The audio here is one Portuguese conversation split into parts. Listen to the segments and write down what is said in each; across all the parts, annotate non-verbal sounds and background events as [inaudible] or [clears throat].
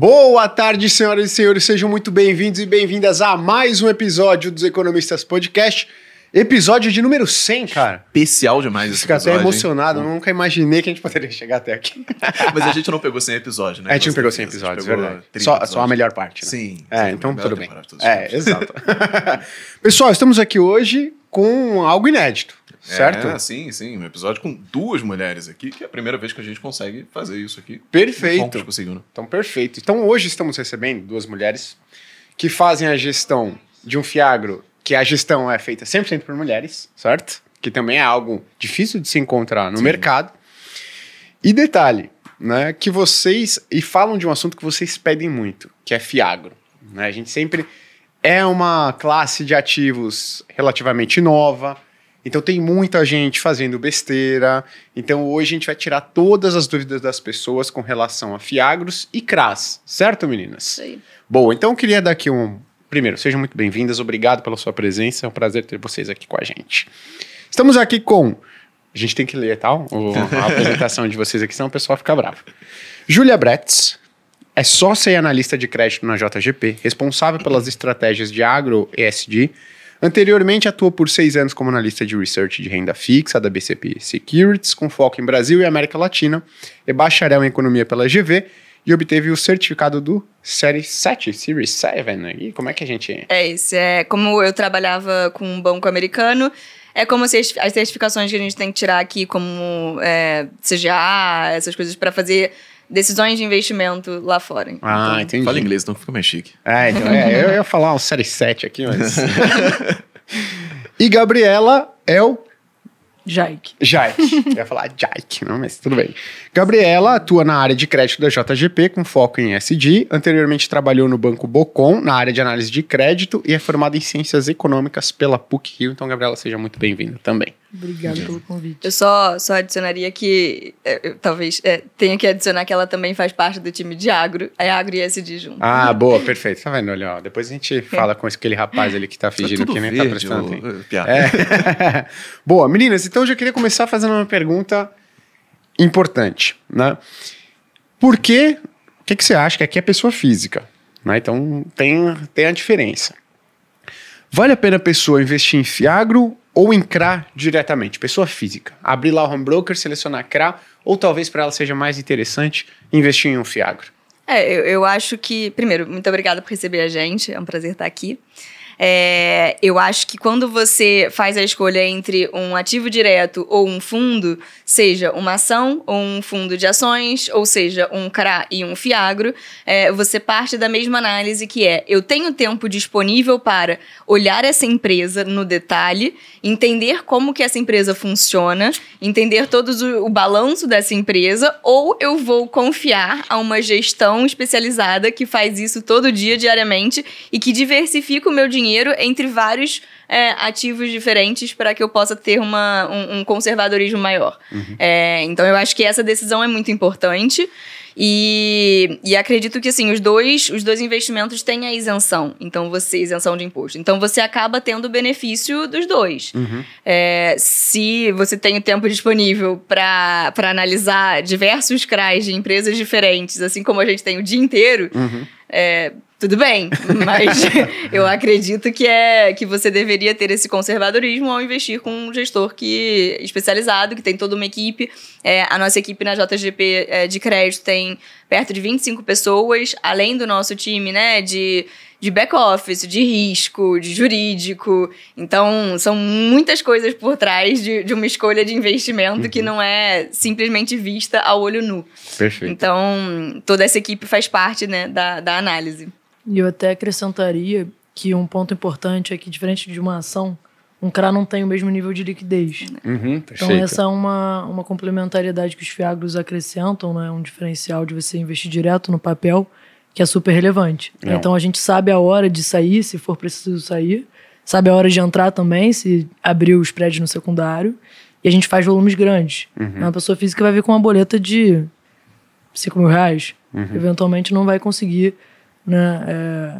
Boa tarde, senhoras e senhores, sejam muito bem-vindos e bem-vindas a mais um episódio dos Economistas Podcast. Episódio de número 100, cara. Especial demais esse Fico até episódio. hein? emocionado, eu nunca imaginei que a gente poderia chegar até aqui. [laughs] Mas a gente não pegou 100 episódios, né? a gente não pegou 100 certeza. episódios, verdade. 30 Só, episódios. só a melhor parte, né? Sim. É, sim, então tudo bem. É, exato. Pessoal, estamos aqui hoje com algo inédito, certo? É, sim, sim. Um episódio com duas mulheres aqui, que é a primeira vez que a gente consegue fazer isso aqui. Perfeito. Conseguiu, né? Então, perfeito. Então, hoje estamos recebendo duas mulheres que fazem a gestão de um fiagro, que a gestão é feita 100% por mulheres, certo? Que também é algo difícil de se encontrar no Sim. mercado. E detalhe, né, que vocês e falam de um assunto que vocês pedem muito, que é fiagro, né? A gente sempre é uma classe de ativos relativamente nova, então tem muita gente fazendo besteira. Então hoje a gente vai tirar todas as dúvidas das pessoas com relação a fiagros e CRAS, certo, meninas? Aí. Boa, então eu queria dar aqui um. Primeiro, sejam muito bem-vindas, obrigado pela sua presença, é um prazer ter vocês aqui com a gente. Estamos aqui com. A gente tem que ler, tá? O- a apresentação de vocês aqui, senão o pessoal fica bravo. Júlia Bretz é sócia e analista de crédito na JGP, responsável pelas estratégias de agro ESG. Anteriormente atuou por seis anos como analista de research de renda fixa da BCP Securities, com foco em Brasil e América Latina, é bacharel em economia pela GV e obteve o certificado do Série 7, Series 7. né? E como é que a gente. É isso. É como eu trabalhava com um banco americano. É como as certificações que a gente tem que tirar aqui, como é, CGA, essas coisas, para fazer decisões de investimento lá fora. Ah, Então, entendi. Fala inglês, então fica mais chique. É, então, é, eu ia falar um Série 7 aqui, mas. [laughs] e Gabriela é o Jaik. Jaik. Eu ia falar Jaik, não, mas tudo bem. Gabriela atua na área de crédito da JGP com foco em SD. Anteriormente trabalhou no Banco Bocon na área de análise de crédito e é formada em Ciências Econômicas pela PUC Rio. Então, Gabriela, seja muito bem-vinda também. Obrigado pelo convite. Eu só, só adicionaria que é, eu talvez é, tenha que adicionar que ela também faz parte do time de agro, é agro e SD junto. Ah, boa, perfeito. Tá vendo? Olha, ó, depois a gente fala com aquele rapaz ali que tá fingindo é tudo que nem verde, tá prestando atenção. É. [laughs] Boa, meninas, então eu já queria começar fazendo uma pergunta importante, né? Por que, o que, que você acha que aqui é pessoa física? Né? Então tem, tem a diferença. Vale a pena a pessoa investir em Fiagro ou em CRA diretamente? Pessoa física. Abrir lá o home broker, selecionar CRA, ou talvez para ela seja mais interessante investir em um Fiagro. É, eu, eu acho que. Primeiro, muito obrigada por receber a gente, é um prazer estar aqui. É, eu acho que quando você faz a escolha entre um ativo direto ou um fundo, seja uma ação ou um fundo de ações, ou seja, um CRA e um FIAGRO, é, você parte da mesma análise que é: eu tenho tempo disponível para olhar essa empresa no detalhe, entender como que essa empresa funciona, entender todos o, o balanço dessa empresa, ou eu vou confiar a uma gestão especializada que faz isso todo dia, diariamente, e que diversifica o meu dinheiro entre vários é, ativos diferentes para que eu possa ter uma, um, um conservadorismo maior. É, então eu acho que essa decisão é muito importante. E, e acredito que assim, os dois, os dois investimentos têm a isenção. Então você, isenção de imposto. Então você acaba tendo o benefício dos dois. É, se você tem o tempo disponível para analisar diversos CRAs de empresas diferentes, assim como a gente tem o dia inteiro, é, tudo bem, mas [laughs] eu acredito que é que você deveria ter esse conservadorismo ao investir com um gestor que especializado, que tem toda uma equipe. É, a nossa equipe na JGP é, de crédito tem perto de 25 pessoas, além do nosso time, né, de de back-office, de risco, de jurídico. Então, são muitas coisas por trás de, de uma escolha de investimento que não é simplesmente vista ao olho nu. Perfeito. Então, toda essa equipe faz parte né, da, da análise. E eu até acrescentaria que um ponto importante é que, diferente de uma ação, um CRA não tem o mesmo nível de liquidez. Uhum, Então, essa é uma, uma complementariedade que os fiagros acrescentam, né? um diferencial de você investir direto no papel, que é super relevante. Não. Então, a gente sabe a hora de sair, se for preciso sair, sabe a hora de entrar também, se abrir os prédios no secundário, e a gente faz volumes grandes. Uma pessoa física vai vir com uma boleta de 5 mil reais, eventualmente não vai conseguir né,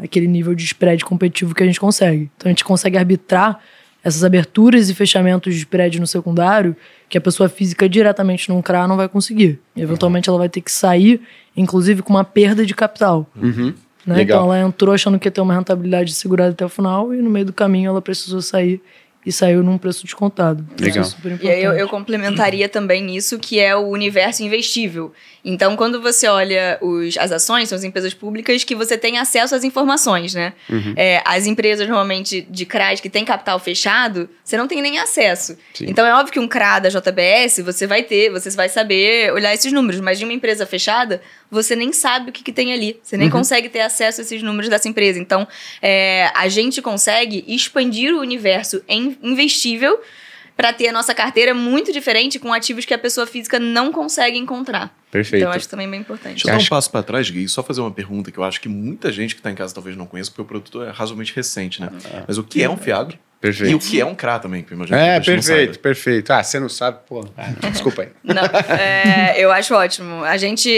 é, aquele nível de spread competitivo que a gente consegue. Então, a gente consegue arbitrar essas aberturas e fechamentos de prédio no secundário que a pessoa física diretamente num CRA não vai conseguir. Eventualmente ela vai ter que sair, inclusive com uma perda de capital. Uhum. né? Então ela entrou achando que ia ter uma rentabilidade segurada até o final e no meio do caminho ela precisou sair e saiu num preço descontado. Isso Legal. é super E aí eu, eu complementaria também nisso, que é o universo investível. Então, quando você olha os, as ações, são as empresas públicas, que você tem acesso às informações, né? Uhum. É, as empresas, normalmente, de CRAs que tem capital fechado, você não tem nem acesso. Sim. Então, é óbvio que um CRA da JBS, você vai ter, você vai saber olhar esses números. Mas de uma empresa fechada, você nem sabe o que, que tem ali. Você nem Uhum. consegue ter acesso a esses números dessa empresa. Então, é, a gente consegue expandir o universo em investível para ter a nossa carteira muito diferente com ativos que a pessoa física não consegue encontrar. Perfeito. Então, acho também bem importante. Deixa eu dar um passo para trás, Gui, e só fazer uma pergunta que eu acho que muita gente que está em casa talvez não conheça, porque o produto é razoavelmente recente, né? Mas o que é um Fiagro? Perfeito. E o que é um CRA também, que eu imagino que É, perfeito, perfeito. Ah, você não sabe, pô. Ah, desculpa aí. Não, é, eu acho ótimo. A gente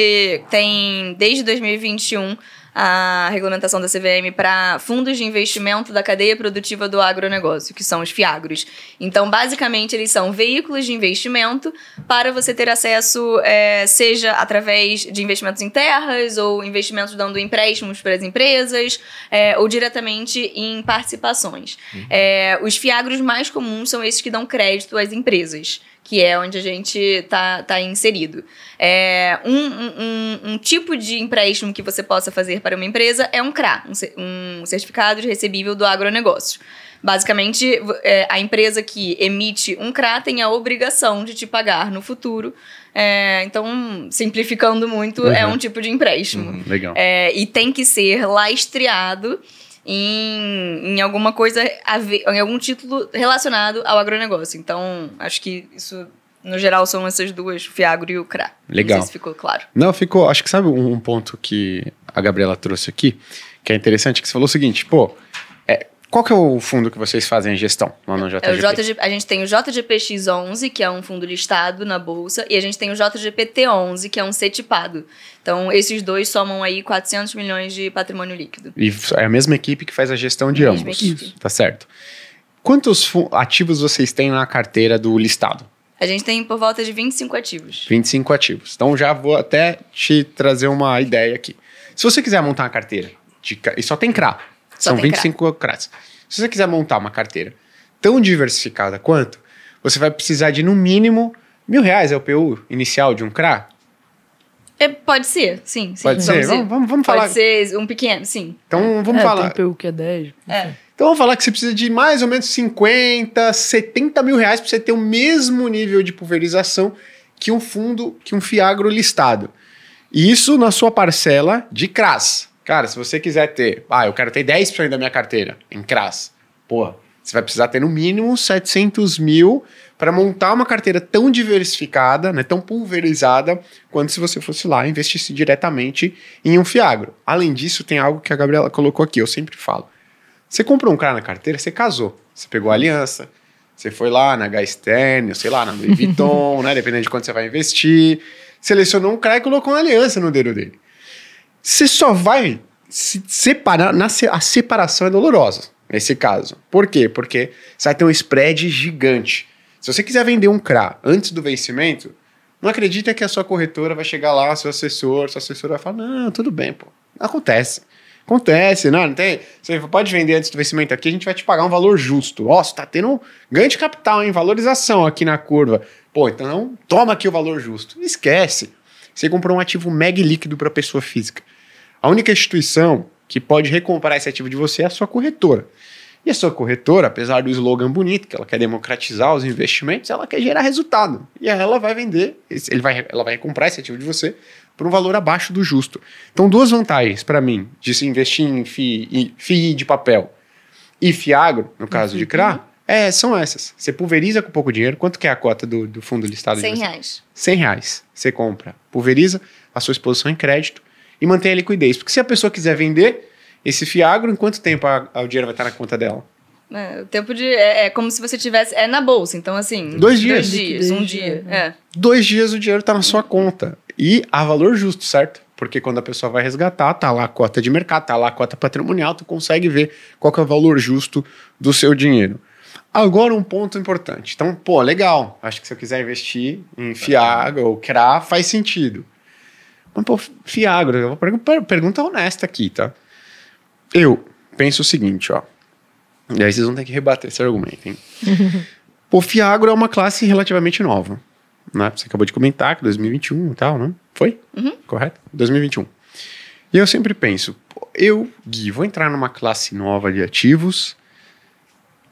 tem, desde 2021, a regulamentação da CVM para fundos de investimento da cadeia produtiva do agronegócio, que são os FIAGROS. Então, basicamente, eles são veículos de investimento para você ter acesso, é, seja através de investimentos em terras, ou investimentos dando empréstimos para as empresas, é, ou diretamente em participações. É, os FIAGROS mais comuns são esses que dão crédito às empresas que é onde a gente está tá inserido. É, um, um- um- tipo de empréstimo que você possa fazer para uma empresa é um CRA, um, um certificado de recebível do agronegócio. Basicamente, é, a empresa que emite um CRA tem a obrigação de te pagar no futuro. É, então, simplificando muito, é Uhum. um tipo de empréstimo. Hum, legal. É, e tem que ser lastreado em, em alguma coisa, a ver- em algum título relacionado ao agronegócio. Então, acho que isso, no geral, são essas duas, o Fiagro e o CRA. Legal. Não sei se ficou claro. Não, ficou. Acho que sabe um, ponto que a Gabriela trouxe aqui, que é interessante, que você falou o seguinte, pô, qual que é o fundo que vocês fazem a gestão lá no JGP? É o JG, a gente tem o JGPX11, que é um fundo listado na bolsa, e a gente tem o JGPT11, que é um CETIPado. Então, esses dois somam aí 400 milhões de patrimônio líquido. E é a mesma equipe que faz a gestão de Mesma ambos. equipe. Tá certo. Quantos ativos vocês têm na carteira do listado? A gente tem por volta de 25 ativos. 25 ativos. Então já vou até te trazer uma ideia aqui. Se você quiser montar uma carteira, de, e só tem CRA, Só são tem 25 CRAs. Se você quiser montar uma carteira tão diversificada quanto, você vai precisar de no mínimo mil reais é o PU inicial de um CRA? É, pode ser, sim. sim Pode ser? Vamos- vamos- vamos pode falar. ser um pequeno, sim. Então vamos é, falar. Tem PU que é 10. É. Então vamos falar que você precisa de mais ou menos 50, 70 mil reais para você ter o mesmo nível de pulverização que um fundo, que um Fiagro listado. E isso na sua parcela de CRAS. Cara, se você quiser ter, ah, eu quero ter 10% da minha carteira em CRAS, porra, você vai precisar ter no mínimo 700 mil para montar uma carteira tão diversificada, né, tão pulverizada, quanto se você fosse lá e investisse diretamente em um Fiagro. Além disso, tem algo que a Gabriela colocou aqui, eu sempre falo. Você comprou um cara na carteira, você casou. Você pegou a aliança, você foi lá na H-Stern, sei lá, na Louis Vuitton, [laughs] né? Dependendo de quanto você vai investir. Selecionou um cara e colocou uma aliança no dedo dele. Você só vai se separar. Na, a separação é dolorosa, nesse caso. Por quê? Porque você vai ter um spread gigante. Se você quiser vender um CRA antes do vencimento, não acredita que a sua corretora vai chegar lá, seu assessor, sua assessora vai falar: não, tudo bem, pô. Acontece. Acontece, né? Não tem. Você pode vender antes do vencimento aqui, a gente vai te pagar um valor justo. Ó, tá tendo um ganho de capital, hein? Valorização aqui na curva. Pô, então toma aqui o valor justo. Esquece. Você comprou um ativo mega líquido para pessoa física. A única instituição que pode recomprar esse ativo de você é a sua corretora. E a sua corretora, apesar do slogan bonito, que ela quer democratizar os investimentos, ela quer gerar resultado. E aí ela vai vender, ele vai, ela vai comprar esse ativo de você por um valor abaixo do justo. Então, duas vantagens para mim de se investir em FII, em FII de papel e FIAGRO, no caso de CRA, é, são essas. Você pulveriza com pouco dinheiro. Quanto que é a cota do, do fundo listado? de 100 você? reais. 100 reais. Você compra, pulveriza a sua exposição em crédito e mantém a liquidez. Porque se a pessoa quiser vender esse Fiagro, em quanto tempo a- a- o dinheiro vai estar na conta dela? É, o tempo de. É, é como se você tivesse. É na bolsa, então assim. Dois dias. Dois dias, um dia. é. É. Dois dias o dinheiro está na sua conta. E a valor justo, certo? Porque quando a pessoa vai resgatar, tá lá a cota de mercado, tá lá a cota patrimonial, tu consegue ver qual que é o valor justo do seu dinheiro. Agora um ponto importante. Então, pô, legal. Acho que se eu quiser investir em Fiagro ou CRA, faz sentido. Mas, pô, Fiagro, eu vou perguntar pergunta honesta aqui, tá? Eu penso o seguinte, ó. E aí vocês vão ter que rebater esse argumento, hein? [laughs] pô, Fiagro é uma classe relativamente nova. Né? Você acabou de comentar que 2021 e tal, né? Foi? Uhum. Correto? 2021. E eu sempre penso, pô, eu, Gui, vou entrar numa classe nova de ativos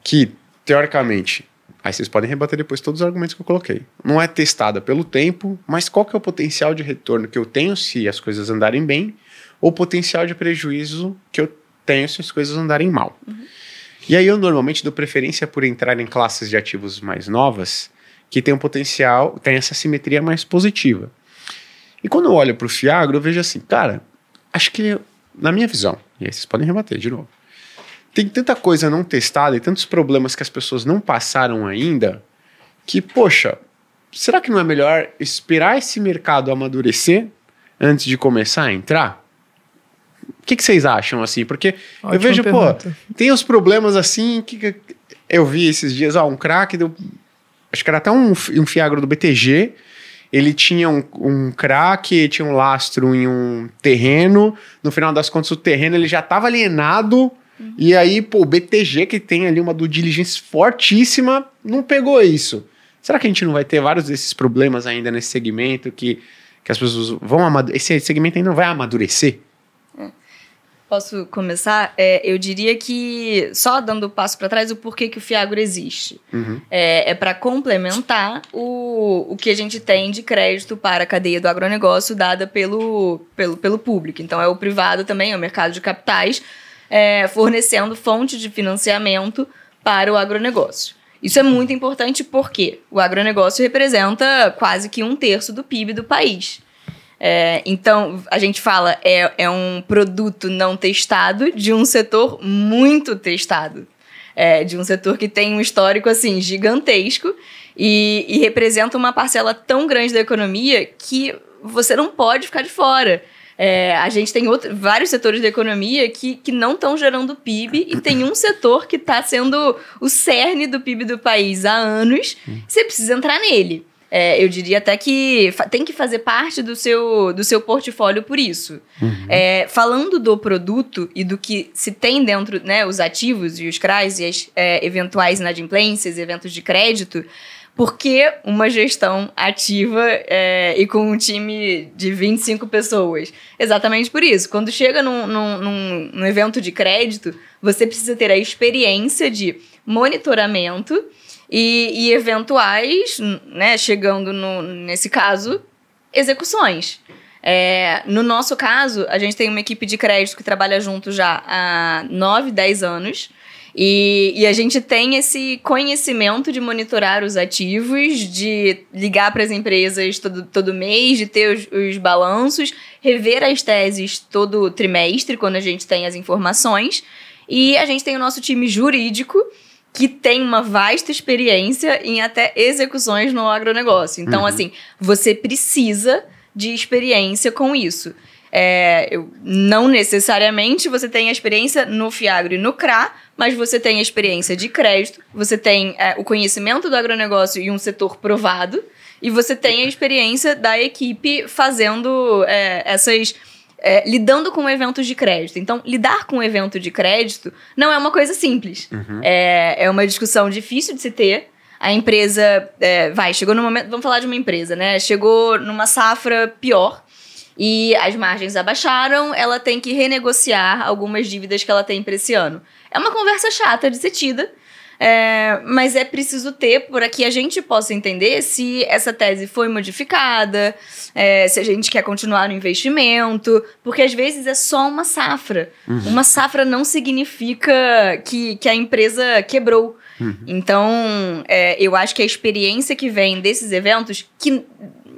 que teoricamente, aí vocês podem rebater depois todos os argumentos que eu coloquei. Não é testada pelo tempo, mas qual que é o potencial de retorno que eu tenho se as coisas andarem bem, ou o potencial de prejuízo que eu tenho se as coisas andarem mal. Uhum. E aí eu normalmente dou preferência por entrar em classes de ativos mais novas, que tem um potencial, tem essa simetria mais positiva. E quando eu olho para o Fiagro, eu vejo assim, cara, acho que na minha visão, e aí vocês podem rebater de novo, tem tanta coisa não testada e tantos problemas que as pessoas não passaram ainda que, poxa, será que não é melhor esperar esse mercado amadurecer antes de começar a entrar? O que, que vocês acham assim? Porque Ótima eu vejo, pergunta. pô, tem os problemas assim que eu vi esses dias, ó, um craque do. Acho que era até um, um fiagro do BTG. Ele tinha um, um craque, tinha um lastro em um terreno. No final das contas, o terreno ele já estava alienado e aí, pô, o BTG, que tem ali uma due diligence fortíssima, não pegou isso. Será que a gente não vai ter vários desses problemas ainda nesse segmento que, que as pessoas vão amadurecer? Esse segmento ainda não vai amadurecer? É. Posso começar? É, eu diria que, só dando o passo para trás, o porquê que o Fiagro existe. Uhum. É, é para complementar o, o que a gente tem de crédito para a cadeia do agronegócio dada pelo, pelo, pelo público. Então, é o privado também, é o mercado de capitais, é, fornecendo fonte de financiamento para o agronegócio. Isso é muito importante porque o agronegócio representa quase que um terço do PIB do país. É, então, a gente fala é, é um produto não testado de um setor muito testado. É, de um setor que tem um histórico assim gigantesco e, e representa uma parcela tão grande da economia que você não pode ficar de fora. É, a gente tem outro, vários setores da economia que, que não estão gerando PIB e tem um setor que está sendo o cerne do PIB do país há anos. Você precisa entrar nele. É, eu diria até que tem que fazer parte do seu, do seu portfólio por isso. Uhum. É, falando do produto e do que se tem dentro, né, os ativos e os CRAs e as é, eventuais inadimplências, eventos de crédito, por que uma gestão ativa é, e com um time de 25 pessoas? Exatamente por isso. Quando chega num, num, num evento de crédito, você precisa ter a experiência de monitoramento e, e eventuais, né, chegando no, nesse caso, execuções. É, no nosso caso, a gente tem uma equipe de crédito que trabalha junto já há 9, 10 anos. E, e a gente tem esse conhecimento de monitorar os ativos, de ligar para as empresas todo, todo mês, de ter os, os balanços, rever as teses todo trimestre, quando a gente tem as informações. E a gente tem o nosso time jurídico, que tem uma vasta experiência em até execuções no agronegócio. Então, uhum. assim, você precisa de experiência com isso. É, eu, não necessariamente você tem a experiência no Fiagro e no CRA, mas você tem a experiência de crédito, você tem é, o conhecimento do agronegócio e um setor provado, e você tem a experiência da equipe fazendo é, essas. É, lidando com eventos de crédito. Então, lidar com um evento de crédito não é uma coisa simples. Uhum. É, é uma discussão difícil de se ter. A empresa é, vai, chegou no momento. Vamos falar de uma empresa, né? Chegou numa safra pior e as margens abaixaram, ela tem que renegociar algumas dívidas que ela tem para esse ano. É uma conversa chata de ser tida, é, mas é preciso ter para que a gente possa entender se essa tese foi modificada, é, se a gente quer continuar no investimento, porque às vezes é só uma safra. Uhum. Uma safra não significa que, que a empresa quebrou. Uhum. Então, é, eu acho que a experiência que vem desses eventos, que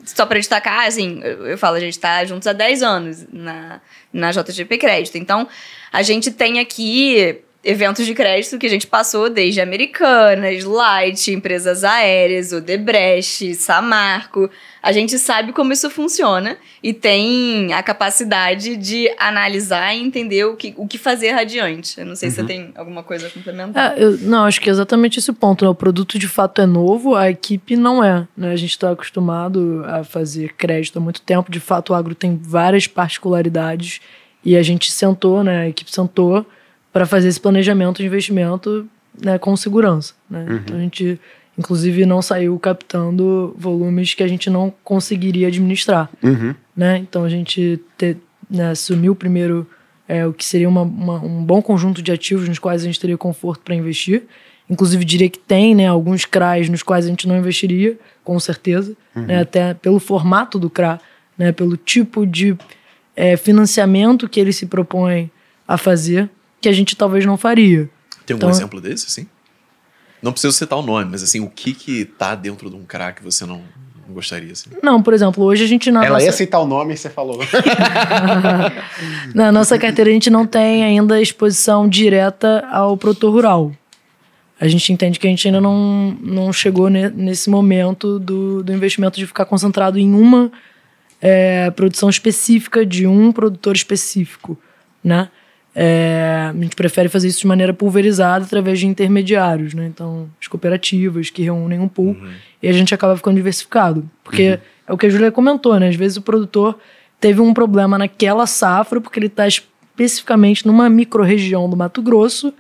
só para destacar, assim, eu, eu, falo, a gente está juntos há 10 anos na, na JGP Crédito. Então, a gente tem aqui eventos de crédito que a gente passou desde Americanas, Light, empresas aéreas, Odebrecht, Samarco. A gente sabe como isso funciona e tem a capacidade de analisar e entender o que, o que fazer adiante. Eu não sei se você tem alguma coisa a complementar. É, eu- não, acho que é exatamente esse o ponto. Né? O produto de fato é novo, a equipe não é. Né? A gente está acostumado a fazer crédito há muito tempo. De fato, o agro tem várias particularidades e a gente sentou, né? A equipe sentou para fazer esse planejamento de investimento né, com segurança. Né? Então a gente, inclusive, não saiu captando volumes que a gente não conseguiria administrar Uhum. né? Então a gente te, né, assumiu primeiro é, o que seria uma- uma- um bom conjunto de ativos nos quais a gente teria conforto para investir. Inclusive diria que tem né, alguns CRAs nos quais a gente não investiria, com certeza, né, até pelo formato do CRA, né, pelo tipo de é, financiamento que ele se propõe a fazer, que a gente talvez não faria. Tem algum Então- exemplo desse, assim? Não precisa citar o nome, mas assim, o que que tá dentro de um crack que você não, não gostaria, assim? Não, por exemplo, hoje a gente na Ela nossa... ia citar o nome e você falou. [laughs] Na nossa carteira, a gente não tem ainda exposição direta ao produtor rural. A gente entende que a gente ainda não, não chegou ne- nesse momento do, do investimento de ficar concentrado em uma é, produção específica de um produtor específico, né? É, a gente prefere fazer isso de maneira pulverizada através de intermediários, né? Então, as cooperativas que reúnem um pool e a gente acaba ficando diversificado. Porque é o que a Júlia comentou, né? Às vezes o produtor teve um problema naquela safra porque ele está especificamente numa microrregião do Mato Grosso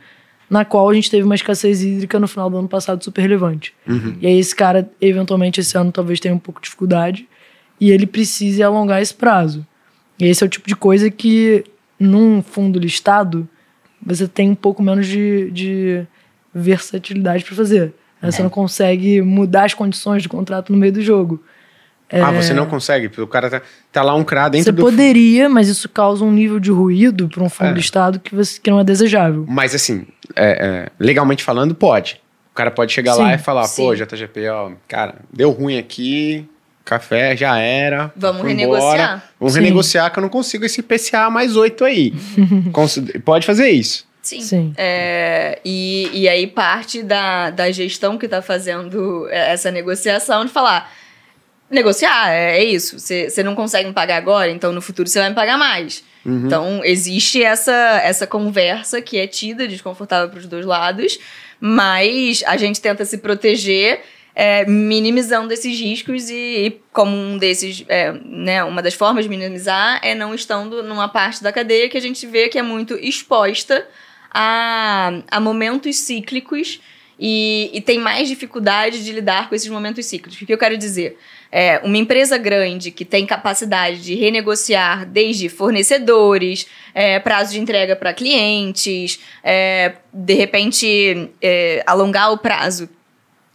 na qual a gente teve uma escassez hídrica no final do ano passado super relevante. E aí esse cara, eventualmente, esse ano talvez tenha um pouco de dificuldade e ele precise alongar esse prazo. E esse é o tipo de coisa que, num fundo listado, você tem um pouco menos de, de versatilidade para fazer. né? Você não consegue mudar as condições do contrato no meio do jogo. Ah, você não consegue? O cara tá, tá lá um CRA dentro Você do... poderia, mas isso causa um nível de ruído para um fundo É. listado que, você, que não é desejável. Mas assim, é, é, legalmente falando, pode. O cara pode chegar lá Sim, e falar, pô, sim. JGP, ó, cara, deu ruim aqui, café já era. Vamos renegociar. embora. Vamos Sim. renegociar que eu não consigo esse PCA mais oito aí. [laughs] Cons- pode fazer isso. Sim. Sim. É, e, e aí parte da, da gestão que está fazendo essa negociação de falar. Negociar, é, é isso. Você não consegue me pagar agora, então no futuro você vai me pagar mais. Então existe essa, essa conversa que é tida, desconfortável para os dois lados, mas a gente tenta se proteger é, minimizando esses riscos e, e como um desses, é, né, uma das formas de minimizar é não estando numa parte da cadeia que a gente vê que é muito exposta a, a momentos cíclicos e, e tem mais dificuldade de lidar com esses momentos cíclicos. O que eu quero dizer? É, uma empresa grande que tem capacidade de renegociar desde fornecedores, é, prazo de entrega para clientes, é, de repente é, alongar o prazo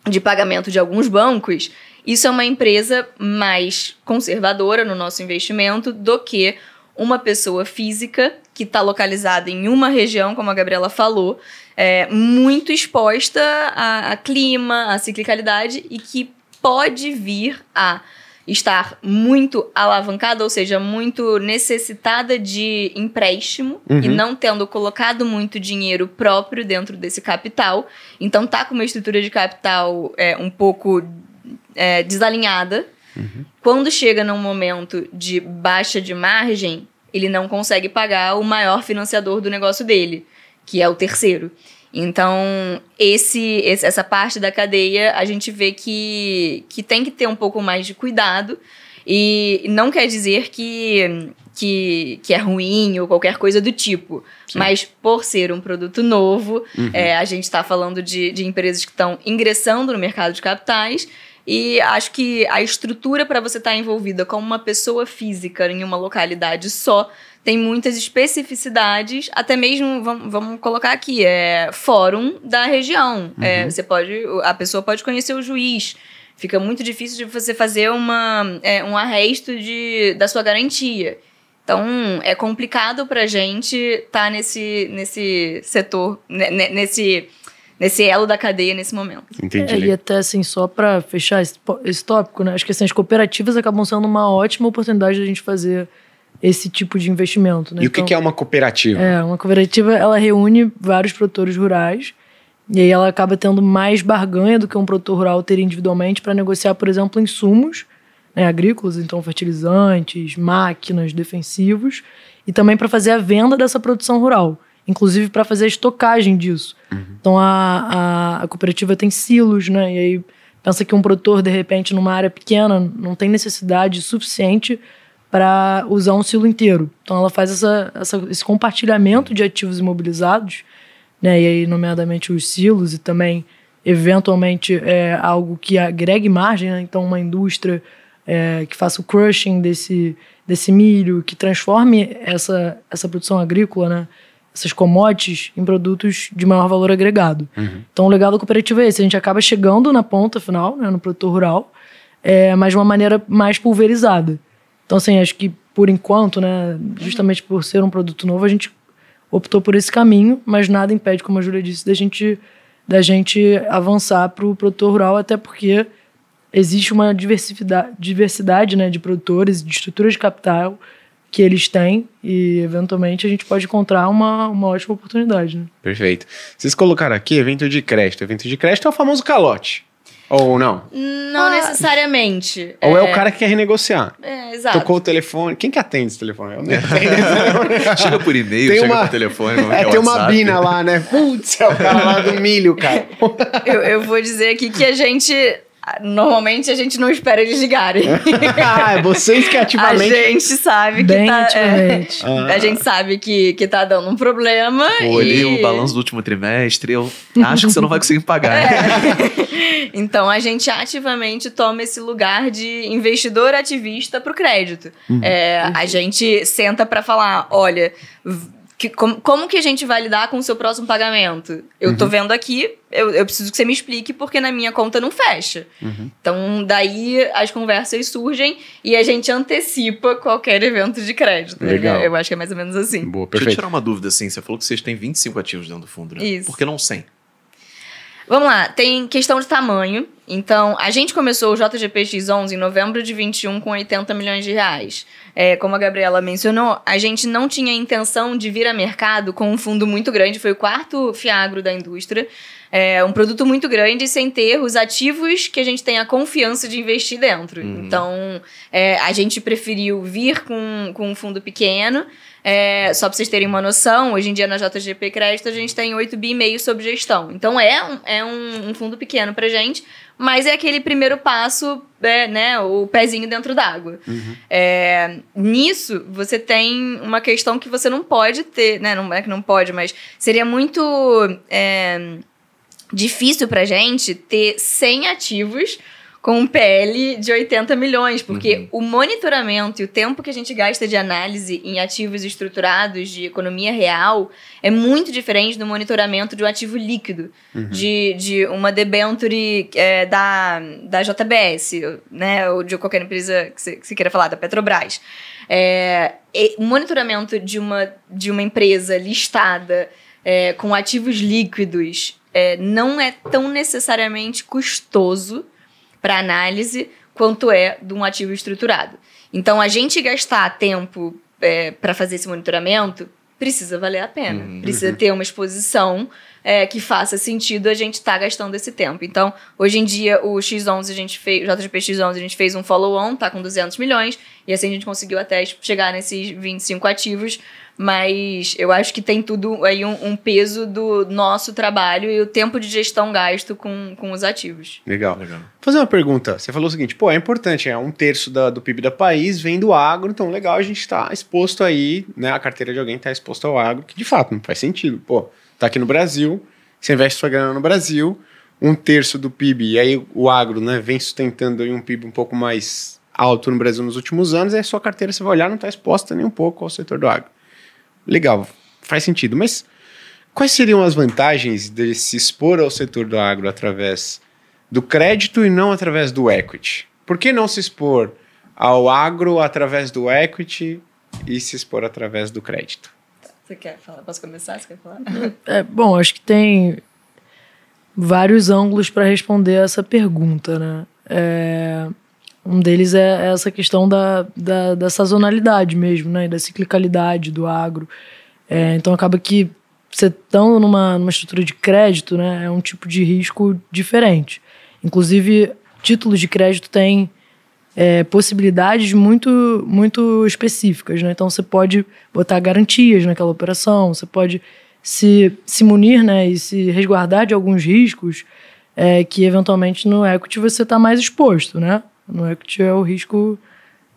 de pagamento de alguns bancos, isso é uma empresa mais conservadora no nosso investimento do que uma pessoa física que está localizada em uma região, como a Gabriela falou, é, muito exposta a, a clima, a ciclicalidade e que pode vir a estar muito alavancada, ou seja, muito necessitada de empréstimo e não tendo colocado muito dinheiro próprio dentro desse capital. Então tá com uma estrutura de capital é, um pouco é, desalinhada. Quando chega num momento de baixa de margem, ele não consegue pagar o maior financiador do negócio dele, que é o terceiro. Então, esse, essa parte da cadeia, a gente vê que, que tem que ter um pouco mais de cuidado. E não quer dizer que, que, que é ruim ou qualquer coisa do tipo. Mas por ser um produto novo, é, a gente está falando de, de empresas que estão ingressando no mercado de capitais. E acho que a estrutura para você estar envolvida como uma pessoa física em uma localidade só tem muitas especificidades, até mesmo, vamos, vamos colocar aqui, é fórum da região. É, você pode, a pessoa pode conhecer o juiz. Fica muito difícil de você fazer uma, é, um arresto de, da sua garantia. Então, é complicado pra gente estar nesse, nesse setor, ne- ne- nesse, nesse elo da cadeia nesse momento. Entendi. É, e até assim, só para fechar esse, esse tópico, né? Acho que assim, as cooperativas acabam sendo uma ótima oportunidade da gente fazer esse tipo de investimento. Né? E o que, Então- que é uma cooperativa? é, uma cooperativa, ela reúne vários produtores rurais e aí ela acaba tendo mais barganha do que um produtor rural teria individualmente para negociar, por exemplo, insumos né, agrícolas, então fertilizantes, máquinas, defensivos, e também para fazer a venda dessa produção rural, inclusive para fazer a estocagem disso. Então a, a, a cooperativa tem silos, né? E aí pensa que um produtor, de repente, numa área pequena, não tem necessidade suficiente para usar um silo inteiro. Então ela faz essa, essa- esse compartilhamento de ativos imobilizados, né? E aí, nomeadamente, os silos e também, eventualmente, é, algo que agregue margem, né? Então uma indústria é, que faça o crushing desse, desse milho, que transforme essa, essa produção agrícola, né? essas commodities, em produtos de maior valor agregado. Então o legal da cooperativa é esse, a gente acaba chegando na ponta final, né, no produtor rural, é, mas de uma maneira mais pulverizada. Então, assim, acho que por enquanto, né, justamente por ser um produto novo, a gente optou por esse caminho, mas nada impede, como a Júlia disse, da gente, da gente avançar para o produtor rural, até porque existe uma diversidade, diversidade né, de produtores, de estruturas de capital que eles têm e, eventualmente, a gente pode encontrar uma, uma ótima oportunidade. Né? Perfeito. Vocês colocaram aqui evento de crédito. Evento de crédito é o famoso calote. Ou não? Não necessariamente. Ou é o cara que quer renegociar. É, exato. Tocou o telefone. Quem que atende esse telefone? Eu não entendo. [laughs] chega por e-mail, Tem chega uma- por telefone. É, é tem uma bina lá, né? Putz, é o cara lá do milho, cara. Eu, eu vou dizer aqui que a gente. Normalmente a gente não espera eles ligarem. [laughs] ah, vocês que A ativamente... gente sabe que Bem tá. ativamente. é, a gente sabe que, que tá dando um problema. Pô, olhei e... o balanço do último trimestre, eu acho que você não vai conseguir pagar. [laughs] Então a gente ativamente toma esse lugar de investidor ativista pro crédito. É, a gente senta para falar, olha, que- como, como que a gente vai lidar com o seu próximo pagamento? Eu tô vendo aqui, eu, eu preciso que você me explique porque na minha conta não fecha. Então daí as conversas surgem e a gente antecipa qualquer evento de crédito. Legal. Eu acho que é mais ou menos assim. Boa, Deixa eu perfeito. tirar uma dúvida assim. Você falou que vocês têm 25 ativos dentro do fundo, né? Isso. Por que não 100? Vamos lá, tem questão de tamanho. Então, a gente começou o JGPX11 em novembro de 21 com 80 milhões de reais. É, como a Gabriela mencionou, a gente não tinha intenção de vir a mercado com um fundo muito grande, foi o quarto fiagro da indústria. É um produto muito grande sem ter os ativos que a gente tem a confiança de investir dentro. Então, é, a gente preferiu vir com, com um fundo pequeno. É, só para vocês terem uma noção, hoje em dia na JGP Crédito a gente tem 8 bi e meio sob gestão. Então é um, é um, um fundo pequeno pra gente, mas é aquele primeiro passo, é, né, o pezinho dentro d'água. É, nisso, você tem uma questão que você não pode ter, né, não é que não pode, mas seria muito é, difícil pra gente ter 100 ativos com um PL de 80 milhões, porque o monitoramento e o tempo que a gente gasta de análise em ativos estruturados de economia real é muito diferente do monitoramento de um ativo líquido, de, de uma debenture é, da, da JBS, né, ou de qualquer empresa que você, que você queira falar, da Petrobras. É, e o monitoramento de uma, de uma empresa listada é, com ativos líquidos é, não é tão necessariamente custoso para análise quanto é de um ativo estruturado. Então, a gente gastar tempo para fazer esse monitoramento precisa valer a pena. Uhum. Precisa ter uma exposição é, que faça sentido a gente estar gastando esse tempo. Então, hoje em dia, o X11 a gente fez, o JGP X11 a gente fez um follow-on, tá com 200 milhões, e assim a gente conseguiu até chegar nesses 25 ativos, mas eu acho que tem tudo aí um, um peso do nosso trabalho e o tempo de gestão gasto com, com os ativos. Legal. Legal. Vou fazer uma pergunta. Você falou o seguinte, pô, é importante, é um terço da- do PIB do país vem do agro, então legal a gente está exposto aí, né? A carteira de alguém está exposta ao agro, que de fato não faz sentido. Pô, tá aqui no Brasil, você investe sua grana no Brasil, um terço do PIB, e aí o agro, né, vem sustentando aí um PIB um pouco mais alto no Brasil nos últimos anos, aí a sua carteira, você vai olhar, não está exposta nem um pouco ao setor do agro. Legal, faz sentido, mas quais seriam as vantagens de se expor ao setor do agro através do crédito e não através do equity? Por que não se expor ao agro através do equity e se expor através do crédito? Você quer falar? Posso começar? Você quer falar? É, bom, acho que tem vários ângulos para responder essa pergunta, né? É, Um deles é essa questão da, da, da sazonalidade mesmo, né? Da ciclicalidade do agro. É, então acaba que você estando numa, numa estrutura de crédito, né? É um tipo de risco diferente. Inclusive, títulos de crédito têm é, possibilidades muito, muito específicas, né? Então você pode botar garantias naquela operação, você pode se, se munir né, e se resguardar de alguns riscos é, que eventualmente no equity você está mais exposto, né? No equity é o risco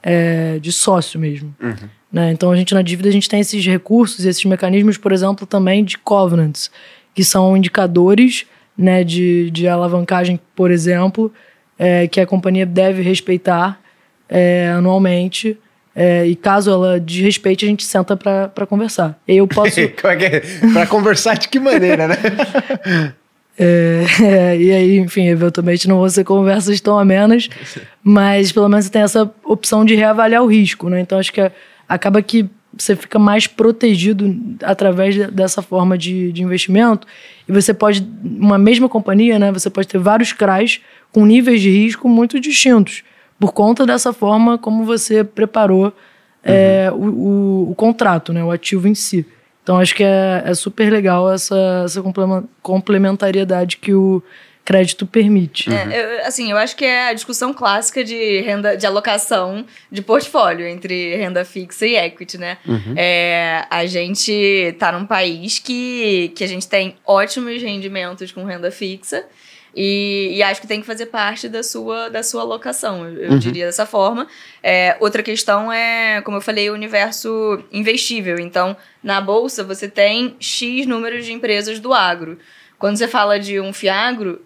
é, de sócio mesmo. Uhum. Né? Então a gente na dívida a gente tem esses recursos, esses mecanismos, por exemplo, também de covenants, que são indicadores né, de, de alavancagem, por exemplo, é, que a companhia deve respeitar é, anualmente. É, e caso ela desrespeite, a gente senta para conversar. Eu posso. [laughs] É é? Para conversar de que maneira, né? [laughs] É, é, [laughs] e aí, enfim, eventualmente não vão ser conversas tão amenas, [laughs] mas pelo menos você tem essa opção de reavaliar o risco, né? Então acho que acaba que você fica mais protegido através dessa forma de, de investimento. E você pode, uma mesma companhia, né? Você pode ter vários CRAs com níveis de risco muito distintos, por conta dessa forma como você preparou é, uhum. o, o, o, contrato, né? O ativo em si. Então acho que é, é super legal essa, essa complementariedade que o crédito permite. É, eu, assim, eu acho que é a discussão clássica de renda de alocação de portfólio entre renda fixa e equity, né? Uhum. É, a gente está num país que, que a gente tem ótimos rendimentos com renda fixa. E, e, acho que tem que fazer parte da sua, da sua alocação, eu, uhum. diria dessa forma. É, outra questão é, como eu falei, o universo investível. Então, na bolsa, você tem X número de empresas do agro. Quando você fala de um Fiagro,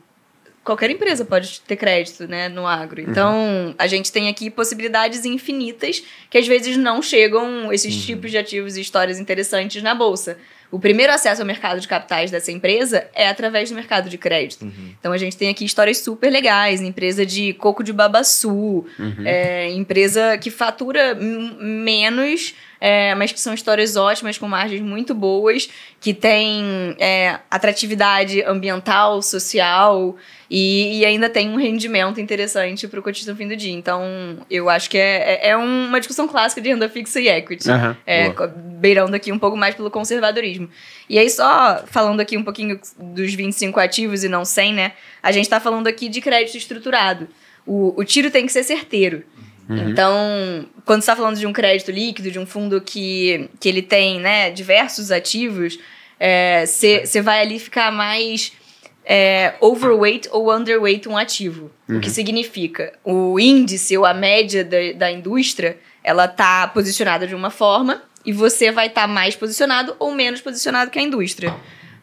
qualquer empresa pode ter crédito né, no agro. Uhum. Então, uhum. a gente tem aqui possibilidades infinitas que às vezes não chegam esses uhum. tipos de ativos e histórias interessantes na bolsa. O primeiro acesso ao mercado de capitais dessa empresa é através do mercado de crédito. Uhum. Então a gente tem aqui histórias super legais, empresa de coco de babaçu, uhum. é, empresa que fatura menos é, mas que são histórias ótimas, com margens muito boas, que tem é, atratividade ambiental, social e, e, ainda tem um rendimento interessante para o cotista no fim do dia. Então, eu acho que é, é, é uma discussão clássica de renda fixa e equity, uhum, é, beirando aqui um pouco mais pelo conservadorismo. E aí, só falando aqui um pouquinho dos 25 ativos e não 100, né? A gente está falando aqui de crédito estruturado. O, o tiro tem que ser certeiro. Uhum. Então, quando você está falando de um crédito líquido, de um fundo que, que ele tem né, diversos ativos, você é, vai ali ficar mais é, overweight ou underweight um ativo. Uhum. O que uhum. significa? O índice ou a média da, da indústria, ela tá posicionada de uma forma e você vai estar tá mais posicionado ou menos posicionado que a indústria.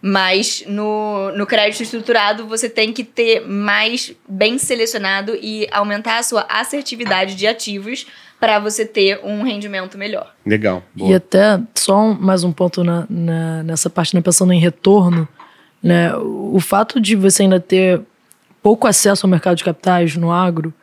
Mas no, no crédito estruturado, você tem que ter mais bem selecionado e aumentar a sua assertividade de ativos para você ter um rendimento melhor. Legal. Boa. E até só um, mais um ponto na, na, nessa parte, né, pensando em retorno, né, o fato de você ainda ter pouco acesso ao mercado de capitais no agro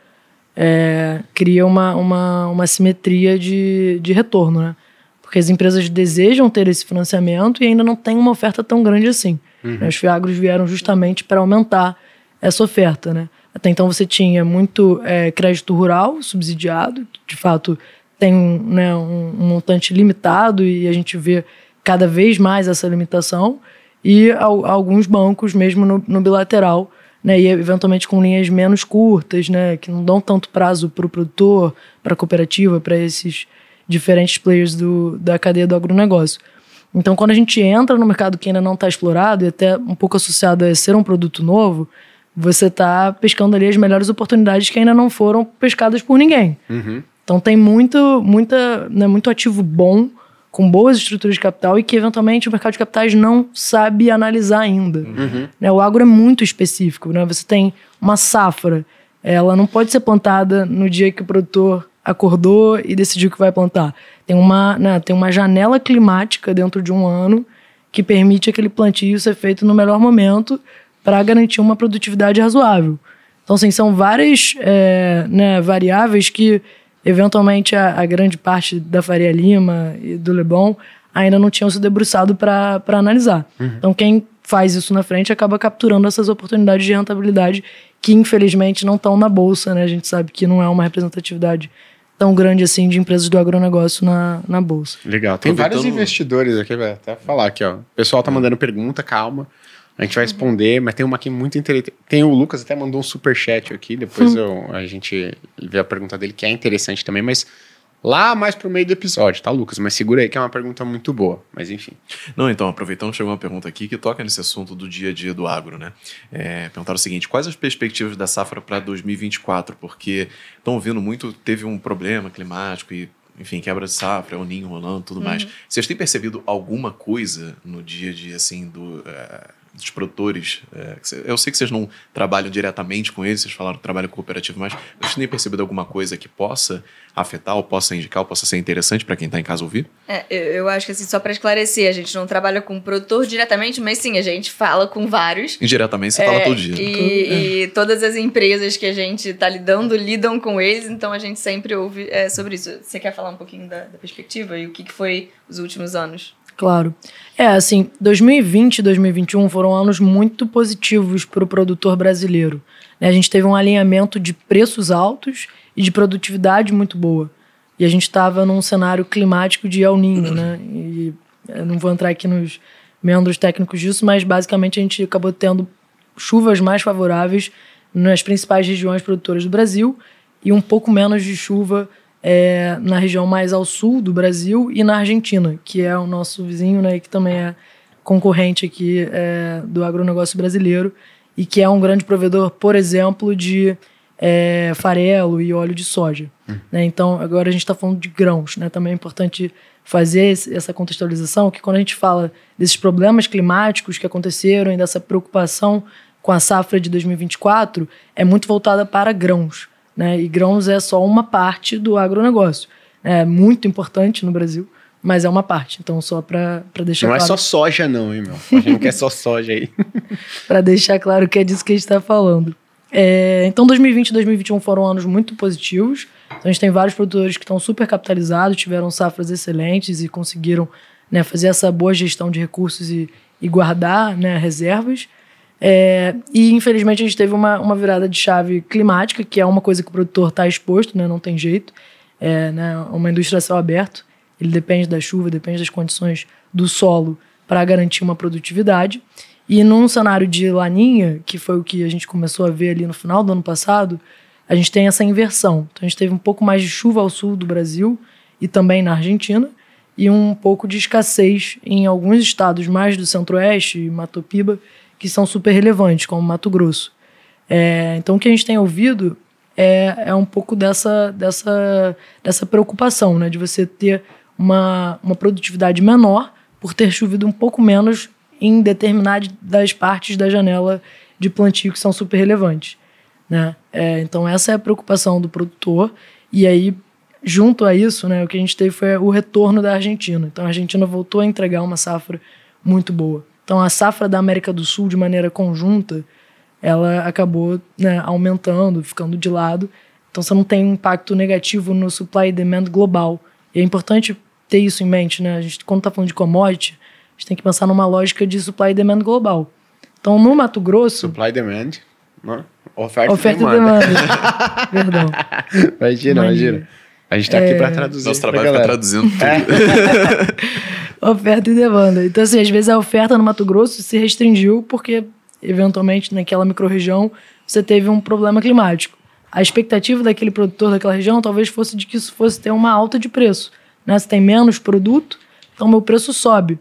é, cria uma, uma, uma simetria de, de retorno, né? Porque as empresas desejam ter esse financiamento e ainda não tem uma oferta tão grande assim. Uhum. Os fiagros vieram justamente para aumentar essa oferta, né? Até então você tinha muito é, crédito rural subsidiado, de fato tem né, um, um, montante limitado e a gente vê cada vez mais essa limitação, e ao, alguns bancos mesmo no, no, bilateral, né, e eventualmente com linhas menos curtas, né, que não dão tanto prazo para o produtor, para a cooperativa, para esses diferentes players do, da cadeia do agronegócio. Então, quando a gente entra no mercado que ainda não está explorado, e até um pouco associado a ser um produto novo, você está pescando ali as melhores oportunidades que ainda não foram pescadas por ninguém. Uhum. Então, tem muito, muita, né, muito ativo bom, com boas estruturas de capital e que, eventualmente, o mercado de capitais não sabe analisar ainda. Uhum. Né, o agro é muito específico. Né? Você tem uma safra, ela não pode ser plantada no dia que o produtor acordou e decidiu que vai plantar. Tem uma, né, tem uma janela climática dentro de um ano que permite aquele plantio ser feito no melhor momento para garantir uma produtividade razoável. Então, assim, são várias é, né, variáveis que, eventualmente, a, a, grande parte da Faria Lima e do Lebon ainda não tinham se debruçado para analisar. Uhum. Então, quem faz isso na frente acaba capturando essas oportunidades de rentabilidade que infelizmente não estão na bolsa, né? A gente sabe que não é uma representatividade tão grande assim de empresas do agronegócio na, na bolsa. Legal. Tem vários investidores aqui, vai até falar aqui, ó. O pessoal tá mandando pergunta, calma. A gente vai responder, mas tem uma aqui muito interessante. Tem o Lucas até mandou um super chat aqui, depois [laughs] eu, a gente vê a pergunta dele, que é interessante também, mas lá mais pro meio do episódio, tá, Lucas? Mas segura aí que é uma pergunta muito boa, mas enfim. Não, então, aproveitando, chegou uma pergunta aqui que toca nesse assunto do dia a dia do agro, né? É, perguntaram o seguinte: quais as perspectivas da safra para 2024? Porque estão ouvindo muito, teve um problema climático e enfim, quebra de safra, o ninho rolando, tudo uhum. mais. Vocês têm percebido alguma coisa no dia a dia, assim, do, uh, dos produtores. É, eu sei que vocês não trabalham diretamente com eles, vocês falaram que trabalham cooperativo, mas vocês têm percebido alguma coisa que possa afetar, ou possa indicar, ou possa ser interessante para quem está em casa ouvir? É, eu acho que assim, só para esclarecer, a gente não trabalha com produtor diretamente, mas sim, a gente fala com vários. Indiretamente você é, fala todo dia. E, e, todas as empresas que a gente está lidando, lidam com eles, então a gente sempre ouve é, sobre isso. Você quer falar um pouquinho da, da perspectiva e o que, que foi os últimos anos? Claro. É, assim, 2020 e 2021 foram anos muito positivos para o produtor brasileiro. Né? A gente teve um alinhamento de preços altos e de produtividade muito boa. E a gente estava num cenário climático de El Niño, né? E não vou entrar aqui nos membros técnicos disso, mas basicamente a gente acabou tendo chuvas mais favoráveis nas principais regiões produtoras do Brasil e um pouco menos de chuva é, na região mais ao sul do Brasil e na Argentina, que é o nosso vizinho, né, e que também é concorrente aqui é, do agronegócio brasileiro e que é um grande provedor, por exemplo, de é, farelo e óleo de soja. Hum. Né? Então, agora a gente está falando de grãos. Né? Também é importante fazer essa contextualização, que quando a gente fala desses problemas climáticos que aconteceram e dessa preocupação com a safra de 2024, é muito voltada para grãos. Né? E grãos é só uma parte do agronegócio. É muito importante no Brasil, mas é uma parte. Então, só para deixar não claro. Não é só soja, não, hein, meu? A gente não quer só soja aí. [laughs] para deixar claro que é disso que a gente está falando. É, então, 2020 e 2021 foram anos muito positivos. Então, a gente tem vários produtores que estão super capitalizados, tiveram safras excelentes e conseguiram né, fazer essa boa gestão de recursos e, e guardar né, reservas. É, e infelizmente a gente teve uma, uma virada de chave climática, que é uma coisa que o produtor está exposto, né, não tem jeito. É né, uma indústria a céu aberto, ele depende da chuva, depende das condições do solo para garantir uma produtividade. E num cenário de laninha, que foi o que a gente começou a ver ali no final do ano passado, a gente tem essa inversão. Então a gente teve um pouco mais de chuva ao sul do Brasil e também na Argentina, e um pouco de escassez em alguns estados mais do centro-oeste, Mato Piba, que são super relevantes, como Mato Grosso. É, então, o que a gente tem ouvido é, é um pouco dessa, dessa, dessa preocupação, né? De você ter uma, uma produtividade menor por ter chovido um pouco menos em determinadas partes da janela de plantio que são super relevantes. Né? É, então, essa é a preocupação do produtor. E aí, junto a isso, né, o que a gente teve foi o retorno da Argentina. Então, a Argentina voltou a entregar uma safra muito boa. Então, a safra da América do Sul, de maneira conjunta, ela acabou né, aumentando, ficando de lado. Então, você não tem um impacto negativo no supply e demand global. E é importante ter isso em mente, né? A gente, quando está falando de commodity, a gente tem que pensar numa lógica de supply e demand global. Então, no Mato Grosso... Supply e demand, né? oferta, oferta e demanda. [laughs] Perdão. Imagina, imagina. A gente está é... aqui para traduzir. Nosso trabalho é traduzindo tudo. É. [laughs] oferta e demanda. Então, assim, às vezes a oferta no Mato Grosso se restringiu porque, eventualmente, naquela microrregião, você teve um problema climático. A expectativa daquele produtor daquela região talvez fosse de que isso fosse ter uma alta de preço. Né? Se tem menos produto, então meu preço sobe.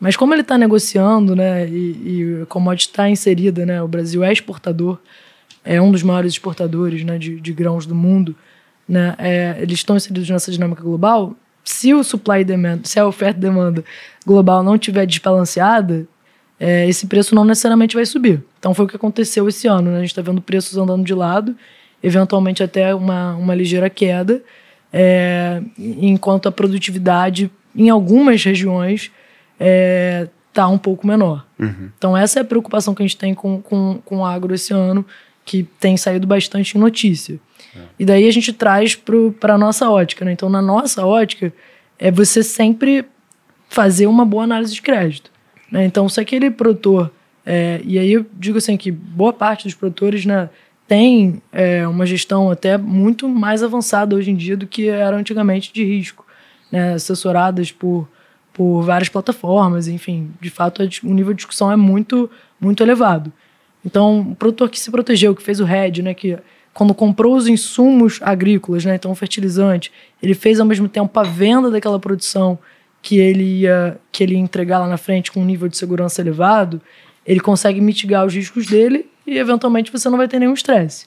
Mas como ele está negociando, né, e, e a commodity está inserida, né, o Brasil é exportador, é um dos maiores exportadores né, de, de grãos do mundo, né, é, eles estão inseridos nessa dinâmica global, se o supply e demand, se a oferta e demanda global não estiver desbalanceada, é, esse preço não necessariamente vai subir. Então foi o que aconteceu esse ano. Né? A gente está vendo preços andando de lado, eventualmente até uma, uma ligeira queda, é, enquanto a produtividade em algumas regiões está é, um pouco menor. Uhum. Então essa é a preocupação que a gente tem com, com, com o agro esse ano, que tem saído bastante em notícia. E daí a gente traz para a nossa ótica. Né? Então, na nossa ótica, é você sempre fazer uma boa análise de crédito. Né? Então, se aquele produtor É, e aí eu digo assim que boa parte dos produtores né, tem é, uma gestão até muito mais avançada hoje em dia do que era antigamente de risco, né, assessoradas por, por várias plataformas, enfim, de fato o nível de discussão é muito, muito elevado. Então, o produtor que se protegeu, que fez o RED, né, que quando comprou os insumos agrícolas, né, então fertilizante, ele fez ao mesmo tempo a venda daquela produção que ele ia, que ele ia entregar lá na frente com um nível de segurança elevado, ele consegue mitigar os riscos dele e eventualmente você não vai ter nenhum estresse.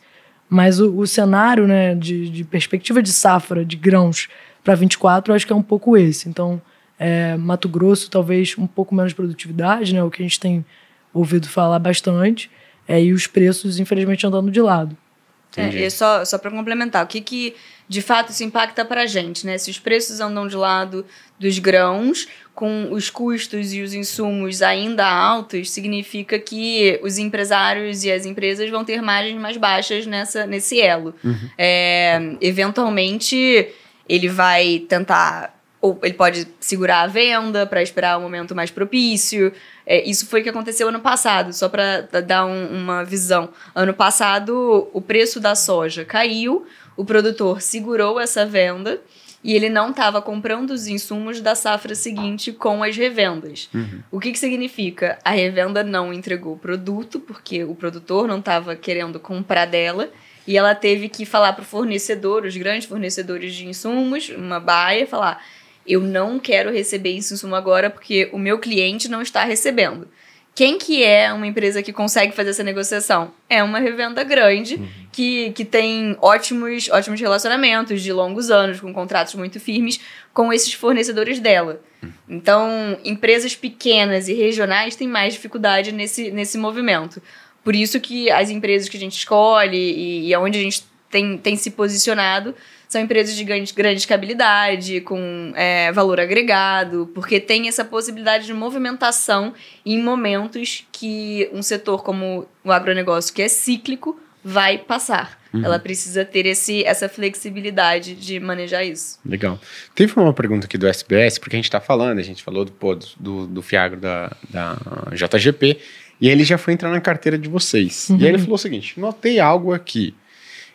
Mas o, o cenário né, de, de, perspectiva de safra de grãos para 24, eu acho que é um pouco esse. Então, é, Mato Grosso, talvez um pouco menos produtividade, né, o que a gente tem ouvido falar bastante, é, e os preços, infelizmente, andando de lado. É, só, só para complementar, o que, que de fato isso impacta para a gente, né? Se os preços andam de lado dos grãos, com os custos e os insumos ainda altos, significa que os empresários e as empresas vão ter margens mais baixas nessa, nesse elo. Uhum. É, eventualmente, ele vai tentar ou ele pode segurar a venda para esperar o um momento mais propício. É, isso foi o que aconteceu ano passado, só para dar um, uma visão. Ano passado, o preço da soja caiu, o produtor segurou essa venda e ele não estava comprando os insumos da safra seguinte com as revendas. Uhum. O que, que significa? A revenda não entregou o produto, porque o produtor não estava querendo comprar dela, e ela teve que falar para o fornecedor, os grandes fornecedores de insumos, uma baia, falar eu não quero receber isso insumo agora porque o meu cliente não está recebendo. Quem que é uma empresa que consegue fazer essa negociação? É uma revenda grande uhum. que, que tem ótimos, ótimos relacionamentos de longos anos, com contratos muito firmes com esses fornecedores dela. Uhum. Então, empresas pequenas e regionais têm mais dificuldade nesse, nesse movimento. Por isso que as empresas que a gente escolhe e, e aonde a gente tem, tem se posicionado são empresas de grande, grande escabilidade, com é, valor agregado, porque tem essa possibilidade de movimentação em momentos que um setor como o agronegócio, que é cíclico, vai passar. Uhum. Ela precisa ter esse, essa flexibilidade de manejar isso. Legal. Teve uma pergunta aqui do SBS, porque a gente está falando, a gente falou do, pô, do, do Fiagro da, da JGP, e ele já foi entrar na carteira de vocês. Uhum. E aí ele falou o seguinte: notei algo aqui.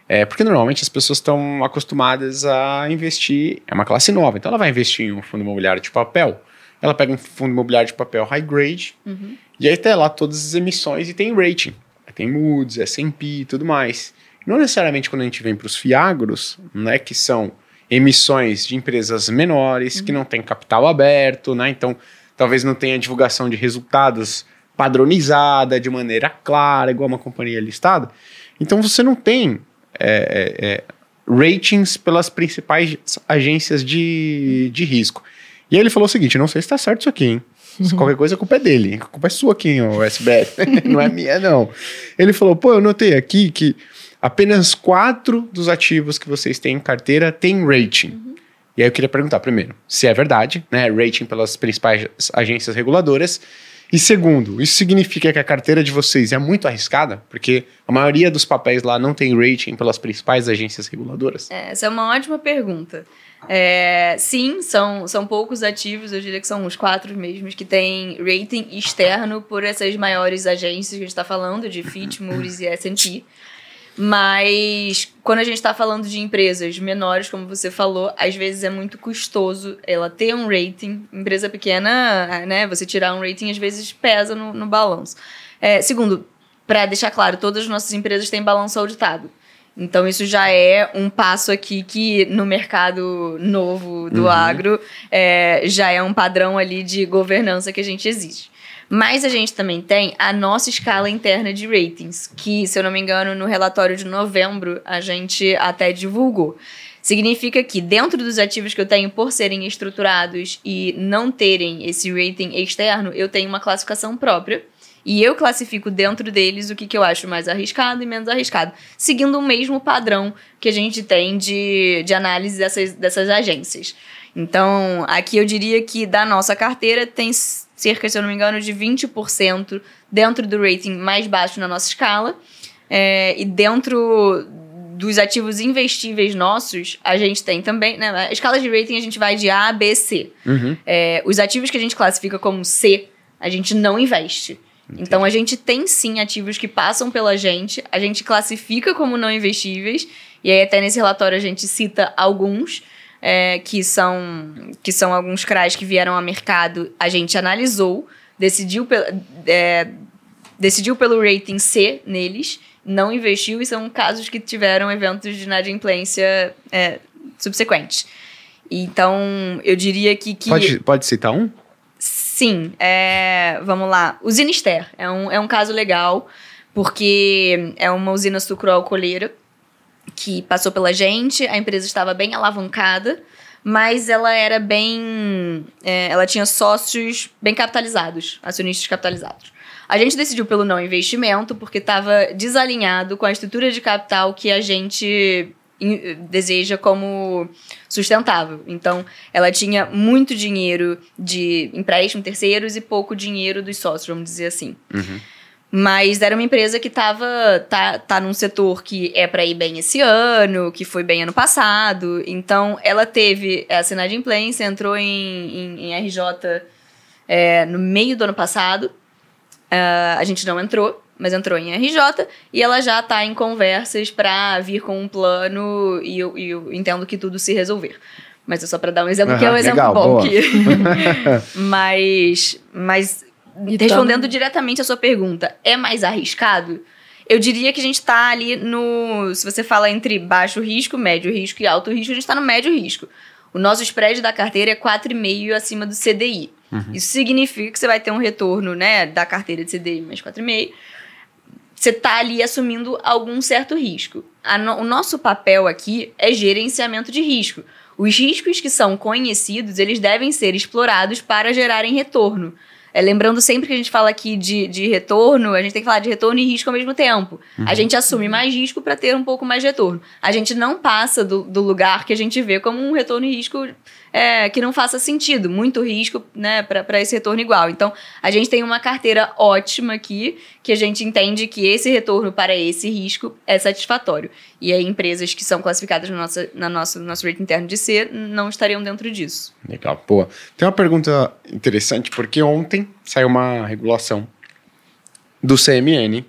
É, porque normalmente as pessoas estão acostumadas a investir, é uma classe nova, então ela vai investir em um fundo imobiliário de papel, ela pega um fundo imobiliário de papel high grade, uhum. e aí tem lá todas as emissões e tem rating. Tem Moody's, S&P e tudo mais. Não necessariamente quando a gente vem para os fiagros, né, que são emissões de empresas menores, uhum. que não tem capital aberto, né, então talvez não tenha divulgação de resultados padronizada, de maneira clara, igual uma companhia listada. Então você não tem é, é, é, ratings pelas principais agências de, de risco. E aí ele falou o seguinte: não sei se está certo isso aqui, hein? Se uhum. qualquer coisa a culpa é dele, a culpa é sua aqui, o SBF, [laughs] não é minha, não. Ele falou: pô, eu notei aqui que apenas quatro dos ativos que vocês têm em carteira têm rating. Uhum. E aí eu queria perguntar, primeiro, se é verdade, né? Rating pelas principais agências reguladoras. E segundo, isso significa que a carteira de vocês é muito arriscada? Porque a maioria dos papéis lá não tem rating pelas principais agências reguladoras? É, essa é uma ótima pergunta. É, sim, são, são poucos ativos, eu diria que são uns quatro mesmos, que têm rating externo por essas maiores agências que a gente está falando, de Fitch, Moody's e S&P. Mas quando a gente está falando de empresas menores, como você falou, às vezes é muito custoso ela ter um rating. Empresa pequena, né? Você tirar um rating às vezes pesa no, no balanço. É, segundo, para deixar claro, todas as nossas empresas têm balanço auditado. Então, isso já é um passo aqui que no mercado novo do uhum. agro é, já é um padrão ali de governança que a gente exige. Mas a gente também tem a nossa escala interna de ratings, que, se eu não me engano, no relatório de novembro a gente até divulgou. Significa que, dentro dos ativos que eu tenho por serem estruturados e não terem esse rating externo, eu tenho uma classificação própria. E eu classifico dentro deles o que, que eu acho mais arriscado e menos arriscado, seguindo o mesmo padrão que a gente tem de, de análise dessas, dessas agências. Então, aqui eu diria que da nossa carteira tem cerca, se eu não me engano, de 20% dentro do rating mais baixo na nossa escala. É, e dentro dos ativos investíveis nossos, a gente tem também. Né, a escala de rating a gente vai de A, B, C. Uhum. É, os ativos que a gente classifica como C, a gente não investe. Então a gente tem sim ativos que passam pela gente, a gente classifica como não investíveis, e aí até nesse relatório a gente cita alguns. É, que são que são alguns CRAs que vieram ao mercado, a gente analisou, decidiu, é, decidiu pelo rating C neles, não investiu, e são casos que tiveram eventos de inadimplência é, subsequentes. Então, eu diria que. que... Pode, pode citar um? Sim, é, vamos lá. O Zinister é um, é um caso legal, porque é uma usina sucroalcooleira que passou pela gente, a empresa estava bem alavancada, mas ela era bem. É, ela tinha sócios bem capitalizados, acionistas capitalizados. A gente decidiu pelo não investimento porque estava desalinhado com a estrutura de capital que a gente deseja como sustentável. Então, ela tinha muito dinheiro de empréstimo terceiros e pouco dinheiro dos sócios, vamos dizer assim. Uhum. Mas era uma empresa que estava tá, tá num setor que é para ir bem esse ano, que foi bem ano passado. Então, ela teve essa inadimplência, entrou em, em, em RJ é, no meio do ano passado. Uh, a gente não entrou mas entrou em RJ e ela já está em conversas para vir com um plano e eu, e eu, entendo que tudo se resolver. Mas é só para dar um exemplo, uhum, que é um exemplo legal, bom. Que... [laughs] mas, mas respondendo diretamente a sua pergunta, é mais arriscado? Eu diria que a gente está ali no. Se você fala entre baixo risco, médio risco e alto risco, a gente está no médio risco. O nosso spread da carteira é 4,5 acima do CDI. Uhum. Isso significa que você vai ter um retorno né, da carteira de CDI mais 4,5 você está ali assumindo algum certo risco. No, o nosso papel aqui é gerenciamento de risco. Os riscos que são conhecidos, eles devem ser explorados para gerarem retorno. É, lembrando sempre que a gente fala aqui de, de retorno, a gente tem que falar de retorno e risco ao mesmo tempo. Uhum. A gente assume mais risco para ter um pouco mais de retorno. A gente não passa do, do lugar que a gente vê como um retorno e risco é, que não faça sentido, muito risco né, para esse retorno igual. Então, a gente tem uma carteira ótima aqui, que a gente entende que esse retorno para esse risco é satisfatório. E aí, empresas que são classificadas no nosso, na nosso, nosso rate interno de C não estariam dentro disso. Legal, pô. Tem uma pergunta interessante, porque ontem saiu uma regulação do CMN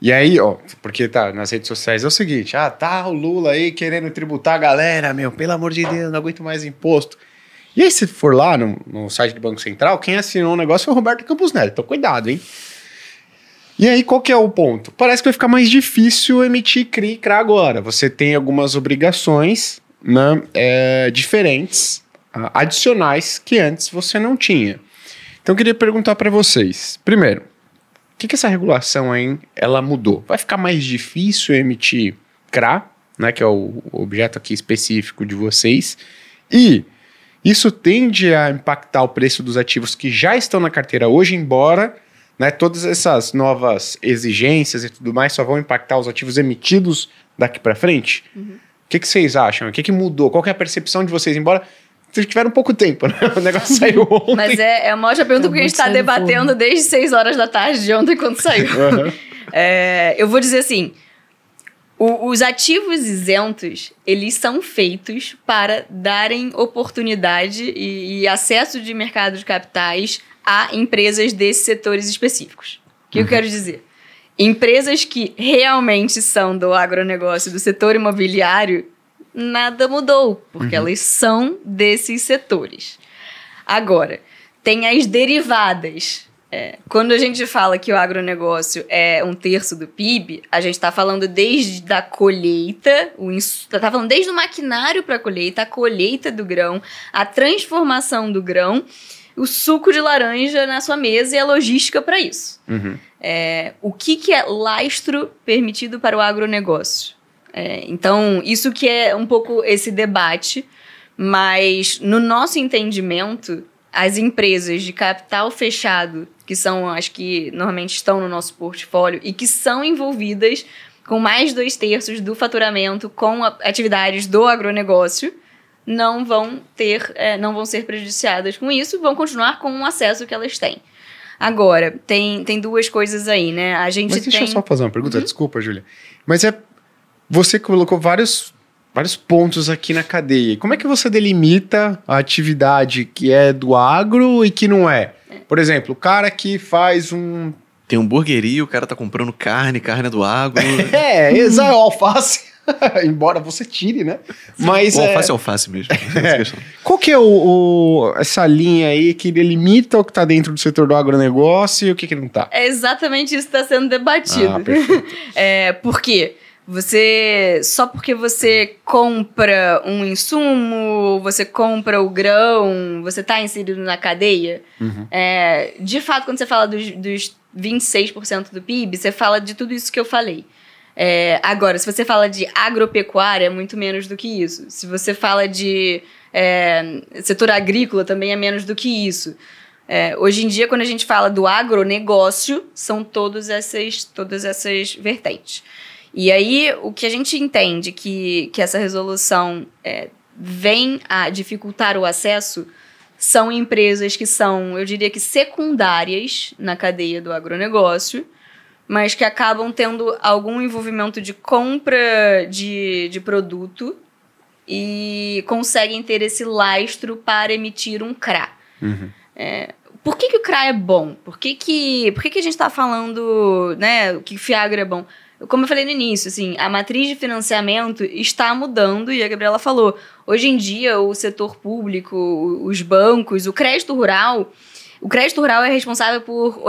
e aí, ó, porque tá nas redes sociais é o seguinte: ah, tá o Lula aí querendo tributar a galera, meu, pelo amor de Deus, não aguento mais imposto. E aí, se for lá no, no site do Banco Central, quem assinou o negócio foi o Roberto Campos Neto. Então, cuidado, hein? E aí, qual que é o ponto? Parece que vai ficar mais difícil emitir CRI e CRA agora. Você tem algumas obrigações né, é, diferentes, adicionais, que antes você não tinha. Então, eu queria perguntar para vocês. Primeiro, que, que essa regulação aí ela mudou? Vai ficar mais difícil emitir CRA, né, que é o objeto aqui específico de vocês, e isso tende a impactar o preço dos ativos que já estão na carteira hoje, embora né, todas essas novas exigências e tudo mais só vão impactar os ativos emitidos daqui para frente? Uhum. O que, que vocês acham? O que, que mudou? Qual que é a percepção de vocês? Embora vocês tiveram pouco tempo, né? O negócio [laughs] saiu ontem. Mas é, é uma ótima pergunta, porque a gente está debatendo desde 6 horas da tarde de ontem quando saiu. [laughs] Uhum. É, eu vou dizer assim: o, os ativos isentos, eles são feitos para darem oportunidade e, e acesso de mercado de capitais a empresas desses setores específicos. O que uhum. eu quero dizer? Empresas que realmente são do agronegócio, do setor imobiliário, nada mudou, porque uhum. elas são desses setores. Agora, tem as derivadas. É, quando a gente fala que o agronegócio é um terço do PIB, a gente está falando desde a colheita, está falando desde o maquinário para a colheita, a colheita do grão, a transformação do grão, o suco de laranja na sua mesa e a logística para isso. Uhum. É, o que, que é lastro permitido para o agronegócio? É, então, isso que é um pouco esse debate, mas no nosso entendimento, as empresas de capital fechado, que são as que normalmente estão no nosso portfólio e que são envolvidas com mais dois terços do faturamento com atividades do agronegócio, não vão ter, é, não vão ser prejudiciadas com isso, vão continuar com o acesso que elas têm. Agora, tem, tem duas coisas aí, né? A gente Mas deixa tem... eu só fazer uma pergunta, uhum. desculpa, Júlia. Mas é você colocou vários, vários pontos aqui na cadeia. Como é que você delimita a atividade que é do agro e que não é? Por exemplo, o cara que faz um tem hamburgueria, o cara tá comprando carne, carne do agro. [laughs] É, exato, alface. [laughs] Embora você tire, né? Mas o é, alface [laughs] é alface mesmo. questão. qual que é o, o- essa linha aí que delimita o que tá dentro do setor do agronegócio e o que que não tá? É exatamente isso que está sendo debatido. Ah. [laughs] É, por quê? Você. Só porque você compra um insumo, você compra o grão, você está inserido na cadeia. Uhum. É, de fato, quando você fala dos, dos 26% do PIB, você fala de tudo isso que eu falei. É, agora, se você fala de agropecuária, é muito menos do que isso. Se você fala de é, setor agrícola, também é menos do que isso. É, hoje em dia, quando a gente fala do agronegócio, são todas essas, todas essas vertentes. E aí, o que a gente entende que, que essa resolução é, vem a dificultar o acesso são empresas que são, eu diria que secundárias na cadeia do agronegócio, mas que acabam tendo algum envolvimento de compra de, de produto e conseguem ter esse lastro para emitir um CRA. Uhum. Por que, que o CRA é bom? Por que, que, por que, que a gente está falando né, que Fiagro é bom? Como eu falei no início, assim, a matriz de financiamento está mudando e a Gabriela falou. Hoje em dia, o setor público, os bancos, o crédito rural, o crédito rural é responsável por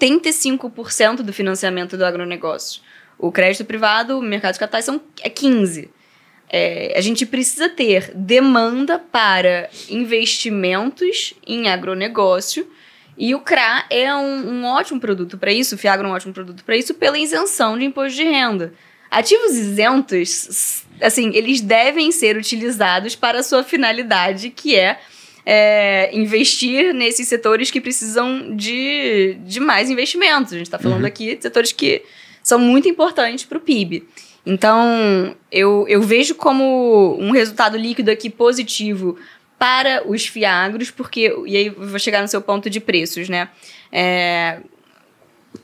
85% do financiamento do agronegócio. O crédito privado, o mercado de capitais, são, é 15%. É, a gente precisa ter demanda para investimentos em agronegócio e o CRA é um, um ótimo produto para isso, o Fiagro é um ótimo produto para isso, pela isenção de imposto de renda. Ativos isentos, assim, eles devem ser utilizados para a sua finalidade, que é, é, investir nesses setores que precisam de, de mais investimentos. A gente está falando Uhum. aqui de setores que são muito importantes para o PIB. Então, eu, eu vejo como um resultado líquido aqui positivo para os fiagros, porque, e aí eu vou chegar no seu ponto de preços, né? É,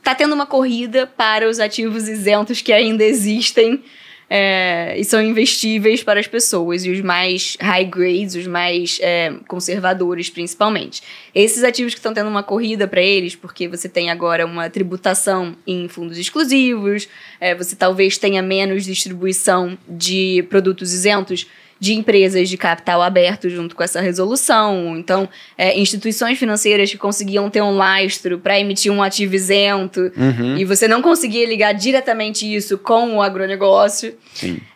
tá tendo uma corrida para os ativos isentos que ainda existem é, e são investíveis para as pessoas, e os mais high grades, os mais é, conservadores, principalmente. Esses ativos que estão tendo uma corrida para eles, porque você tem agora uma tributação em fundos exclusivos, é, você talvez tenha menos distribuição de produtos isentos de empresas de capital aberto junto com essa resolução. Então, é, instituições financeiras que conseguiam ter um lastro para emitir um ativo isento Uhum. e você não conseguia ligar diretamente isso com o agronegócio.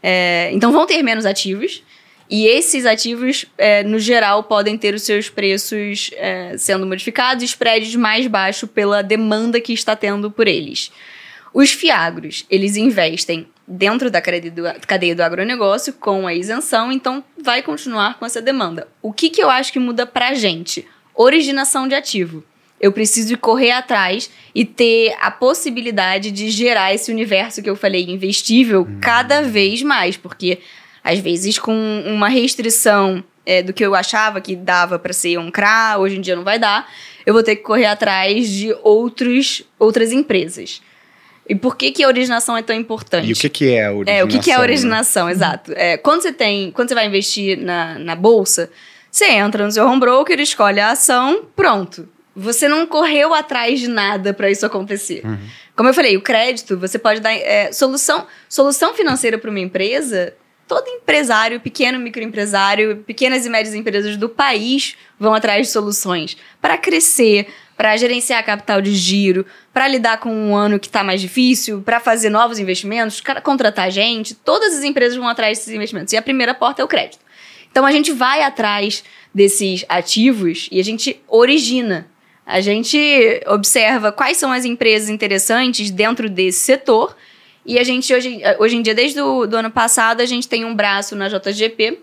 É, então, vão ter menos ativos. E esses ativos, é, no geral, podem ter os seus preços é, sendo modificados e spreads mais baixos pela demanda que está tendo por eles. Os fiagros, eles investem dentro da cadeia do, agronegócio com a isenção, então vai continuar com essa demanda. O que, que eu acho que muda pra gente? Originação de ativo. Eu preciso correr atrás e ter a possibilidade de gerar esse universo que eu falei investível cada vez mais, porque às vezes com uma restrição é, do que eu achava que dava para ser um CRA, hoje em dia não vai dar, eu vou ter que correr atrás de outros, outras empresas. E por que, que a originação é tão importante? E o que, que é a originação? É, o que, que é a né? originação, exato. É, quando você tem, quando você vai investir na, na bolsa, você entra no seu home broker, escolhe a ação, pronto. Você não correu atrás de nada para isso acontecer. Uhum. Como eu falei, o crédito, você pode dar é, solução, solução financeira para uma empresa. Todo empresário, pequeno microempresário, pequenas e médias empresas do país vão atrás de soluções para crescer, para gerenciar capital de giro, para lidar com um ano que está mais difícil, para fazer novos investimentos, contratar gente. Todas as empresas vão atrás desses investimentos. E a primeira porta é o crédito. Então a gente vai atrás desses ativos e a gente origina. A gente observa quais são as empresas interessantes dentro desse setor. E a gente, hoje, hoje em dia, desde o ano passado, a gente tem um braço na JGP,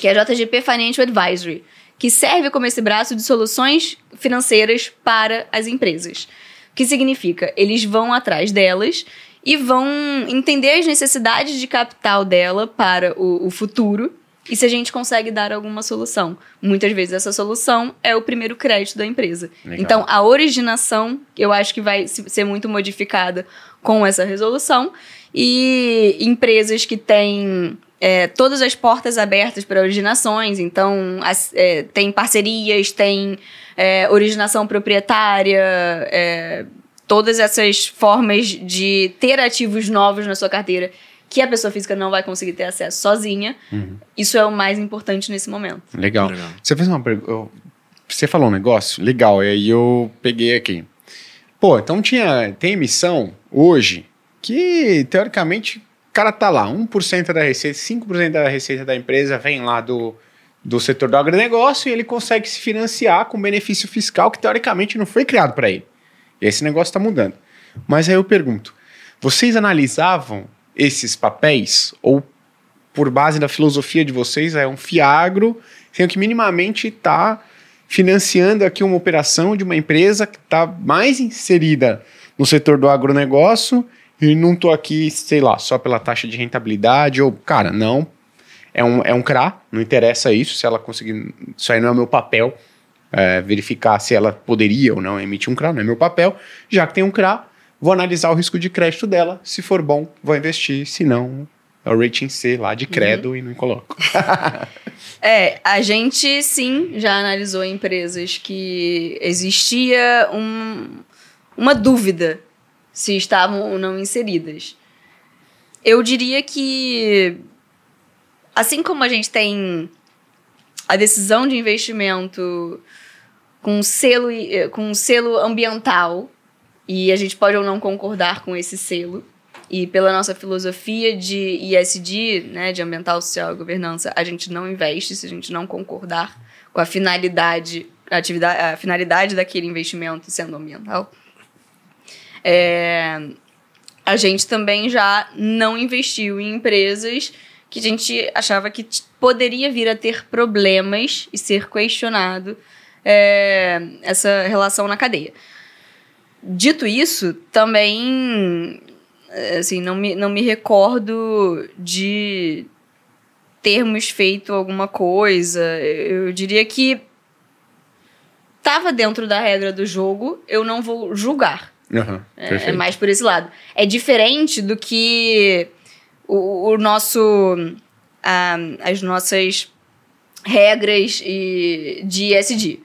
que é a JGP Financial Advisory, que serve como esse braço de soluções financeiras para as empresas. O que significa? Eles vão atrás delas e vão entender as necessidades de capital dela para o, o futuro e se a gente consegue dar alguma solução. Muitas vezes essa solução é o primeiro crédito da empresa. Legal. Então, a originação, eu acho que vai se- ser muito modificada com essa resolução. E empresas que têm é, todas as portas abertas para originações, então as- é, tem parcerias, tem é, originação proprietária, é, todas essas formas de ter ativos novos na sua carteira que a pessoa física não vai conseguir ter acesso sozinha. Uhum. Isso é o mais importante nesse momento. Legal. Legal. Você fez uma pergunta. Você falou um negócio legal, e aí eu peguei aqui. Pô, então tinha, tem emissão hoje que, teoricamente, o cara tá lá, 1% da receita, 5% da receita da empresa vem lá do, do setor do agronegócio e ele consegue se financiar com benefício fiscal que, teoricamente, não foi criado para ele. E esse negócio está mudando. Mas aí eu pergunto, vocês analisavam esses papéis ou por base da filosofia de vocês é um fiagro, tem que minimamente está financiando aqui uma operação de uma empresa que está mais inserida no setor do agronegócio e não estou aqui, sei lá, só pela taxa de rentabilidade ou, cara, não, é um, é um CRA, não interessa isso, se ela conseguir, isso aí não é meu papel, é, verificar se ela poderia ou não emitir um CRA, não é meu papel, já que tem um CRA, vou analisar o risco de crédito dela, se for bom, vou investir, se não, é o rating C lá de credo e não coloco. [laughs] É, a gente sim já analisou empresas que existia um, uma dúvida se estavam ou não inseridas. Eu diria que, assim como a gente tem a decisão de investimento com selo, eh, com selo ambiental, e a gente pode ou não concordar com esse selo, e pela nossa filosofia de ISD, né, de ambiental, social e governança, a gente não investe se a gente não concordar com a finalidade, a, atividade, a finalidade daquele investimento sendo ambiental. É, a gente também já não investiu em empresas que a gente achava que poderia vir a ter problemas e ser questionado é, essa relação na cadeia. Dito isso, também assim, não me, não me recordo de termos feito alguma coisa. Eu diria que estava dentro da regra do jogo, eu não vou julgar. Uhum, é, é, mais por esse lado. É diferente do que o, o nosso. as nossas regras e, de ESG.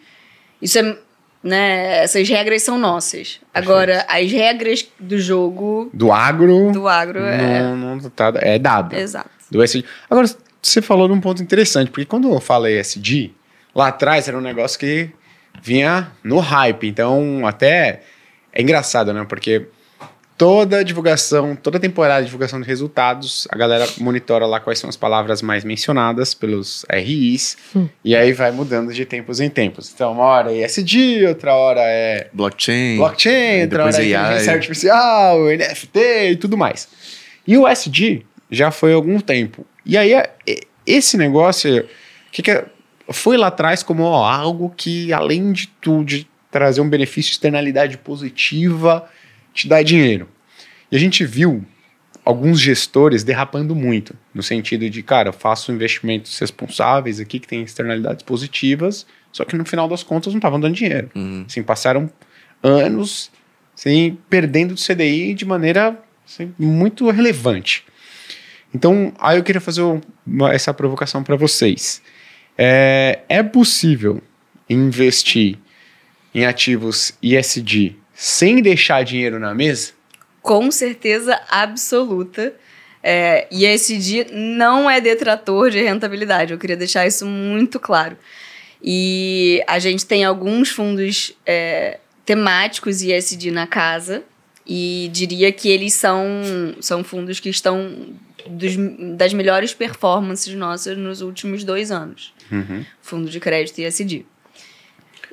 Isso é né? Essas regras são nossas. Agora, as regras do jogo. Do agro. Do agro é. Não, não tá, é dado. Exato. Do SD. Agora, você falou num ponto interessante, porque quando eu falei SD, lá atrás era um negócio que vinha no hype. Então, até. É engraçado, né? Porque toda divulgação, toda temporada de divulgação de resultados, a galera monitora lá quais são as palavras mais mencionadas pelos RIs, hum. e aí vai mudando de tempos em tempos. Então, uma hora é ESG, outra hora é blockchain, blockchain outra hora é inteligência artificial, NFT e tudo mais. E o SG já foi há algum tempo. E aí, é, esse negócio, que, que é, foi lá atrás como ó, algo que, além de tudo, de trazer um benefício, externalidade positiva, te dá dinheiro. E a gente viu alguns gestores derrapando muito, no sentido de, cara, eu faço investimentos responsáveis aqui que tem externalidades positivas, só que no final das contas não estavam dando dinheiro. Uhum. Assim, passaram anos assim, perdendo do CDI de maneira assim, muito relevante. Então, aí eu queria fazer uma, essa provocação para vocês. É, é possível investir em ativos ISD sem deixar dinheiro na mesa? Com certeza absoluta. É, e dia não é detrator de rentabilidade, eu queria deixar isso muito claro. E a gente tem alguns fundos é, temáticos ISD na casa, e diria que eles são, são fundos que estão dos, das melhores performances nossas nos últimos dois anos. Uhum. Fundo de crédito ISD.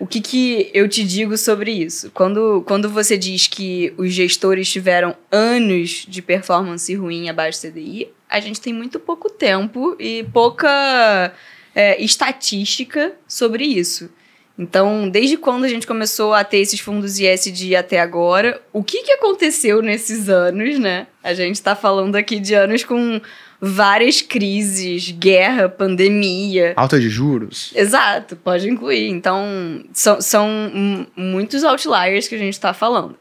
O que, que eu te digo sobre isso? Quando, quando você diz que os gestores tiveram anos de performance ruim abaixo do CDI, a gente tem muito pouco tempo e pouca é, estatística sobre isso. Então, desde quando a gente começou a ter esses fundos ISD até agora, o que, que aconteceu nesses anos, né? A gente está falando aqui de anos com várias crises, guerra, pandemia. Alta de juros. Exato, pode incluir. Então, são, são muitos outliers que a gente está falando.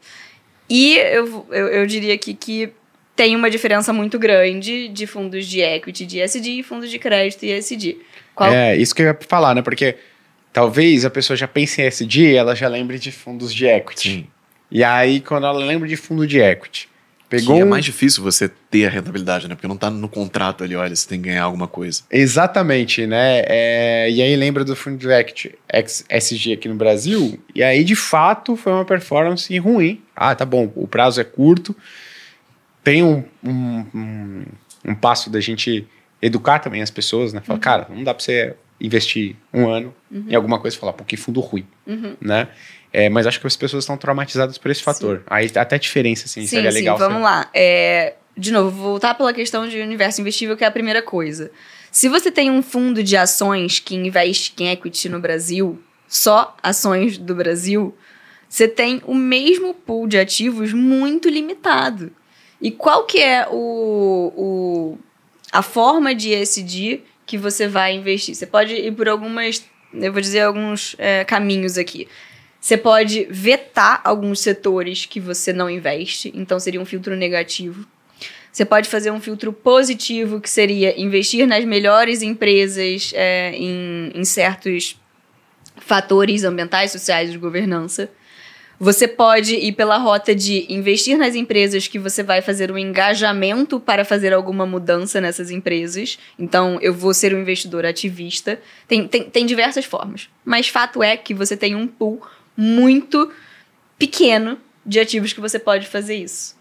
E eu, eu, eu diria aqui que tem uma diferença muito grande de fundos de equity de ESG e fundos de crédito e ESG. Qual... É, isso que eu ia falar, né? Porque talvez a pessoa já pense em ESG e ela já lembre de fundos de equity. Sim. E aí, quando ela lembra de fundo de equity, pegou. Que é mais difícil você ter a rentabilidade, né? Porque não tá no contrato ali, olha, você tem que ganhar alguma coisa. Exatamente, né? É, e aí lembra do fundo X- SG aqui no Brasil, e aí de fato foi uma performance ruim. Ah, tá bom, o prazo é curto, tem um, um, um, um passo da gente educar também as pessoas, né? Falar, cara, não dá pra você investir um ano em alguma coisa e falar, pô, que fundo ruim, Uhum. né? É, mas acho que as pessoas estão traumatizadas por esse fator. Aí até a diferença, assim, Sim, seria sim, legal. vamos você- lá. É, de novo, vou voltar pela questão de universo investível, que é a primeira coisa. Se você tem um fundo de ações que investe em equity no Brasil, só ações do Brasil, você tem o mesmo pool de ativos muito limitado. E qual que é o, o- a forma de ESG que você vai investir? Você pode ir por algumas, eu vou dizer alguns é, caminhos aqui. Você pode vetar alguns setores que você não investe, então seria um filtro negativo. Você pode fazer um filtro positivo, que seria investir nas melhores empresas é, em, em certos fatores ambientais, sociais de governança. Você pode ir pela rota de investir nas empresas que você vai fazer um engajamento para fazer alguma mudança nessas empresas. Então, eu vou ser um investidor ativista. Tem, tem, tem diversas formas. Mas fato é que você tem um pool muito pequeno de ativos que você pode fazer isso.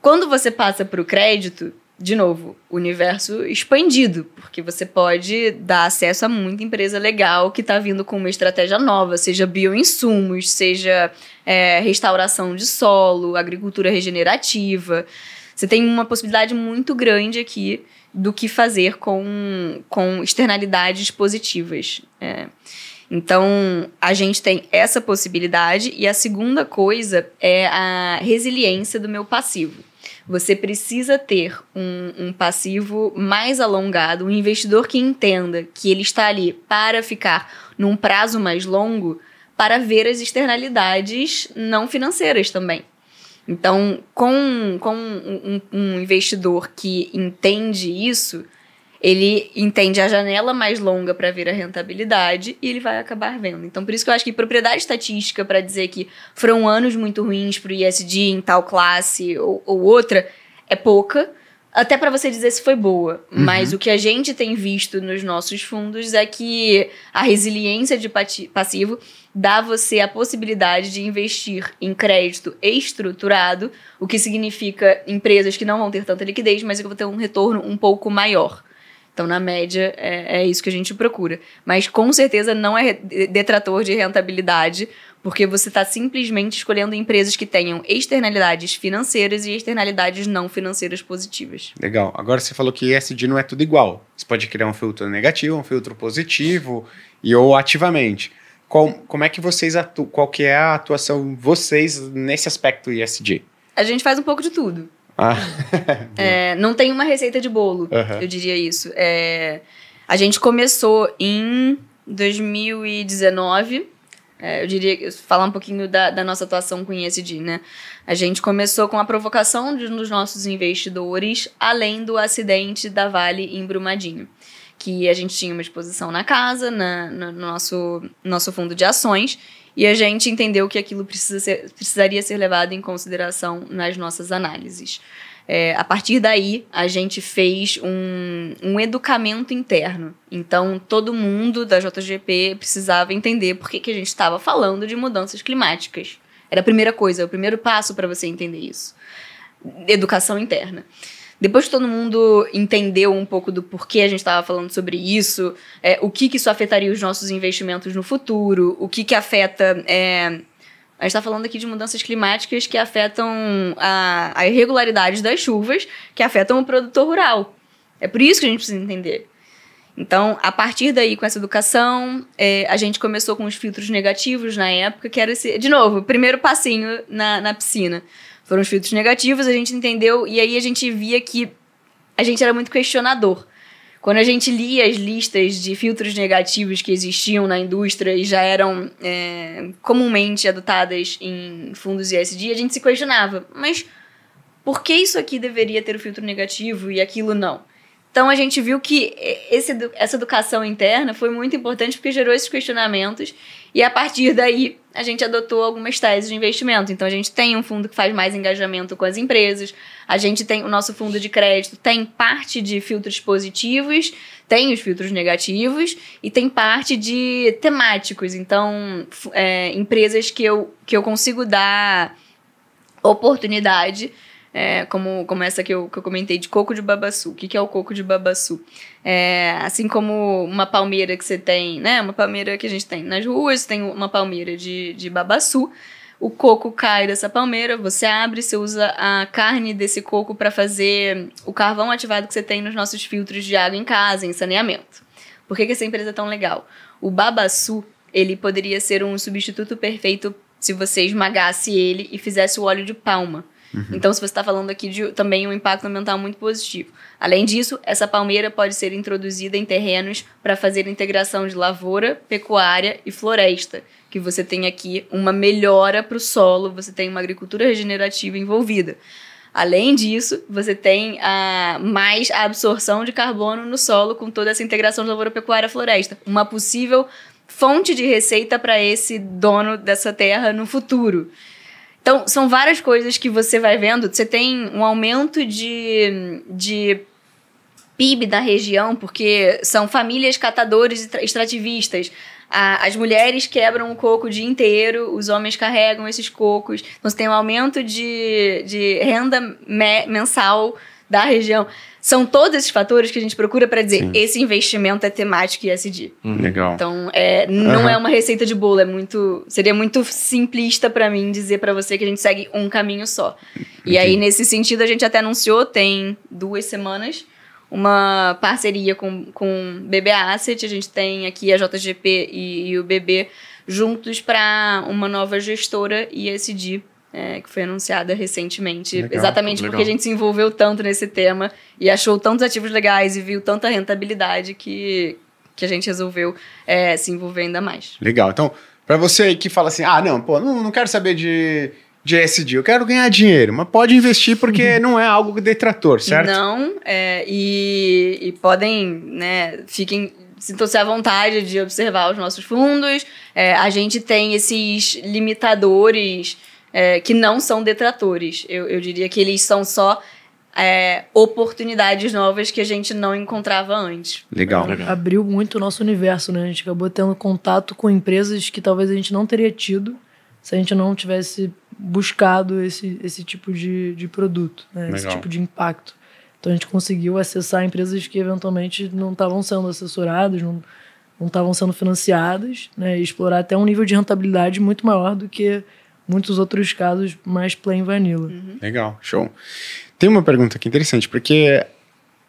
Quando você passa para o crédito, de novo, universo expandido, porque você pode dar acesso a muita empresa legal que está vindo com uma estratégia nova, seja bioinsumos, seja é, restauração de solo, agricultura regenerativa. Você tem uma possibilidade muito grande aqui do que fazer com, com externalidades positivas. É. Então, a gente tem essa possibilidade. E a segunda coisa é a resiliência do meu passivo. Você precisa ter um, um, passivo mais alongado, um investidor que entenda que ele está ali para ficar num prazo mais longo, para ver as externalidades não financeiras também. Então, com, com um, um investidor que entende isso, ele entende a janela mais longa para ver a rentabilidade e ele vai acabar vendo. Então, por isso que eu acho que propriedade estatística para dizer que foram anos muito ruins para o ISD em tal classe ou, ou outra é pouca, até para você dizer se foi boa. Uhum. Mas o que a gente tem visto nos nossos fundos é que a resiliência de passivo dá você a possibilidade de investir em crédito estruturado, o que significa empresas que não vão ter tanta liquidez, mas que vão ter um retorno um pouco maior. Então, na média, é, é, isso que a gente procura. Mas com certeza não é detrator de rentabilidade, porque você está simplesmente escolhendo empresas que tenham externalidades financeiras e externalidades não financeiras positivas. Legal. Agora você falou que ESG não é tudo igual. Você pode criar um filtro negativo, um filtro positivo e ou ativamente. Qual, como é que vocês atuam? Qual que é a atuação vocês nesse aspecto ESG? A gente faz um pouco de tudo. Ah. [laughs] é, não tem uma receita de bolo, Uhum. eu diria isso. É, a gente começou em 2019. É, eu diria, falar um pouquinho da, da nossa atuação com ESG, né? A gente começou com a provocação de, dos nossos investidores, além do acidente da Vale em Brumadinho. Que a gente tinha uma exposição na casa, na, no nosso, nosso fundo de ações, e a gente entendeu que aquilo ser, precisaria ser levado em consideração nas nossas análises. É, a partir daí, a gente fez um, um educamento interno. Então, todo mundo da JGP precisava entender por que, que a gente estava falando de mudanças climáticas. Era a primeira coisa, o primeiro passo para você entender isso. Educação interna. Depois que todo mundo entendeu um pouco do porquê a gente estava falando sobre isso, é, o que, que isso afetaria os nossos investimentos no futuro, o que, que afeta. É, a gente está falando aqui de mudanças climáticas que afetam a, a irregularidade das chuvas, que afetam o produtor rural. É por isso que a gente precisa entender. Então, a partir daí, com essa educação, é, a gente começou com os filtros negativos na época, que era esse, de novo, o primeiro passinho na, na piscina. Foram os filtros negativos, a gente entendeu, e aí a gente via que a gente era muito questionador. Quando a gente lia as listas de filtros negativos que existiam na indústria e já eram é, comumente adotadas em fundos ISD, a gente se questionava, mas por que isso aqui deveria ter o filtro negativo e aquilo não? Então a gente viu que esse, essa educação interna foi muito importante porque gerou esses questionamentos e a partir daí a gente adotou algumas teses de investimento. Então a gente tem um fundo que faz mais engajamento com as empresas, a gente tem o nosso fundo de crédito tem parte de filtros positivos, tem os filtros negativos e tem parte de temáticos. Então é, empresas que eu, que eu consigo dar oportunidade é, como, como essa que eu, que eu comentei, de coco de babaçu. O que, que é o coco de babaçu? É, assim como uma palmeira que você tem, né? Uma palmeira que a gente tem nas ruas, tem uma palmeira de, de babaçu. O coco cai dessa palmeira, você abre, você usa a carne desse coco para fazer o carvão ativado que você tem nos nossos filtros de água em casa, em saneamento. Por que, que essa empresa é tão legal? O babaçu, ele poderia ser um substituto perfeito se você esmagasse ele e fizesse o óleo de palma. Uhum. Então, se você está falando aqui de também um impacto ambiental muito positivo. Além disso, essa palmeira pode ser introduzida em terrenos para fazer integração de lavoura, pecuária e floresta, que você tem aqui uma melhora para o solo, você tem uma agricultura regenerativa envolvida. Além disso, você tem a, mais a absorção de carbono no solo com toda essa integração de lavoura, pecuária e floresta. Uma possível fonte de receita para esse dono dessa terra no futuro. Então, são várias coisas que você vai vendo. Você tem um aumento de, de PIB da região, porque são famílias catadores e extrativistas. as mulheres quebram o coco o dia inteiro, os homens carregam esses cocos. Então, você tem um aumento de, de renda me, mensal da região. São todos esses fatores que a gente procura para dizer Sim. esse investimento é temático e SD. Hum, legal. Então, é, não uhum. é uma receita de bolo, é muito seria muito simplista para mim dizer para você que a gente segue um caminho só. Entendi. E aí nesse sentido a gente até anunciou tem duas semanas uma parceria com com BB Asset, a gente tem aqui a JGP e, e o BB juntos para uma nova gestora ISD é, que foi anunciada recentemente. Legal, exatamente legal. porque a gente se envolveu tanto nesse tema e achou tantos ativos legais e viu tanta rentabilidade que, que a gente resolveu é, se envolver ainda mais. Legal. Então, para você que fala assim, ah, não, pô, não, não quero saber de, de SD, eu quero ganhar dinheiro, mas pode investir porque [laughs] não é algo detrator, certo? Não, é, e, e podem, né, fiquem sintam-se à vontade de observar os nossos fundos. É, a gente tem esses limitadores é, que não são detratores. Eu, eu diria que eles são só é, oportunidades novas que a gente não encontrava antes. Legal. Legal. Abriu muito o nosso universo, né? A gente acabou tendo contato com empresas que talvez a gente não teria tido se a gente não tivesse buscado esse, esse tipo de, de produto, né? esse tipo de impacto. Então a gente conseguiu acessar empresas que eventualmente não estavam sendo assessoradas, não não estavam sendo financiadas, né? E explorar até um nível de rentabilidade muito maior do que muitos outros casos mais plain vanilla. Uhum. Legal, show. Tem uma pergunta aqui interessante, porque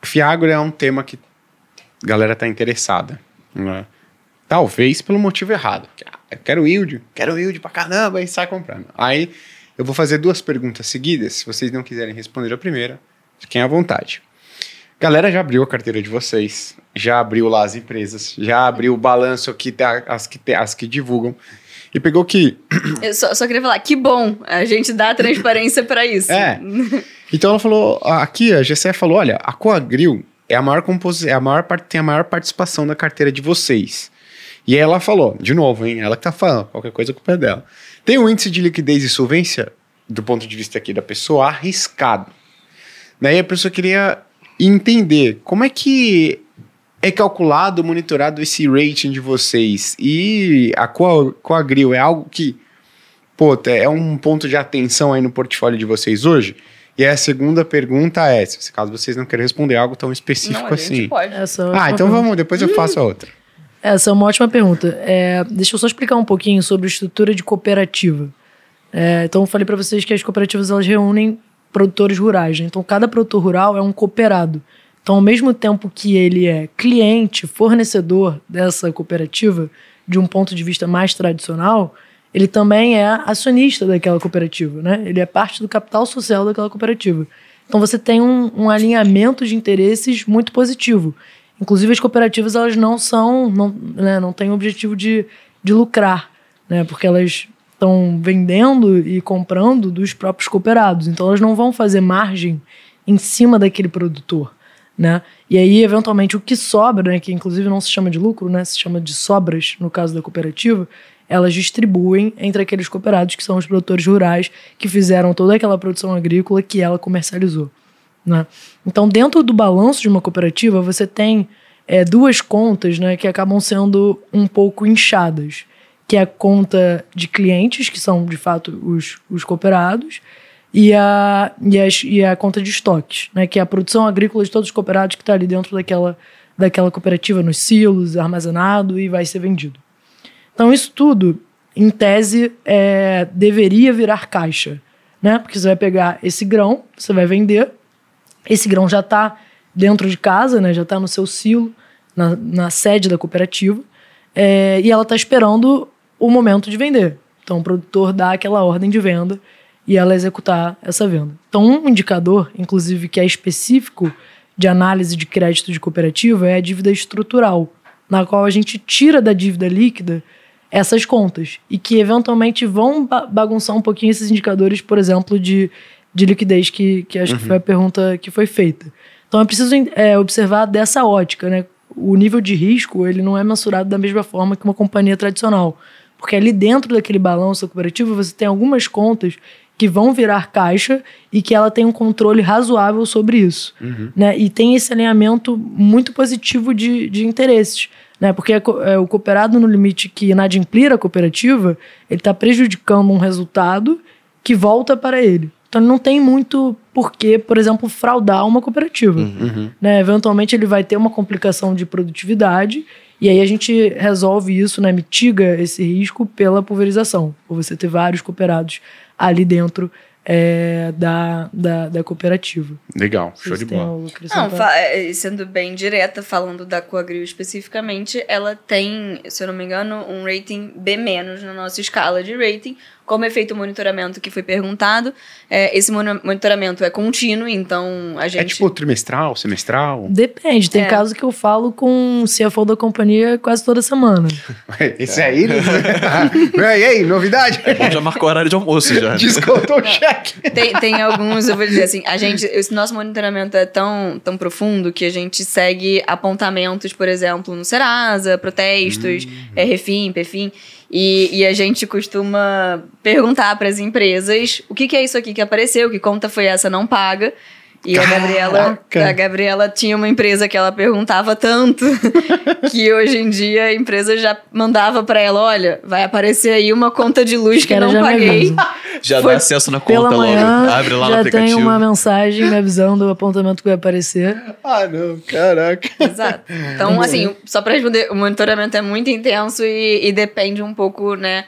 Fiagro é um tema que a galera tá interessada. Né? Talvez pelo motivo errado. Ah, eu quero yield, quero yield pra caramba, e sai comprando. Aí eu vou fazer duas perguntas seguidas. Se vocês não quiserem responder a primeira, fiquem à vontade. Galera já abriu a carteira de vocês, já abriu lá as empresas, já abriu o balanço aqui, as que, as que divulgam e pegou que. Eu só, só queria falar, que bom, a gente dá transparência para isso. É. Então ela falou, aqui a GCE falou: olha, a Coagril é a maior composição, é a maior tem a maior participação da carteira de vocês. E aí ela falou, de novo, hein? Ela que tá falando, qualquer coisa é culpa é dela. Tem um índice de liquidez e solvência, do ponto de vista aqui da pessoa, arriscado. Daí a pessoa queria entender como é que é calculado, monitorado esse rating de vocês? E a Coagril é algo que, pô, é um ponto de atenção aí no portfólio de vocês hoje? E a segunda pergunta é, se caso vocês não querem responder algo tão específico não, assim. Pode. Essa é ah, então pergunta. vamos, depois eu faço a outra. Essa é uma ótima pergunta. É, deixa eu só explicar um pouquinho sobre a estrutura de cooperativa. É, então, eu falei para vocês que as cooperativas elas reúnem produtores rurais. Né? Então, cada produtor rural é um cooperado. Então, ao mesmo tempo que ele é cliente, fornecedor dessa cooperativa, de um ponto de vista mais tradicional, ele também é acionista daquela cooperativa, né? Ele é parte do capital social daquela cooperativa. Então você tem um, um alinhamento de interesses muito positivo. Inclusive as cooperativas elas não são, não, né, não têm o objetivo de, de lucrar, né? Porque elas estão vendendo e comprando dos próprios cooperados. Então elas não vão fazer margem em cima daquele produtor. Né? E aí, eventualmente, o que sobra, né, que inclusive não se chama de lucro, né, se chama de sobras, no caso da cooperativa, elas distribuem entre aqueles cooperados que são os produtores rurais que fizeram toda aquela produção agrícola que ela comercializou. Né? Então, dentro do balanço de uma cooperativa, você tem é, duas contas né, que acabam sendo um pouco inchadas, que é a conta de clientes, que são de fato os, os cooperados, e a, e, e a conta de estoques, né, que é a produção agrícola de todos os cooperados que está ali dentro daquela, daquela cooperativa, nos silos, armazenado e vai ser vendido. Então, isso tudo, em tese, é, deveria virar caixa, né? Porque você vai pegar esse grão, você vai vender, esse grão já está dentro de casa, né? Já está no seu silo, na, na sede da cooperativa, é, e ela está esperando o momento de vender. Então, o produtor dá aquela ordem de venda e ela executar essa venda. Então, um indicador, inclusive, que é específico de análise de crédito de cooperativa é a dívida estrutural, na qual a gente tira da dívida líquida essas contas e que eventualmente vão bagunçar um pouquinho esses indicadores, por exemplo, de, de liquidez, que, que acho uhum. que foi a pergunta que foi feita. Então é preciso é, observar dessa ótica, né? O nível de risco ele não é mensurado da mesma forma que uma companhia tradicional. Porque ali dentro daquele balanço cooperativo você tem algumas contas que vão virar caixa e que ela tem um controle razoável sobre isso. Uhum. Né? E tem esse alinhamento muito positivo de, de interesses. Né? Porque é, o cooperado no limite que inadimplir a cooperativa, ele está prejudicando um resultado que volta para ele. Então ele não tem muito porquê, por exemplo, fraudar uma cooperativa. Uhum. Né? Eventualmente ele vai ter uma complicação de produtividade e aí a gente resolve isso, né? mitiga esse risco pela pulverização, por você ter vários cooperados ali dentro é, da, da, da, cooperativa. Legal, show de bola. Não, é, sendo bem direta, falando da Coagrio especificamente, ela tem, se eu não me engano, um rating B- na nossa escala de rating, como é feito o monitoramento que foi perguntado, é, esse monitoramento é contínuo, então a é gente... É tipo trimestral, semestral? Depende, tem é. casos que eu falo com o CFO da companhia quase toda semana. [laughs] Esse é. aí? e aí, novidade? É já marcou o horário de almoço já. Descontou o cheque. Tem, tem alguns, eu vou dizer assim, a gente, esse nosso monitoramento é tão, tão profundo que a gente segue apontamentos, por exemplo, no Serasa, protestos, hum. é, Refim, Perfim, e, e, a gente costuma perguntar para as empresas o que, que, é isso aqui que apareceu, que conta foi essa não paga. E a Gabriela, a Gabriela tinha uma empresa que ela perguntava tanto [laughs] que hoje em dia a empresa já mandava para ela, olha, vai aparecer aí uma conta de luz que, que não paguei. [laughs] Já Foi dá acesso na conta logo. Abre lá já no aplicativo. Já tem uma mensagem me avisando o apontamento que vai aparecer. Ah, não, caraca. Exato. Então, assim, só para responder, o monitoramento é muito intenso e, e depende um pouco, né,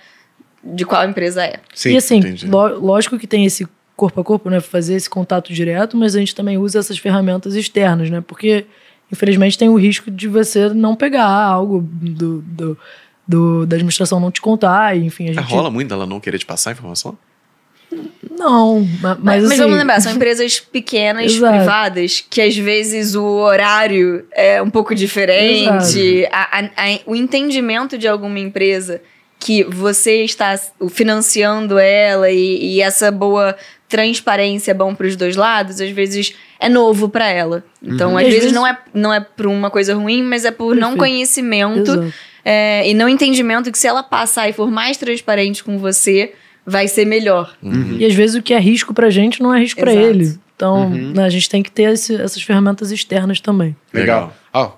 de qual empresa é. Sim, e assim, lógico que tem esse corpo a corpo, né? Fazer esse contato direto, mas a gente também usa essas ferramentas externas, né? Porque, infelizmente, tem o risco de você não pegar algo do, do, do da administração não te contar, enfim. A gente... Rola muito ela não querer te passar a informação? Não, mas, mas, mas vamos assim, lembrar, são empresas pequenas, privadas, que às vezes o horário é um pouco diferente. A, a, a, o entendimento de alguma empresa que você está financiando ela e, e essa boa transparência é bom para os dois lados, às vezes é novo para ela. Então, uhum. às vezes, vezes, não é, não é por uma coisa ruim, mas é por Perfeito. não conhecimento é, e não entendimento que se ela passar e for mais transparente com você, vai ser melhor. Uhum. E às vezes o que é risco pra gente não é risco para ele. Então, uhum. né, a gente tem que ter esse, essas ferramentas externas também. Legal. Ó,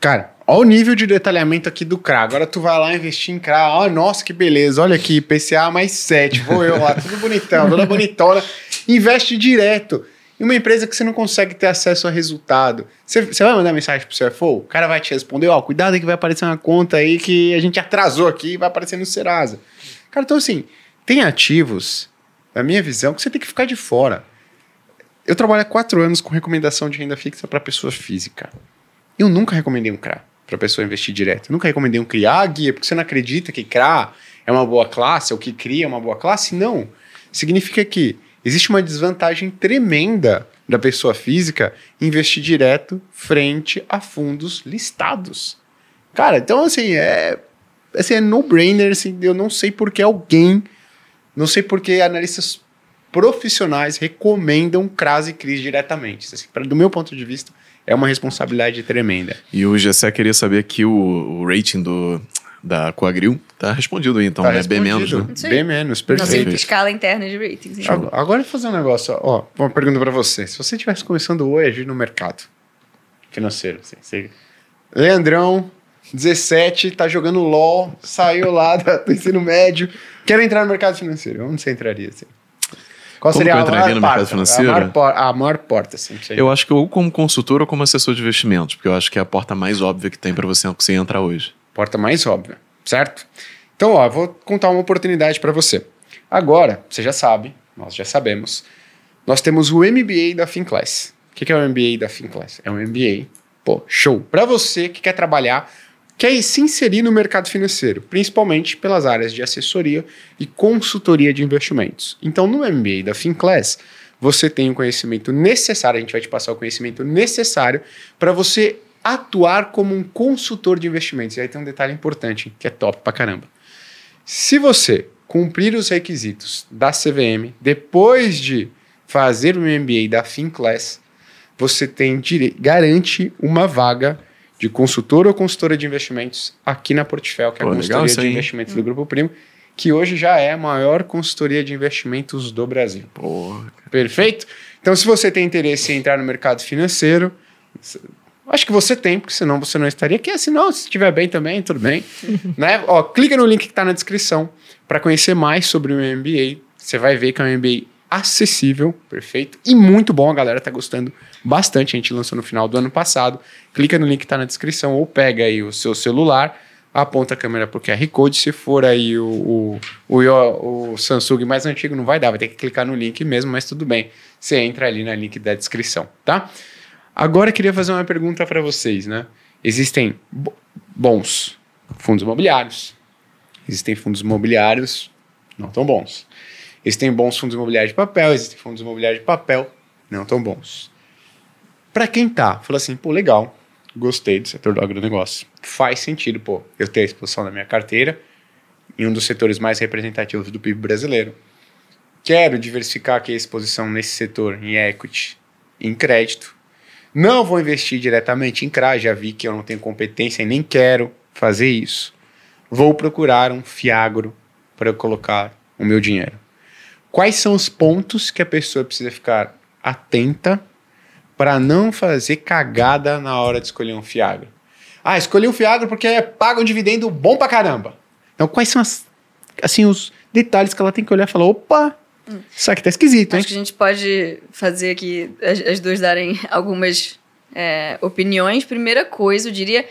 cara, Olha o nível de detalhamento aqui do CRA. Agora tu vai lá investir em CRA. Oh, nossa, que beleza. Olha aqui, PCA mais 7. Vou eu lá, tudo bonitão, toda bonitona. Investe direto em uma empresa que você não consegue ter acesso a resultado. Você, você vai mandar mensagem pro CFO? O cara vai te responder, ó, oh, cuidado que vai aparecer uma conta aí que a gente atrasou aqui e vai aparecer no Serasa. Cara, então assim, tem ativos, na minha visão, que você tem que ficar de fora. Eu trabalho há quatro anos com recomendação de renda fixa para pessoa física. Eu nunca recomendei um CRA para pessoa investir direto. Eu nunca recomendei um criar guia, porque você não acredita que CRA é uma boa classe, ou que cria é uma boa classe. Não. Significa que existe uma desvantagem tremenda da pessoa física investir direto frente a fundos listados. Cara, então assim, é, assim, é no-brainer, assim, eu não sei por que alguém, não sei por que analistas profissionais recomendam CRAS e CRIs diretamente. Assim, pra, do meu ponto de vista, é uma responsabilidade tremenda. E o Gessé queria saber aqui o, o rating do, da Coagril. Tá respondido aí, então, Tá né? B menos, respondido. né? B menos, Nossa perfeito. escala interna de ratings. então. Agora- eu vou fazer um negócio, ó, uma pergunta pra você. Se você estivesse começando hoje no mercado financeiro, assim, você- Leandrão, 17, tá jogando LOL, saiu lá [laughs] do ensino médio, quer entrar no mercado financeiro. Onde você entraria, assim? Qual Como seria que eu a entraria no mercado financeiro? A maior, por- a maior porta, assim. você Eu acho que ou como consultor ou como assessor de investimentos, porque eu acho que é a porta mais óbvia que tem para você conseguir entrar hoje. Porta mais óbvia, certo? Então, ó, vou contar uma oportunidade para você. Agora, você já sabe, nós já sabemos, nós temos o MBA da FinClass. O que que é o MBA da FinClass? É um MBA, pô, show. Para você que quer trabalhar, quer se inserir no mercado financeiro, principalmente pelas áreas de assessoria e consultoria de investimentos. Então, no MBA da FinClass, você tem o conhecimento necessário, a gente vai te passar o conhecimento necessário para você atuar como um consultor de investimentos. E aí tem um detalhe importante, que é top pra caramba. Se você cumprir os requisitos da CVM, depois de fazer o MBA da FinClass, você tem garante uma vaga de consultor ou consultora de investimentos aqui na Portfel, que é a Pô, legal consultoria isso de aí. investimentos do Grupo Primo, que hoje já é a maior consultoria de investimentos do Brasil. Pô, Perfeito? Então, se você tem interesse em entrar no mercado financeiro, acho que você tem, porque senão você não estaria aqui. Se não, se estiver bem também, tudo bem. [laughs] né? Ó, clica no link que está na descrição para conhecer mais sobre o MBA. Você vai ver que é um MBA acessível, perfeito, e muito bom. A galera tá gostando bastante. A gente lançou no final do ano passado. Clica no link que está na descrição ou pega aí o seu celular, aponta a câmera pro QR Code. Se for aí o, o, o, o Samsung mais antigo, não vai dar, vai ter que clicar no link mesmo, mas tudo bem. Você entra ali na link da descrição, tá? Agora eu queria fazer uma pergunta para vocês, né? Existem bo- bons fundos imobiliários, existem fundos imobiliários não tão bons. Existem bons fundos imobiliários de papel, existem fundos imobiliários de papel não tão bons. Para quem tá, fala assim, pô, legal, gostei do setor do agronegócio. Faz sentido, pô, eu ter a exposição na minha carteira em um dos setores mais representativos do PIB brasileiro. Quero diversificar aqui a exposição nesse setor em equity, em crédito. Não vou investir diretamente em CRA, já vi que eu não tenho competência e nem quero fazer isso. Vou procurar um fiagro para eu colocar o meu dinheiro. Quais são os pontos que a pessoa precisa ficar atenta para não fazer cagada na hora de escolher um fiagro? Ah, escolhi um fiagro porque paga um dividendo bom pra caramba. Então, quais são as, assim, os detalhes que ela tem que olhar e falar: opa, isso aqui tá esquisito, hein? Acho que a gente pode fazer aqui as, as duas darem algumas é, opiniões. Primeira coisa, eu diria,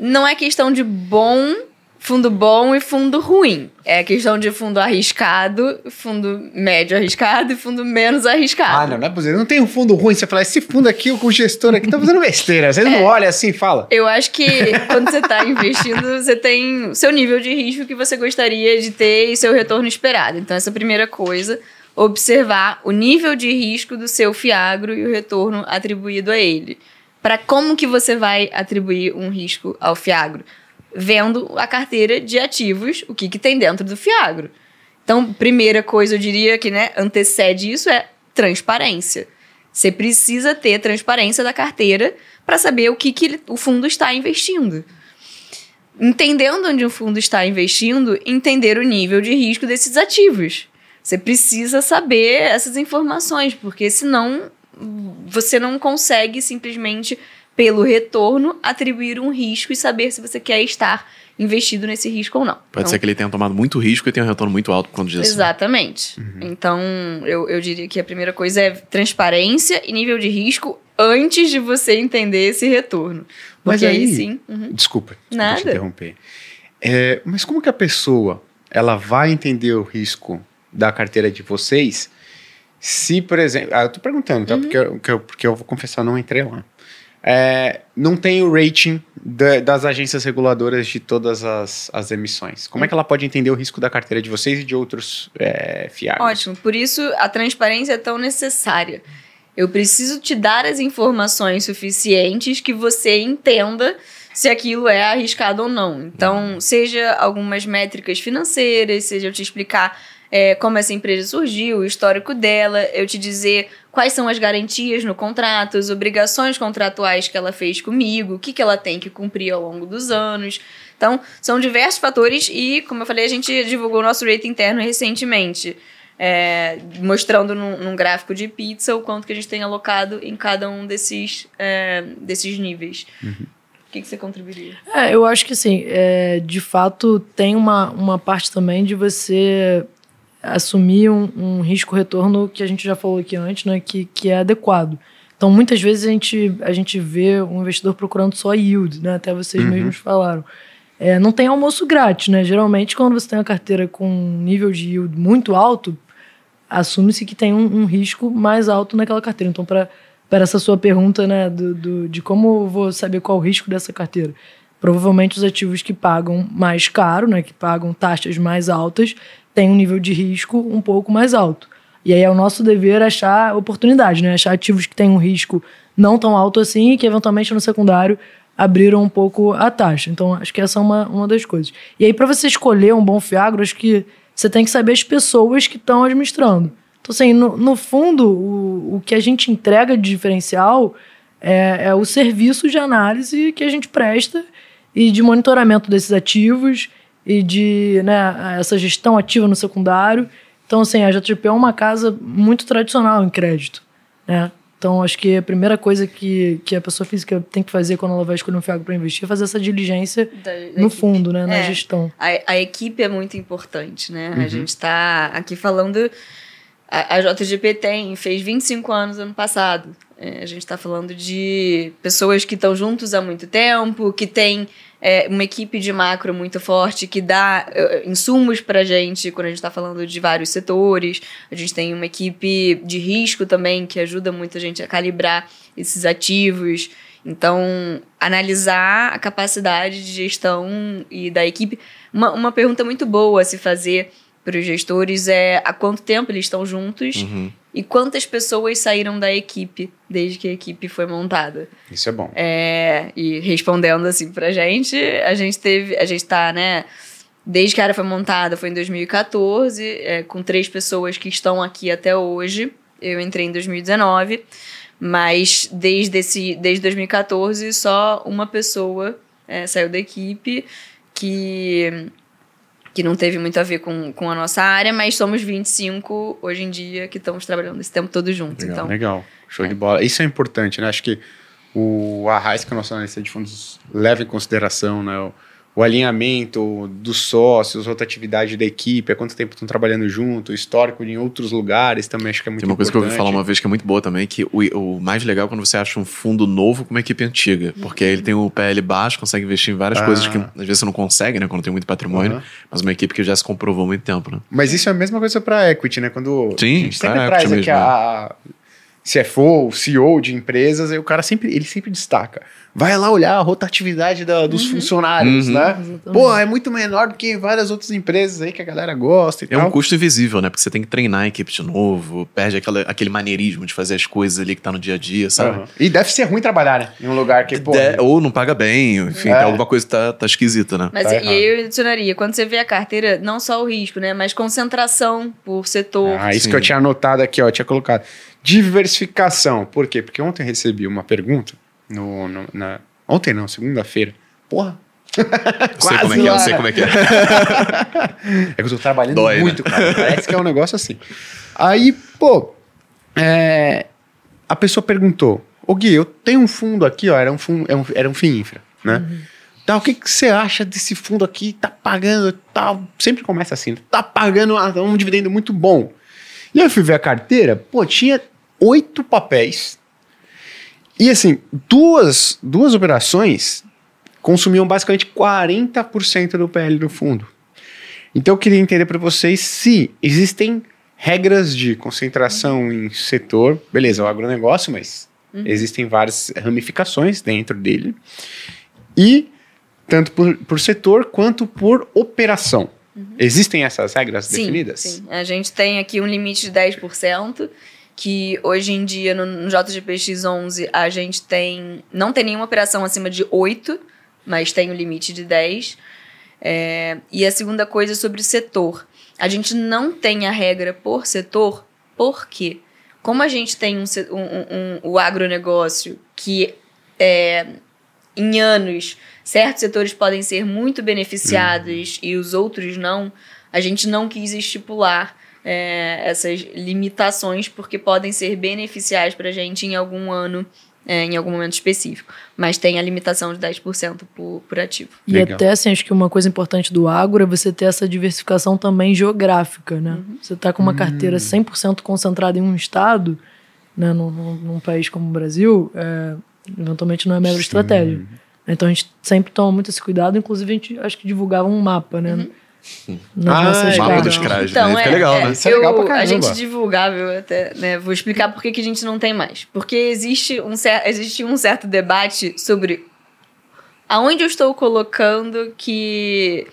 não é questão de bom, fundo bom e fundo ruim. É questão de fundo arriscado, fundo médio arriscado e fundo menos arriscado. Ah, não, não é possível. Não tem um fundo ruim. Você fala, esse fundo aqui, o gestor aqui tá fazendo besteira. Vocês É. não olham assim e fala. Eu acho que quando você está investindo, você tem o seu nível de risco que você gostaria de ter e seu retorno esperado. Então, essa é a primeira coisa, observar o nível de risco do seu fiagro e o retorno atribuído a ele. Para como que você vai atribuir um risco ao fiagro? Vendo a carteira de ativos, o que, que tem dentro do fiagro. Então, primeira coisa, eu diria que né, antecede isso é transparência. Você precisa ter transparência da carteira para saber o que, que o fundo está investindo. Entendendo onde o fundo está investindo, entender o nível de risco desses ativos. Você precisa saber essas informações, porque senão você não consegue simplesmente, pelo retorno, atribuir um risco e saber se você quer estar investido nesse risco ou não. pode Então, ser que ele tenha tomado muito risco e tenha um retorno muito alto por conta disso. Exatamente. Então, eu, eu diria que a primeira coisa é transparência e nível de risco antes de você entender esse retorno. Mas Porque aí, aí- sim. uhum. Desculpa, desculpa Nada. te interromper. É, mas como que a pessoa ela vai entender o risco da carteira de vocês se, por exemplo... Ah, eu tô perguntando, tá? Porque, eu, que eu- porque eu vou confessar, eu não entrei lá. É, não tem o rating da- das agências reguladoras de todas as, as emissões. Como é que ela pode entender o risco da carteira de vocês e de outros é, fiagros? Ótimo. Por isso, a transparência é tão necessária. Eu preciso te dar as informações suficientes que você entenda se aquilo é arriscado ou não. Então, seja algumas métricas financeiras, seja eu te explicar é, como essa empresa surgiu, o histórico dela, eu te dizer quais são as garantias no contrato, as obrigações contratuais que ela fez comigo, o que, que ela tem que cumprir ao longo dos anos. Então, são diversos fatores e, como eu falei, a gente divulgou o nosso rating interno recentemente. É, mostrando num, num, gráfico de pizza o quanto que a gente tem alocado em cada um desses, é, desses níveis. Uhum. O que, que, você contribuiria? É, eu acho que assim, é, de fato, tem uma, uma parte também de você assumir um, um risco-retorno que a gente já falou aqui antes, né, que, que é adequado. Então, muitas vezes a gente, a gente vê um investidor procurando só yield, né? Até vocês uhum. mesmos falaram. É, não tem almoço grátis, né? Geralmente, quando você tem uma carteira com um nível de yield muito alto, assume-se que tem um, um, risco mais alto naquela carteira. Então, para essa sua pergunta, né, do, do, de como eu vou saber qual o risco dessa carteira, provavelmente os ativos que pagam mais caro, né, que pagam taxas mais altas, têm um nível de risco um pouco mais alto. E aí é o nosso dever achar oportunidade, né, achar ativos que têm um risco não tão alto assim e que eventualmente no secundário abriram um pouco a taxa. Então, acho que essa é uma, uma das coisas. E aí, para você escolher um bom fiagro, acho que você tem que saber as pessoas que estão administrando. Então, assim, no, no fundo, o, o que a gente entrega de diferencial é, é o serviço de análise que a gente presta e de monitoramento desses ativos e de né, essa gestão ativa no secundário. Então, assim, a JGP é uma casa muito tradicional em crédito. Né? Então, acho que a primeira coisa que, que a pessoa física tem que fazer quando ela vai escolher um FIAG para investir é fazer essa diligência da, da no equipe. fundo, né, na é, gestão. A, a, equipe é muito importante, né? Uhum. A gente está aqui falando. A, a JGP tem, fez 25 anos ano passado. É, a gente está falando de pessoas que estão juntos há muito tempo, que têm é, uma equipe de macro muito forte que dá uh, insumos para gente quando a gente está falando de vários setores. A gente tem uma equipe de risco também que ajuda muito a gente a calibrar esses ativos. Então, analisar a capacidade de gestão e da equipe. Uma, uma pergunta muito boa a se fazer para os gestores é há quanto tempo eles estão juntos uhum. E quantas pessoas saíram da equipe desde que a equipe foi montada. Isso é bom. É, e respondendo assim a gente, a gente teve, a gente tá, né, desde que a área foi montada, foi em 2014, é, com três pessoas que estão aqui até hoje. Eu entrei em 2019, mas desde, esse, desde 2014 só uma pessoa é, saiu da equipe que que não teve muito a ver com, com a nossa área, mas somos 25 hoje em dia que estamos trabalhando esse tempo todo juntos. Legal, então, legal. show é. de bola. Isso é importante, né? Acho que o Arraiz, que é o nosso analista de fundos, leva em consideração né, o, o alinhamento dos sócios, rotatividade da equipe, há quanto tempo estão trabalhando junto, o histórico em outros lugares também acho que é muito Tem uma coisa que eu ouvi falar uma vez que é muito boa também, que o, o mais legal é quando você acha um fundo novo com uma equipe antiga, porque aí ele tem o PL baixo, consegue investir em várias ah. coisas que às vezes você não consegue, né, quando tem muito patrimônio, uhum. mas uma equipe que já se comprovou há muito tempo, né? Mas isso é a mesma coisa para equity, né? Quando Sim, a gente sempre traz aqui mesmo, a, CFO, CEO de empresas, aí o cara sempre, ele sempre destaca. Vai lá olhar a rotatividade da, dos uhum. funcionários, uhum. né? Exatamente. Pô, é muito menor do que várias outras empresas aí que a galera gosta e é tal. É um custo invisível, né? Porque você tem que treinar a equipe de novo, perde aquela, aquele maneirismo de fazer as coisas ali que tá no dia a dia, sabe? Uhum. E deve ser ruim trabalhar, né? Em um lugar que, pô... De, ou não paga bem, enfim, é. tem alguma coisa que tá, tá esquisita, né? Mas tá e eu adicionaria, quando você vê a carteira, não só o risco, né? Mas concentração por setor. Ah, isso Sim. que eu tinha anotado aqui, ó, tinha colocado. Diversificação. Por quê? Porque ontem eu recebi uma pergunta no, no na, ontem não, segunda-feira. Porra. [laughs] sei como é que é, eu sei como é que é. é que eu tô trabalhando Dói, né? muito, né? cara. Parece que é um negócio assim. Aí, pô, é, a pessoa perguntou: Ô Gui, eu tenho um fundo aqui, ó, era um fundo, era é um, era um FII infra, né? Uhum. Tá, o que, que você acha desse fundo aqui? Tá pagando, tá, sempre começa assim, tá pagando um dividendo muito bom. E aí eu fui ver a carteira, pô, tinha oito papéis. E assim, duas, duas operações consumiam basicamente 40% do PL do fundo. Então eu queria entender para vocês se existem regras de concentração em setor. Beleza, é o agronegócio, mas uhum. existem várias ramificações dentro dele. E tanto por, por setor quanto por operação. Uhum. Existem essas regras sim, definidas? Sim, a gente tem aqui um limite de 10%, que hoje em dia no, no JGPX11 a gente tem. Não tem nenhuma operação acima de 8, mas tem o um limite de 10. É, e a segunda coisa é sobre o setor. a gente não tem a regra por setor, porque como a gente tem um, um, um, o agronegócio que é, em anos certos setores podem ser muito beneficiados uhum. e os outros não, a gente não quis estipular é, essas limitações porque podem ser beneficiais para a gente em algum ano é, em algum momento específico. Mas tem a limitação de 10% por, por ativo. E Legal. até, assim, acho que uma coisa importante do agro é você ter essa diversificação também geográfica, né? Uhum. Você está com uma carteira 100% hum. concentrada em um estado, né, num, num país como o Brasil, é, eventualmente não é Sim. estratégia. Então a gente sempre toma muito esse cuidado, inclusive a gente acho que divulgava um mapa, né? Uhum ah, o mapa dos CRAs, então, né? É, legal, é, né? Isso é legal pra caramba. A gente divulgava, eu até, né? Vou explicar por que a gente não tem mais. Porque existe um, existe um certo debate sobre aonde eu estou colocando que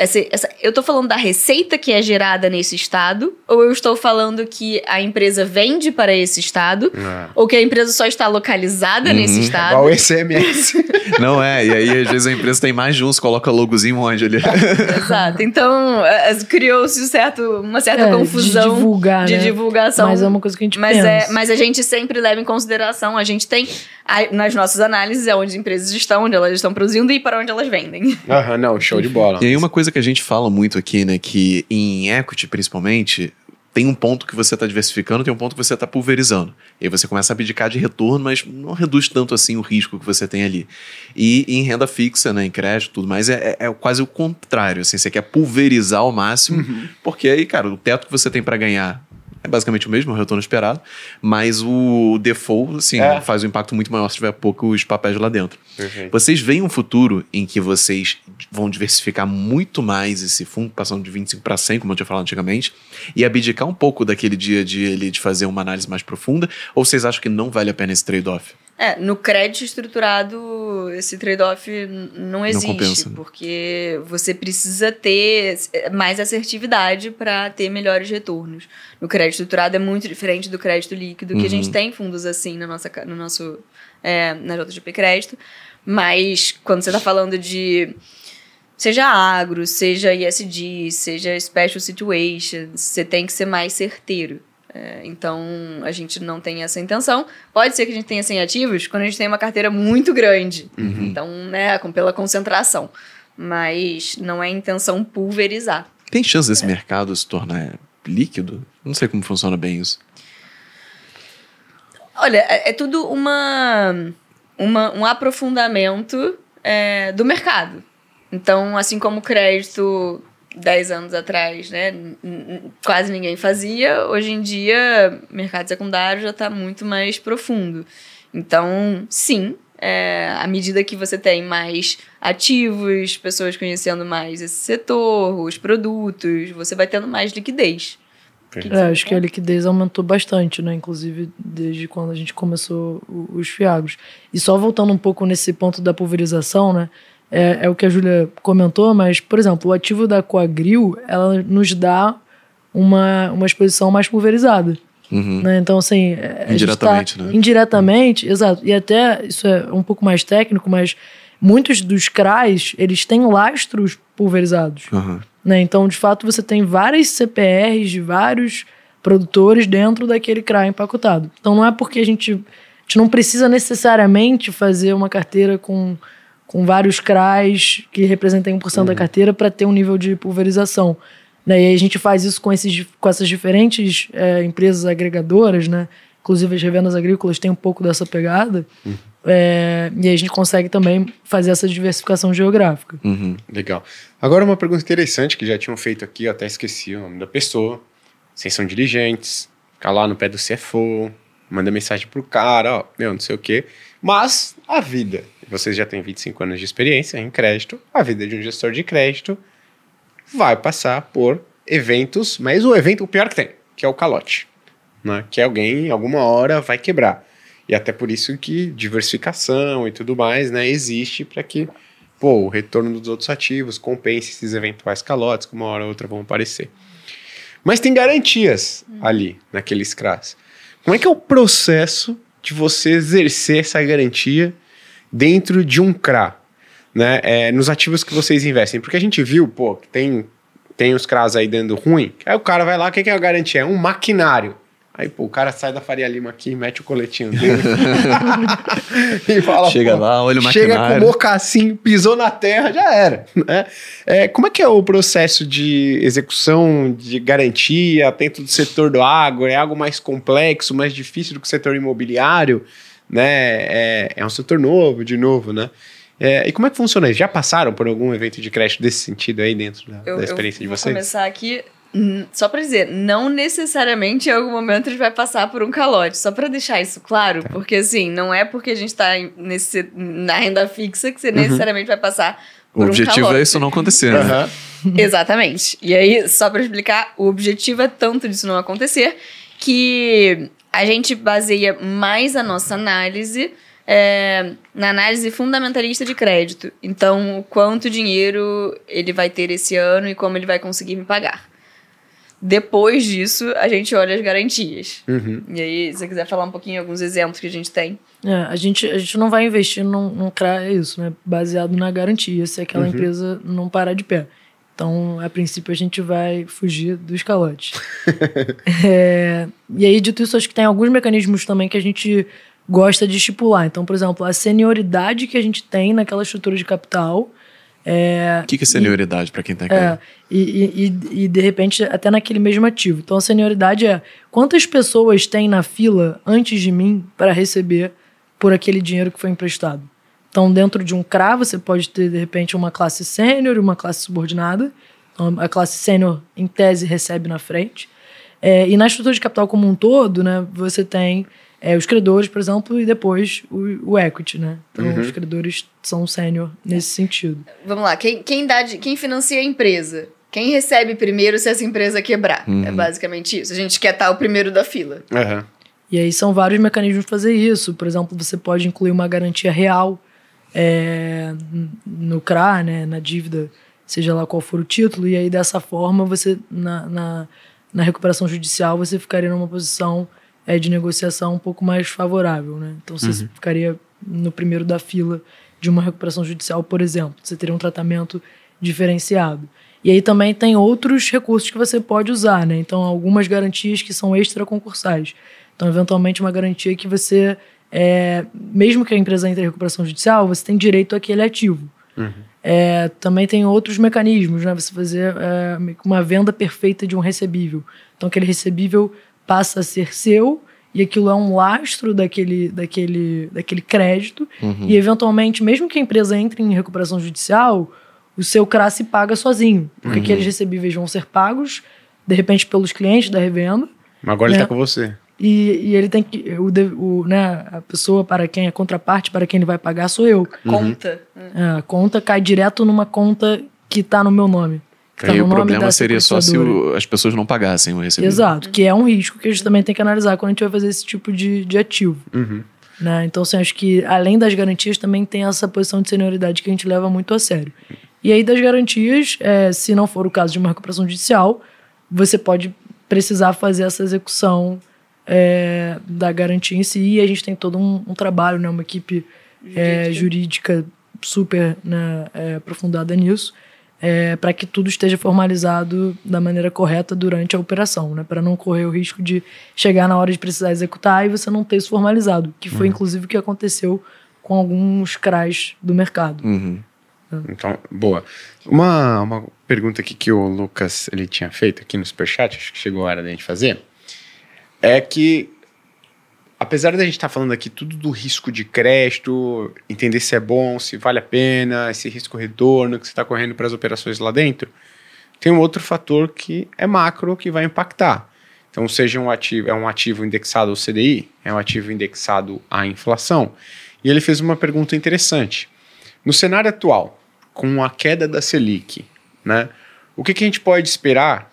essa, essa, eu estou falando da receita que é gerada nesse estado, ou eu estou falando que a empresa vende para esse estado, é. ou que a empresa só está localizada uhum. nesse estado. Igual o SMS. [laughs] Não é, e aí às vezes a empresa tem mais de uns, coloca logozinho onde ali. Exato. Então é, criou-se certo, uma certa é, confusão de, divulgar, de né? divulgação. Mas é uma coisa que a gente mas pensa. É, mas a gente sempre leva em consideração, a gente tem nas nossas análises é onde as empresas estão, onde elas estão produzindo e para onde elas vendem. Aham, não, show de bola. E aí uma coisa que a gente fala muito aqui, né, que em equity principalmente, tem um ponto que você está diversificando, tem um ponto que você está pulverizando. E aí você começa a abdicar de retorno, mas não reduz tanto assim o risco que você tem ali. E em renda fixa, né, em crédito tudo mais, é, é, é quase o contrário. Assim, você quer pulverizar ao máximo, uhum. porque aí, cara, o teto que você tem para ganhar é basicamente o mesmo, o retorno esperado, mas o default, assim, é. faz um impacto muito maior se tiver poucos papéis lá dentro. Perfeito. Vocês veem um futuro em que vocês vão diversificar muito mais esse fundo, passando de 25 para 100, como eu tinha falado antigamente, e abdicar um pouco daquele dia ali de fazer uma análise mais profunda, ou vocês acham que não vale a pena esse trade-off? É, no crédito estruturado, esse trade-off não existe, não compensa, né? porque você precisa ter mais assertividade para ter melhores retornos. No crédito estruturado é muito diferente do crédito líquido, uhum. que a gente uhum. tem fundos assim na nossa, no nosso, é, na JGP Crédito, mas quando você está falando de seja agro, seja ISD, seja special situations, você tem que ser mais certeiro. É, então, a gente não tem essa intenção. Pode ser que a gente tenha 100 ativos quando a gente tem uma carteira muito grande. Uhum. Então, né, com, pela concentração. Mas não é intenção pulverizar. Tem chance desse é. mercado se tornar líquido? Não sei como funciona bem isso. Olha, é, é tudo uma, uma, um aprofundamento é, do mercado. Então, assim como o crédito 10 anos atrás, né, quase ninguém fazia. Hoje em dia, o mercado secundário já está muito mais profundo. Então, sim, é, à medida que você tem mais ativos, pessoas conhecendo mais esse setor, os produtos, você vai tendo mais liquidez. É, acho que a liquidez aumentou bastante, né? Inclusive desde quando a gente começou os fiagos. E só voltando um pouco nesse ponto da pulverização, né? É, é o que a Júlia comentou, mas, por exemplo, o ativo da Coagril, ela nos dá uma, uma exposição mais pulverizada. Uhum. Né? Então, assim. Indiretamente, tá, né? Indiretamente, exato. E até, isso é um pouco mais técnico, mas muitos dos CRAs, eles têm lastros pulverizados. Uhum. Né? Então, de fato, você tem várias CPRs de vários produtores dentro daquele CRA empacotado. Então, não é porque a gente, a gente não precisa necessariamente fazer uma carteira com com vários CRAs que representem 1% uhum. da carteira para ter um nível de pulverização. Né? E aí a gente faz isso com, esses, com essas diferentes é, empresas agregadoras, né? inclusive as revendas agrícolas têm um pouco dessa pegada. Uhum. É, e aí a gente consegue também fazer essa diversificação geográfica. Uhum. Legal. Agora uma pergunta interessante que já tinham feito aqui, eu até esqueci o nome da pessoa. Vocês são diligentes, ficar lá no pé do CFO, manda mensagem pro cara, ó, meu, não sei o quê. Mas a vida vocês já têm 25 anos de experiência em crédito, a vida de um gestor de crédito vai passar por eventos, mas o evento, o pior que tem, que é o calote. Né? Que alguém, em alguma hora, vai quebrar. E até por isso que diversificação e tudo mais né, existe para que pô, o retorno dos outros ativos compense esses eventuais calotes, que uma hora ou outra vão aparecer. Mas tem garantias ali, naqueles CRAs. Como é que é o processo de você exercer essa garantia dentro de um CRA, né? É, nos ativos que vocês investem. Porque a gente viu, pô, que tem tem os CRAs aí dando ruim, aí o cara vai lá, o que, que é a garantia? É um maquinário. Aí, pô, o cara sai da Faria Lima aqui, mete o coletinho dele [laughs] [laughs] e fala. Chega lá, olha o Chega maquinário. com o mocassim, pisou na terra, já era. Né? É, como é que é o processo de execução de garantia dentro do setor do agro? É algo mais complexo, mais difícil do que o setor imobiliário? Né? É, é um setor novo, de novo, né? É, e como é que funciona isso? Já passaram por algum evento de crédito desse sentido aí dentro da, Eu, da eu experiência de vou vocês? começar aqui, hum, só pra dizer, não necessariamente em algum momento a gente vai passar por um calote, só pra deixar isso claro, porque assim, não é porque a gente tá nesse, na renda fixa que você necessariamente vai passar O por um objetivo calote. é isso não acontecer, né? [laughs] Exatamente. E aí, só pra explicar, o objetivo é tanto disso não acontecer que a gente baseia mais a nossa análise é, na análise fundamentalista de crédito. Então, o quanto dinheiro ele vai ter esse ano e como ele vai conseguir me pagar. Depois disso, a gente olha as garantias. Uhum. E aí, se você quiser falar um pouquinho alguns exemplos que a gente tem. É, a, gente, a gente não vai investir num, num CRA, é isso, né? Baseado na garantia, se aquela empresa não parar de pé. Então, a princípio, a gente vai fugir dos [laughs] calotes. É, e aí, dito isso, acho que tem alguns mecanismos também que a gente gosta de estipular. Então, por exemplo, a senioridade que a gente tem naquela estrutura de capital. É, O que, que é senioridade pra quem tá aqui? é, e, e, e, e, de repente até naquele mesmo ativo. Então a senioridade é quantas pessoas tem na fila antes de mim para receber por aquele dinheiro que foi emprestado. Então dentro de um CRA você pode ter de repente uma classe sênior e uma classe subordinada. Então, a classe sênior em tese recebe na frente. É, e na estrutura de capital como um todo, né, você tem é, os credores, por exemplo, e depois o, o equity, né? Então os credores são sênior nesse sentido. Vamos lá, quem, quem, dá, de- quem financia a empresa? Quem recebe primeiro se essa empresa quebrar? É basicamente isso. A gente quer estar o primeiro da fila. Aham. E aí são vários mecanismos de fazer isso. Por exemplo, você pode incluir uma garantia real é, no CRA, né, na dívida, seja lá qual for o título, e aí dessa forma você, na, na, na recuperação judicial, você ficaria numa posição é, de negociação um pouco mais favorável. Né? Então você ficaria no primeiro da fila de uma recuperação judicial, por exemplo. Você teria um tratamento diferenciado. E aí também tem outros recursos que você pode usar, né? Então, algumas garantias que são extraconcursais. Então, eventualmente, uma garantia que você, é, mesmo que a empresa entre em recuperação judicial, você tem direito àquele ativo. É, também tem outros mecanismos, né? Você fazer é, uma venda perfeita de um recebível. Então, aquele recebível passa a ser seu e aquilo é um lastro daquele, daquele, daquele crédito. E, eventualmente, mesmo que a empresa entre em recuperação judicial, o seu CRA se paga sozinho. Porque aqueles recebíveis vão ser pagos, de repente, pelos clientes da revenda. Mas agora ele Né? tá com você. E, e ele tem que. O, o, né, a pessoa para quem é contraparte, para quem ele vai pagar, sou eu. Conta. É, a conta cai direto numa conta que tá no meu nome. Que tá Aí no o nome problema seria só se o- as pessoas não pagassem o recebível. Exato, que é um risco que a gente também tem que analisar quando a gente vai fazer esse tipo de, de ativo. Uhum. Né? Então, assim, acho que além das garantias, também tem essa posição de senioridade que a gente leva muito a sério. E aí, das garantias, é, se não for o caso de uma recuperação judicial, você pode precisar fazer essa execução é, da garantia em si. E a gente tem todo um, um trabalho, né? uma equipe é, jurídica super né, é, aprofundada nisso, para que tudo esteja formalizado da maneira correta durante a operação, né? para não correr o risco de chegar na hora de precisar executar e você não ter isso formalizado, que foi inclusive o que aconteceu com alguns CRAs do mercado. Uhum. Então, boa. Uma, uma pergunta aqui que o Lucas ele tinha feito aqui no Superchat, acho que chegou a hora da gente fazer, é que, apesar da gente estar falando aqui tudo do risco de crédito, entender se é bom, se vale a pena, esse risco-retorno que você está correndo para as operações lá dentro, tem um outro fator que é macro que vai impactar. Então, seja um ativo, é um ativo indexado ao CDI, é um ativo indexado à inflação. E ele fez uma pergunta interessante. No cenário atual, com a queda da Selic, né, o que, que a gente pode esperar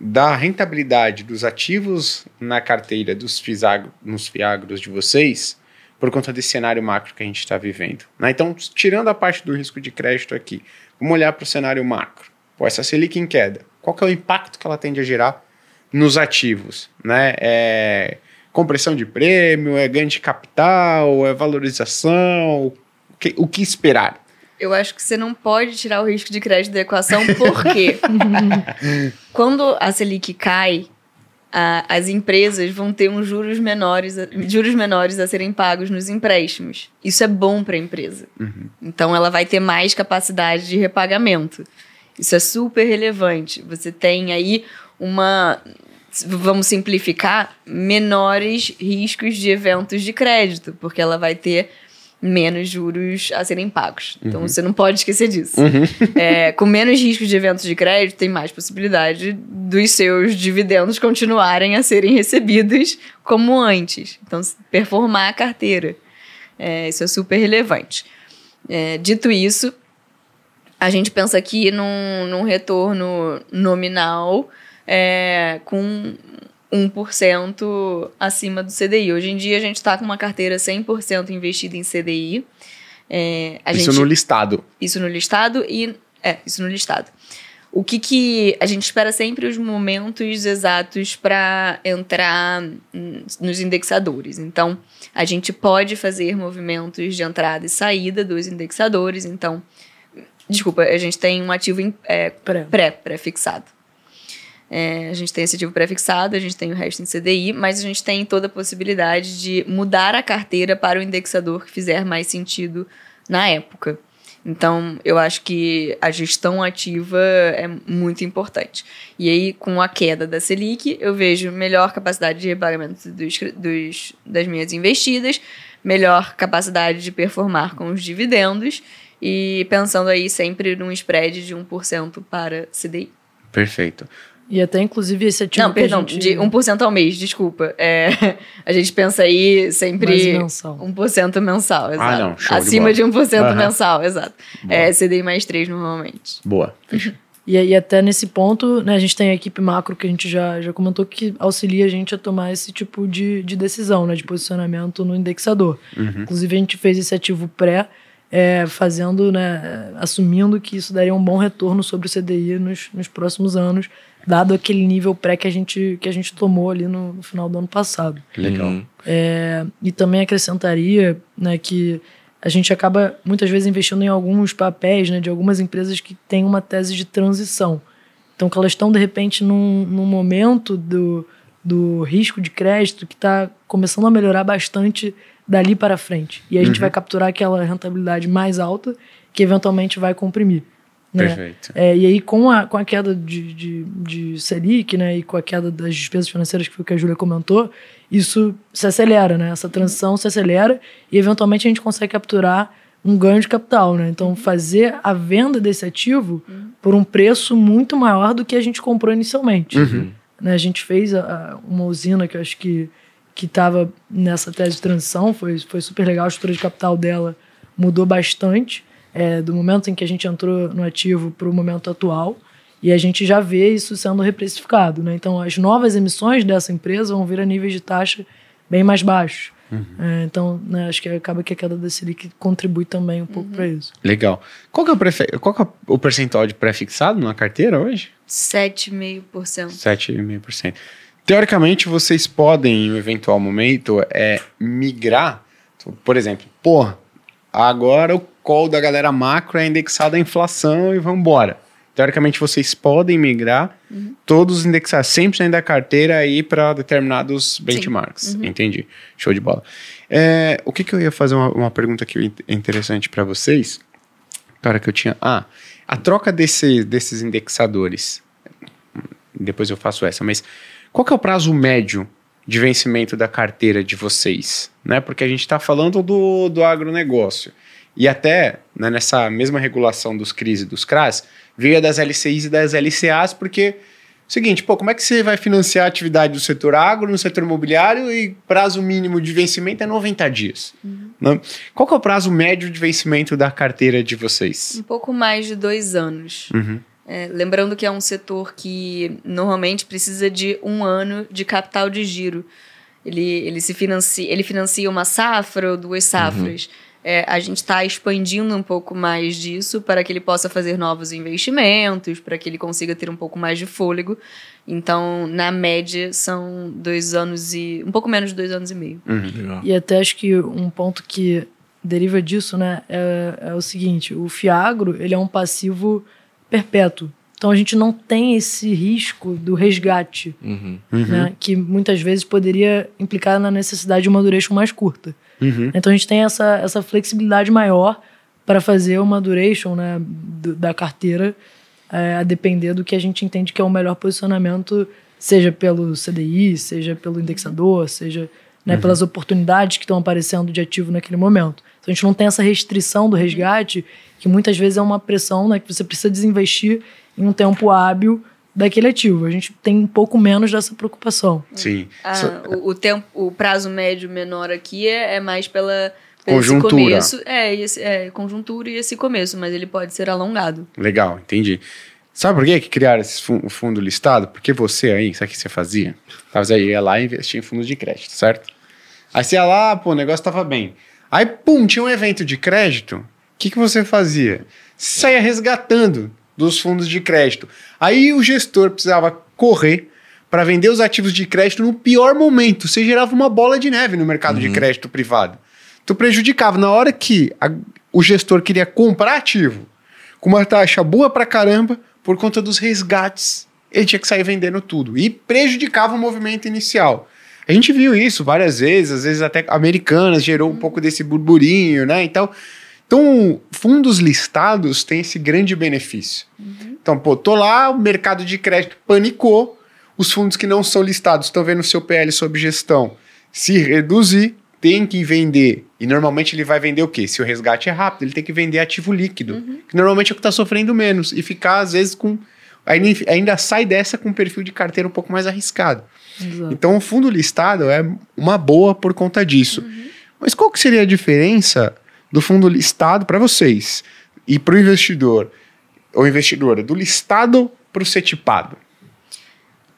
da rentabilidade dos ativos na carteira dos fisagro, nos fiagros de vocês por conta desse cenário macro que a gente está vivendo? né? Então, tirando a parte do risco de crédito aqui, vamos olhar para o cenário macro. Pô, essa Selic em queda, qual que é o impacto que ela tende a gerar nos ativos? Né? É compressão de prêmio, é ganho de capital, é valorização, o que, o que esperar? Eu acho que você não pode tirar o risco de crédito da equação, porque [laughs] quando a Selic cai, a, as empresas vão ter uns juros menores, juros menores a serem pagos nos empréstimos. Isso é bom para a empresa. Uhum. Então, ela vai ter mais capacidade de repagamento. Isso é super relevante. Você tem aí uma, vamos simplificar, menores riscos de eventos de crédito, porque ela vai ter menos juros a serem pagos. Então uhum. você não pode esquecer disso. Uhum. É, com menos riscos de eventos de crédito, tem mais possibilidade dos seus dividendos continuarem a serem recebidos como antes. Então, performar a carteira. É, isso é super relevante. É, dito isso, a gente pensa aqui num, num retorno nominal é, com 1% acima do CDI. Hoje em dia a gente está com uma carteira 100% investida em CDI. É, isso gente, no listado. Isso no listado e. É, isso no listado. O que, que a gente espera sempre os momentos exatos para entrar nos indexadores. Então, a gente pode fazer movimentos de entrada e saída dos indexadores. Então, desculpa, a gente tem um ativo é, pré-fixado. É, a gente tem esse ativo pré-fixado, a gente tem o resto em CDI, mas a gente tem toda a possibilidade de mudar a carteira para o indexador que fizer mais sentido na época. Então, eu acho que a gestão ativa é muito importante. E aí, com a queda da Selic, eu vejo melhor capacidade de repagamento dos, dos, das minhas investidas, melhor capacidade de performar com os dividendos e pensando aí sempre num spread de 1% para CDI. Perfeito. E até, inclusive, esse ativo Não, perdão, gente... de 1% ao mês, desculpa. É, [laughs] a gente pensa aí sempre mensal. 1% mensal, ah, exato. Ah, não, show Acima de, de 1% uhum. mensal, exato. Boa. É CDI mais 3 normalmente. Boa, [laughs] E aí, até nesse ponto, né, a gente tem a equipe macro que a gente já, já comentou que auxilia a gente a tomar esse tipo de, de decisão, né, de posicionamento no indexador. Uhum. Inclusive, a gente fez esse ativo pré, é, fazendo, né, assumindo que isso daria um bom retorno sobre o CDI nos, nos próximos anos, dado aquele nível pré que a gente, que a gente tomou ali no, no final do ano passado. Legal. Uhum. É, e também acrescentaria né, que a gente acaba muitas vezes investindo em alguns papéis né, de algumas empresas que têm uma tese de transição. Então, que elas estão, de repente, num, num momento do, do risco de crédito que está começando a melhorar bastante dali para frente. E a gente uhum. vai capturar aquela rentabilidade mais alta que eventualmente vai comprimir. Né? Perfeito. É, e aí, com a, com a queda de, de, de Selic, né, e com a queda das despesas financeiras, que foi o que a Júlia comentou, isso se acelera, né? Essa transição se acelera e, eventualmente, a gente consegue capturar um ganho de capital, né? Então, fazer a venda desse ativo uhum. por um preço muito maior do que a gente comprou inicialmente. Uhum. Né? A gente fez a, a, uma usina que eu acho que que estava nessa tese de transição, foi, foi super legal, a estrutura de capital dela mudou bastante é, do momento em que a gente entrou no ativo para o momento atual. E a gente já vê isso sendo reprecificado. Né? Então, as novas emissões dessa empresa vão vir a níveis de taxa bem mais baixos. Uhum. É, então, né, acho que acaba que a queda da Selic contribui também um pouco uhum. para isso. Legal. Qual que, é o prefe... Qual que é o percentual de pré-fixado na carteira hoje? 7,5%. 7,5%. Teoricamente, vocês podem, em um eventual momento, é, migrar. Por exemplo, porra, agora o call da galera macro é indexado à inflação e vamos embora. Teoricamente, vocês podem migrar uhum. todos os indexados, 100% da carteira aí para determinados benchmarks. Uhum. Entendi. Show de bola. É, o que, que eu ia fazer uma, uma pergunta aqui interessante para vocês? Cara, que eu tinha. Ah, a troca desse, desses indexadores. Depois eu faço essa, mas qual que é o prazo médio de vencimento da carteira de vocês? Né? Porque a gente está falando do, do agronegócio. E até né, nessa mesma regulação dos CRIs e dos CRAS, veio das LCIs e das LCAs, porque seguinte, pô, como é que você vai financiar a atividade do setor agro, no setor imobiliário e prazo mínimo de vencimento é 90 dias? Uhum. Né? Qual que é o prazo médio de vencimento da carteira de vocês? Um pouco mais de dois anos. Uhum. É, lembrando que é um setor que normalmente precisa de um ano de capital de giro. Ele, ele se financia, ele financia uma safra ou duas safras. Uhum. É, a gente está expandindo um pouco mais disso para que ele possa fazer novos investimentos, para que ele consiga ter um pouco mais de fôlego. Então, na média, são dois anos e. um pouco menos de dois anos e meio. Uhum. E até acho que um ponto que deriva disso, né, é, é o seguinte: o Fiagro ele é um passivo perpétuo. Então a gente não tem esse risco do resgate, Uhum. né, que muitas vezes poderia implicar na necessidade de uma duration mais curta. Uhum. Então a gente tem essa, essa flexibilidade maior para fazer uma duration né, do- da carteira, é, a depender do que a gente entende que é o melhor posicionamento, seja pelo CDI, seja pelo indexador, seja né, pelas oportunidades que estão aparecendo de ativo naquele momento. Então a gente não tem essa restrição do resgate, que muitas vezes é uma pressão né, que você precisa desinvestir em um tempo hábil daquele ativo. A gente tem um pouco menos dessa preocupação. Sim. Ah, So- o, o tempo, o prazo médio menor aqui é, é mais pela Conjuntura. começo, é, e esse, é conjuntura e esse começo, mas ele pode ser alongado. Legal, entendi. Sabe por que, que criaram esse fu- fundo listado? Porque você aí, sabe o que você fazia? Tava, você ia lá e investia em fundos de crédito, certo? Aí você ia lá, pô, o negócio tava bem. Aí, pum, tinha um evento de crédito. O que, que você fazia? Você saía resgatando dos fundos de crédito. Aí o gestor precisava correr para vender os ativos de crédito no pior momento. Você gerava uma bola de neve no mercado de crédito privado. Tu prejudicava. Na hora que a- o gestor queria comprar ativo com uma taxa boa pra caramba, por conta dos resgates, ele tinha que sair vendendo tudo. E prejudicava o movimento inicial. A gente viu isso várias vezes, às vezes até americanas gerou um pouco desse burburinho, né? Então, então, fundos listados têm esse grande benefício. Então, pô, tô lá, o mercado de crédito panicou, os fundos que não são listados estão vendo o seu PL sob gestão se reduzir, tem que vender. E normalmente ele vai vender o quê? Se o resgate é rápido, ele tem que vender ativo líquido, que normalmente é o que está sofrendo menos, e ficar, às vezes, com. Ainda, ainda sai dessa com um perfil de carteira um pouco mais arriscado. Exato. Então, o fundo listado é uma boa por conta disso. Mas qual que seria a diferença do fundo listado para vocês e para o investidor ou investidora? Do listado para o setipado?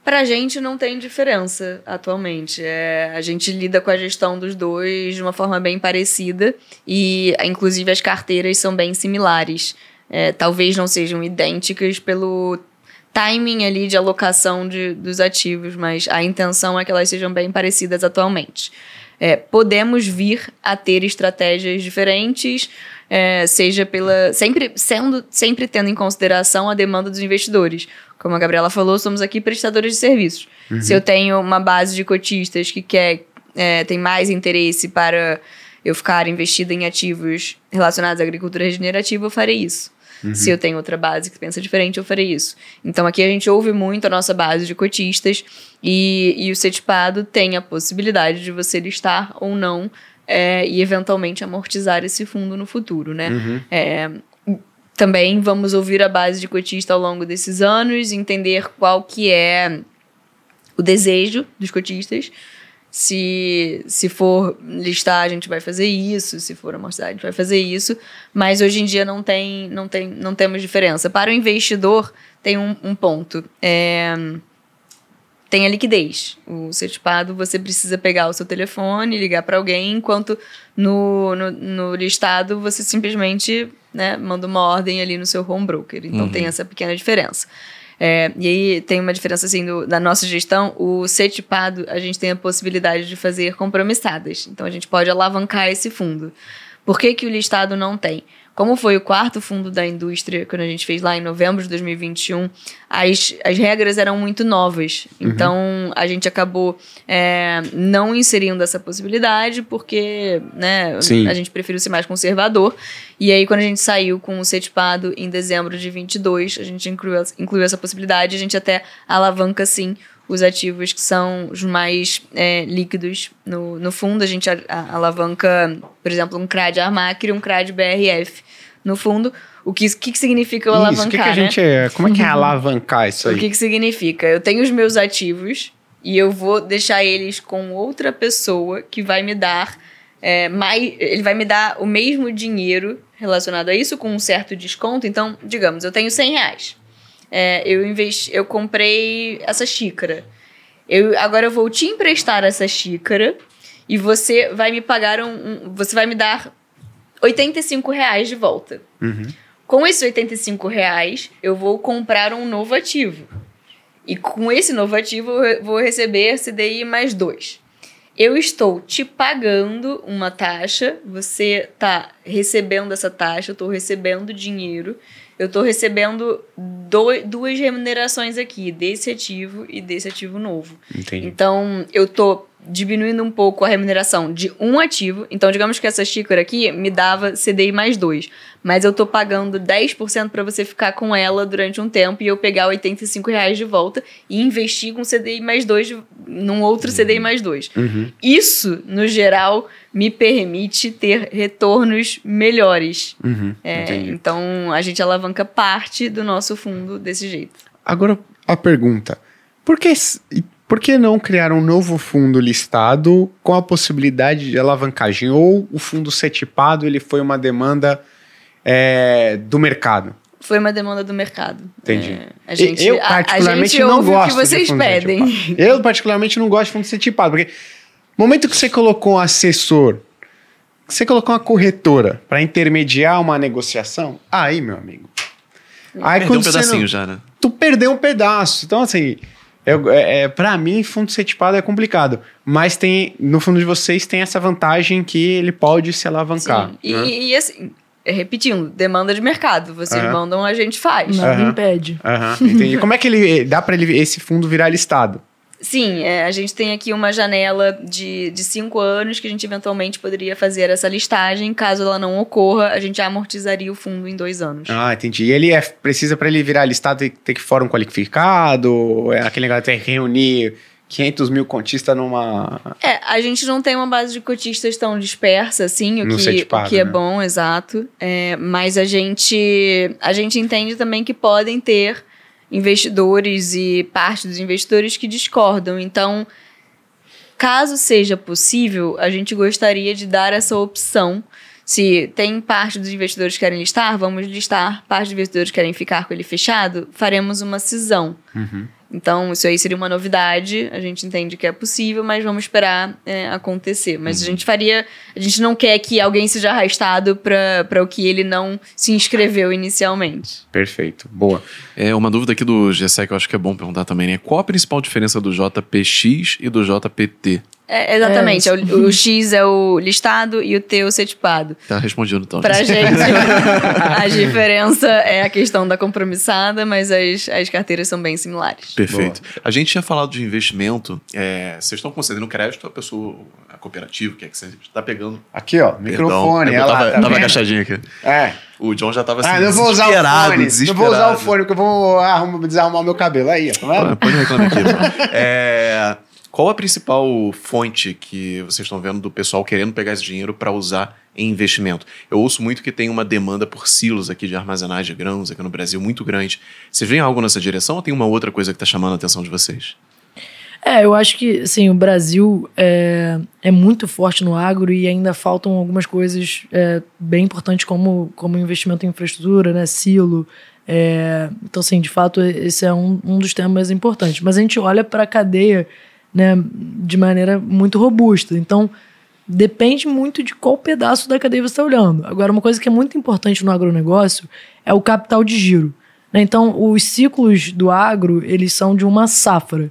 Pra gente não tem diferença atualmente. É, a gente lida com a gestão dos dois de uma forma bem parecida e, inclusive, as carteiras são bem similares. É, talvez não sejam idênticas pelo timing ali de alocação de, dos ativos, mas a intenção é que elas sejam bem parecidas atualmente. É, podemos vir a ter estratégias diferentes, é, seja pela. Sempre, sendo, sempre tendo em consideração a demanda dos investidores. Como a Gabriela falou, somos aqui prestadores de serviços. Se eu tenho uma base de cotistas que quer, é, tem mais interesse para eu ficar investida em ativos relacionados à agricultura regenerativa, eu farei isso. Se eu tenho outra base que pensa diferente, eu farei isso. Então aqui a gente ouve muito a nossa base de cotistas e, e o CETIPado tem a possibilidade de você listar ou não é, e eventualmente amortizar esse fundo no futuro, né? É, também vamos ouvir a base de cotista ao longo desses anos, entender qual que é o desejo dos cotistas. Se, se for listar, a gente vai fazer isso. Se for amortizar, a gente vai fazer isso. Mas hoje em dia não tem, não tem, não temos diferença. Para o investidor, tem um, um ponto. É, tem a liquidez. O certificado, você precisa pegar o seu telefone, ligar para alguém, enquanto no, no, no listado você simplesmente né, manda uma ordem ali no seu home broker. Então tem essa pequena diferença. É, e aí tem uma diferença assim do- da nossa gestão. O CETIPado, a gente tem a possibilidade de fazer compromissadas. Então a gente pode alavancar esse fundo. Por que, que o listado não tem? Como foi o quarto fundo da indústria, quando a gente fez lá em novembro de 2021, as, as regras eram muito novas. Então, a gente acabou é, não inserindo essa possibilidade, porque né, Sim. a gente preferiu ser mais conservador. E aí, quando a gente saiu com o CETIPado em dezembro de 22, a gente incluiu, incluiu essa possibilidade. A gente até alavanca, sim, os ativos que são os mais é, líquidos no, no fundo. A gente alavanca, por exemplo, um CRAD Armac e um CRAD BRF no fundo. O que, que, que significa o Isso, alavancar, o que, que a né? gente é, como é que é [laughs] alavancar isso aí? O que, que significa? Eu tenho os meus ativos e eu vou deixar eles com outra pessoa que vai me dar é, mais. Ele vai me dar o mesmo dinheiro relacionado a isso, com um certo desconto. Então, digamos, eu tenho 100 reais. É, eu, investi, eu comprei essa xícara. Eu, agora eu vou te emprestar essa xícara e você vai me pagar um. um- você vai me dar 85 reais de volta. Com esses 85 reais, eu vou comprar um novo ativo. E com esse novo ativo, eu vou receber CDI mais dois. eu estou te pagando uma taxa, você está recebendo essa taxa, eu estou recebendo dinheiro, eu estou recebendo do, duas remunerações aqui, desse ativo e desse ativo novo. Entendi. Então, eu estou diminuindo um pouco a remuneração de um ativo. Então, digamos que essa xícara aqui me dava CDI mais dois. Mas eu tô pagando 10% para você ficar com ela durante um tempo e eu pegar 85 reais de volta e investir com CDI mais dois num outro uhum. CDI mais dois. Uhum. Isso, no geral, me permite ter retornos melhores. Uhum. É, então, a gente alavanca parte do nosso fundo desse jeito. Agora, a pergunta. Por que por que não criar um novo fundo listado com a possibilidade de alavancagem? Ou o fundo ser tipado, ele foi uma demanda é, do mercado? Foi uma demanda do mercado. Entendi. É, a gente, eu, particularmente, a, a não gosto o que vocês pedem. Eu, particularmente, não gosto de fundo ser tipado, porque no momento que você colocou um assessor, você colocou uma corretora para intermediar uma negociação, aí, meu amigo. Aí, perdeu um pedacinho não, já, né? Tu perdeu um pedaço. Então, assim, eu, é, é, para mim, fundo setipado é complicado. Mas tem no fundo de vocês tem essa vantagem que ele pode se alavancar. Sim. E, né? e, assim, repetindo, demanda de mercado. Vocês uhum. mandam, a gente faz. Nada uhum. impede. Uhum. Entendi. Como é que ele dá para ele esse fundo virar listado? Sim, é, a gente tem aqui uma janela de, de cinco anos que a gente eventualmente poderia fazer essa listagem. Caso ela não ocorra, a gente amortizaria o fundo em dois anos. Ah, entendi. E ele é, precisa, para ele virar listado, ter, ter que fórum qualificado? É aquele negócio de reunir 500 mil cotistas numa. É, a gente não tem uma base de cotistas tão dispersa assim, o no que, o que é né? bom, exato. É, mas a gente, a gente entende também que podem ter investidores e parte dos investidores que discordam. Então, caso seja possível, a gente gostaria de dar essa opção. Se tem parte dos investidores que querem listar, vamos listar. Parte dos investidores que querem ficar com ele fechado, faremos uma cisão. Uhum. Então, isso aí seria uma novidade. A gente entende que é possível, mas vamos esperar é, acontecer. Mas uhum. a gente faria. A gente não quer que alguém seja arrastado para o que ele não se inscreveu inicialmente. Perfeito. Boa. É uma dúvida aqui do GSE que eu acho que é bom perguntar também, né? Qual a principal diferença do JPX e do JPT? É, exatamente. É. O, o, X é o listado e o T é o setipado. Tá respondido, então. Pra gente, [laughs] a diferença é a questão da compromissada, mas as, as carteiras são bem similares. Perfeito. Boa. A gente tinha falado de investimento. É, vocês estão concedendo crédito à pessoa, a cooperativa, que é que você está pegando? Aqui, ó, microfone. Perdão, ela, tava, tá tava agachadinho aqui. É. O John já tava assim, ah, não vou usar o fone. Não vou usar o fone, porque eu vou arrumar, desarrumar o meu cabelo. Aí, ó. Tá Pode reclamar aqui. [laughs] é... Qual a principal fonte que vocês estão vendo do pessoal querendo pegar esse dinheiro para usar em investimento? Eu ouço muito que tem uma demanda por silos aqui de armazenagem de grãos aqui no Brasil muito grande. Vocês veem algo nessa direção ou tem uma outra coisa que está chamando a atenção de vocês? É, eu acho que assim, o Brasil é, é muito forte no agro e ainda faltam algumas coisas é, bem importantes como, como investimento em infraestrutura, né, silo. É, então, assim, de fato, esse é um, um dos temas importantes. Mas a gente olha para a cadeia né, de maneira muito robusta. Então, depende muito de qual pedaço da cadeia você está olhando. Agora, uma coisa que é muito importante no agronegócio é o capital de giro. Né? Então, os ciclos do agro, eles são de uma safra.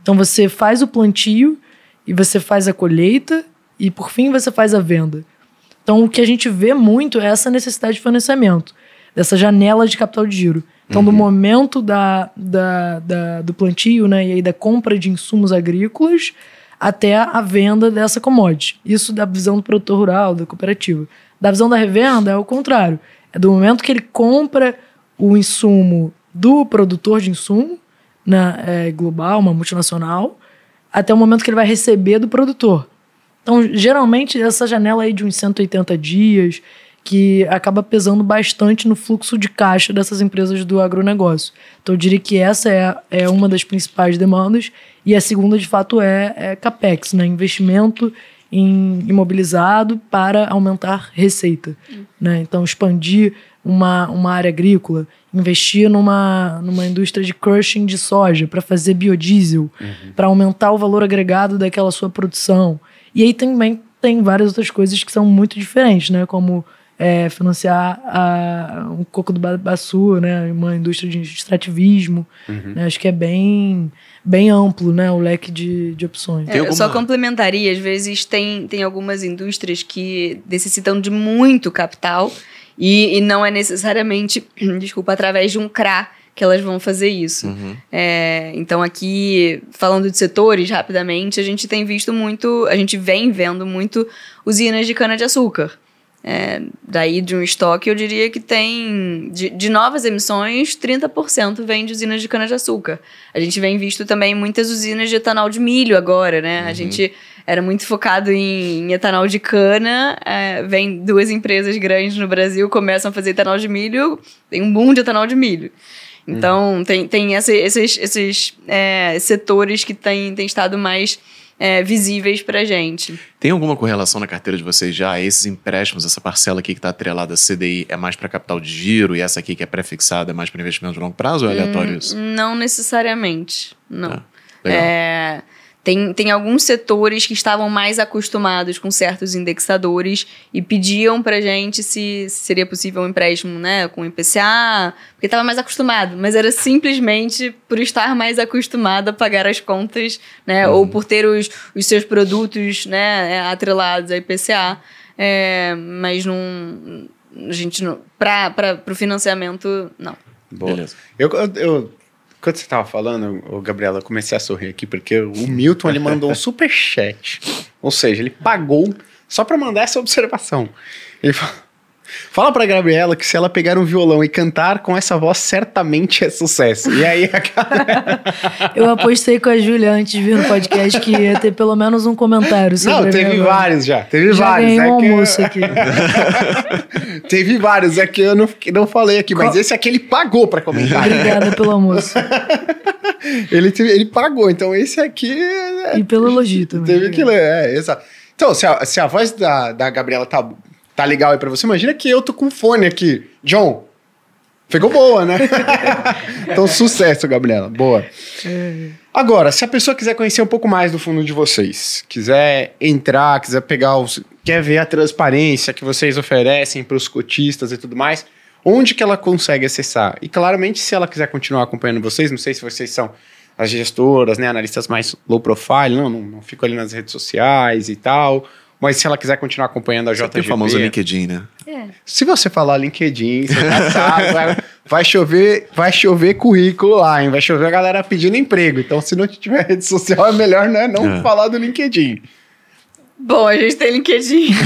Então, você faz o plantio e você faz a colheita e, por fim, você faz a venda. Então, o que a gente vê muito é essa necessidade de financiamento, dessa janela de capital de giro. Então, uhum. do momento da, da, da, do plantio né, e aí da compra de insumos agrícolas até a venda dessa commodity. Isso da visão do produtor rural, da cooperativa. Da visão da revenda é o contrário. É do momento que ele compra o insumo do produtor de insumo, né, é, global, uma multinacional, até o momento que ele vai receber do produtor. Então, geralmente, essa janela aí de uns 180 dias, que acaba pesando bastante no fluxo de caixa dessas empresas do agronegócio. Então, eu diria que essa é, é uma das principais demandas, e a segunda, de fato, é, é CAPEX, né? investimento em imobilizado para aumentar receita. Uhum. Né? Então, expandir uma, uma área agrícola, investir numa, numa indústria de crushing de soja para fazer biodiesel, uhum. para aumentar o valor agregado daquela sua produção. E aí também tem várias outras coisas que são muito diferentes, né? como é, financiar a, um coco do baçu, né? Uma indústria de extrativismo. Uhum. Né? Acho que é bem, bem amplo, né? O leque de, de opções. É, eu só complementaria, às vezes tem, tem algumas indústrias que necessitam de muito capital e, e não é necessariamente, [clears throat] desculpa, através de um CRA que elas vão fazer isso. Uhum. É, então, aqui, falando de setores, rapidamente, a gente tem visto muito, a gente vem vendo muito usinas de cana-de-açúcar. É, daí, de um estoque, eu diria que tem, de, de novas emissões, 30% vem de usinas de cana-de-açúcar. A gente vem visto também muitas usinas de etanol de milho agora, né? Uhum. A gente era muito focado em, em etanol de cana. É, vem duas empresas grandes no Brasil, começam a fazer etanol de milho, tem um boom de etanol de milho. Então, uhum. tem, tem esse, esses, esses é, setores que têm, têm estado mais é, visíveis para gente. Tem alguma correlação na carteira de vocês já? Esses empréstimos, essa parcela aqui que está atrelada à CDI é mais para capital de giro e essa aqui que é pré-fixada é mais para investimento de longo prazo ou é aleatório isso? Hum, não necessariamente, não. Tá. É, tem, tem alguns setores que estavam mais acostumados com certos indexadores e pediam pra gente se, se seria possível um empréstimo né, com IPCA, porque estava mais acostumado, mas era simplesmente por estar mais acostumado a pagar as contas, né, uhum. ou por ter os, os seus produtos né, atrelados a IPCA, é, mas não, a gente não, para o financiamento, não. Boa. Beleza. Eu, eu quando você tava falando, ô, Gabriela, eu comecei a sorrir aqui, porque o Milton ele mandou um super chat. Ou seja, ele pagou só para mandar essa observação. Ele falou. Fala pra Gabriela que se ela pegar um violão e cantar com essa voz, certamente é sucesso. E aí, a [laughs] Eu apostei com a Júlia antes de vir no podcast que ia ter pelo menos um comentário sobre Não, teve vários já. Teve já vários. Ganhei um é almoço eu... aqui. [laughs] teve vários, é que eu não, não falei aqui, mas Qual... esse aqui ele pagou pra comentar. Obrigada pelo almoço. [laughs] ele, ele pagou, então esse aqui. É... E pelo elogio também. Teve que ler, é, exato. Então, se a, se a voz da, da Gabriela tá tá legal aí pra você, imagina que eu tô com fone aqui. John, pegou boa, né? [laughs] então, sucesso, Gabriela. Boa. Agora, se a pessoa quiser conhecer um pouco mais do fundo de vocês, quiser entrar, quiser pegar os. quer ver a transparência que vocês oferecem para os cotistas e tudo mais, onde que ela consegue acessar? E claramente, se ela quiser continuar acompanhando vocês, não sei se vocês são as gestoras, né, analistas mais low profile, não, não, não fico ali nas redes sociais e tal. Mas se ela quiser continuar acompanhando a JGP... Tem o famoso LinkedIn, né? É. Se você falar LinkedIn, você já [laughs] sabe, vai, vai, chover, vai chover currículo lá, hein? Vai chover a galera pedindo emprego. Então, se não tiver rede social, é melhor né, não é. falar do LinkedIn. Bom, a gente tem LinkedIn. [laughs]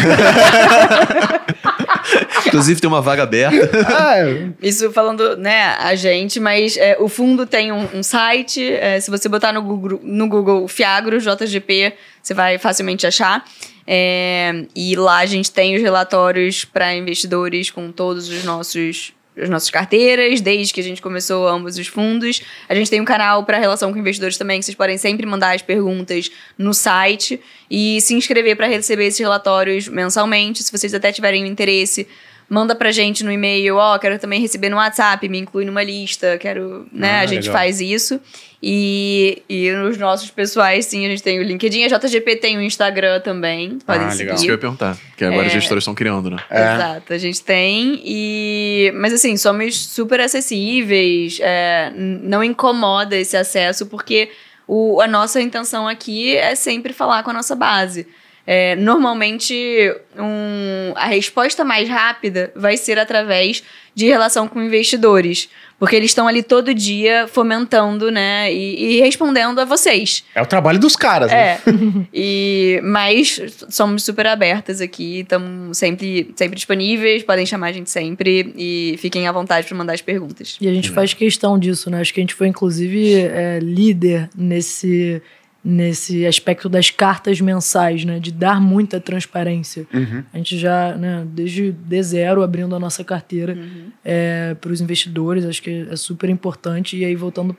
Inclusive tem uma vaga aberta. Ah, Isso falando, né, a gente, mas é, o fundo tem um, um site. É, se você botar no Google, no Google Fiagro, JGP, você vai facilmente achar. É, e lá a gente tem os relatórios para investidores com todos os nossos as nossas carteiras, desde que a gente começou ambos os fundos. A gente tem um canal para relação com investidores também, que vocês podem sempre mandar as perguntas no site e se inscrever para receber esses relatórios mensalmente. Se vocês até tiverem interesse, manda pra gente no e-mail, ó, oh, quero também receber no WhatsApp, me inclui numa lista, quero, né, ah, a gente legal. faz isso. E, e nos nossos pessoais, sim, a gente tem o LinkedIn, a JGP tem o Instagram também, podem ah, seguir. Isso que eu ia perguntar, que agora é, os gestores estão criando, né? É. Exato, a gente tem e... Mas assim, somos super acessíveis, é, não incomoda esse acesso, porque o, a nossa intenção aqui é sempre falar com a nossa base. É, normalmente, um, a resposta mais rápida vai ser através de relação com investidores. Porque eles estão ali todo dia fomentando, né? E, e, respondendo a vocês. É o trabalho dos caras, né? É. [laughs] e, mas somos super abertas aqui, estamos sempre, sempre disponíveis, podem chamar a gente sempre e fiquem à vontade para mandar as perguntas. E a gente faz questão disso, né? Acho que a gente foi, inclusive, é, líder nesse nesse aspecto das cartas mensais, né? De dar muita transparência. Uhum. A gente já, né, desde de zero, abrindo a nossa carteira uhum. é, para os investidores, acho que é super importante. E aí, voltando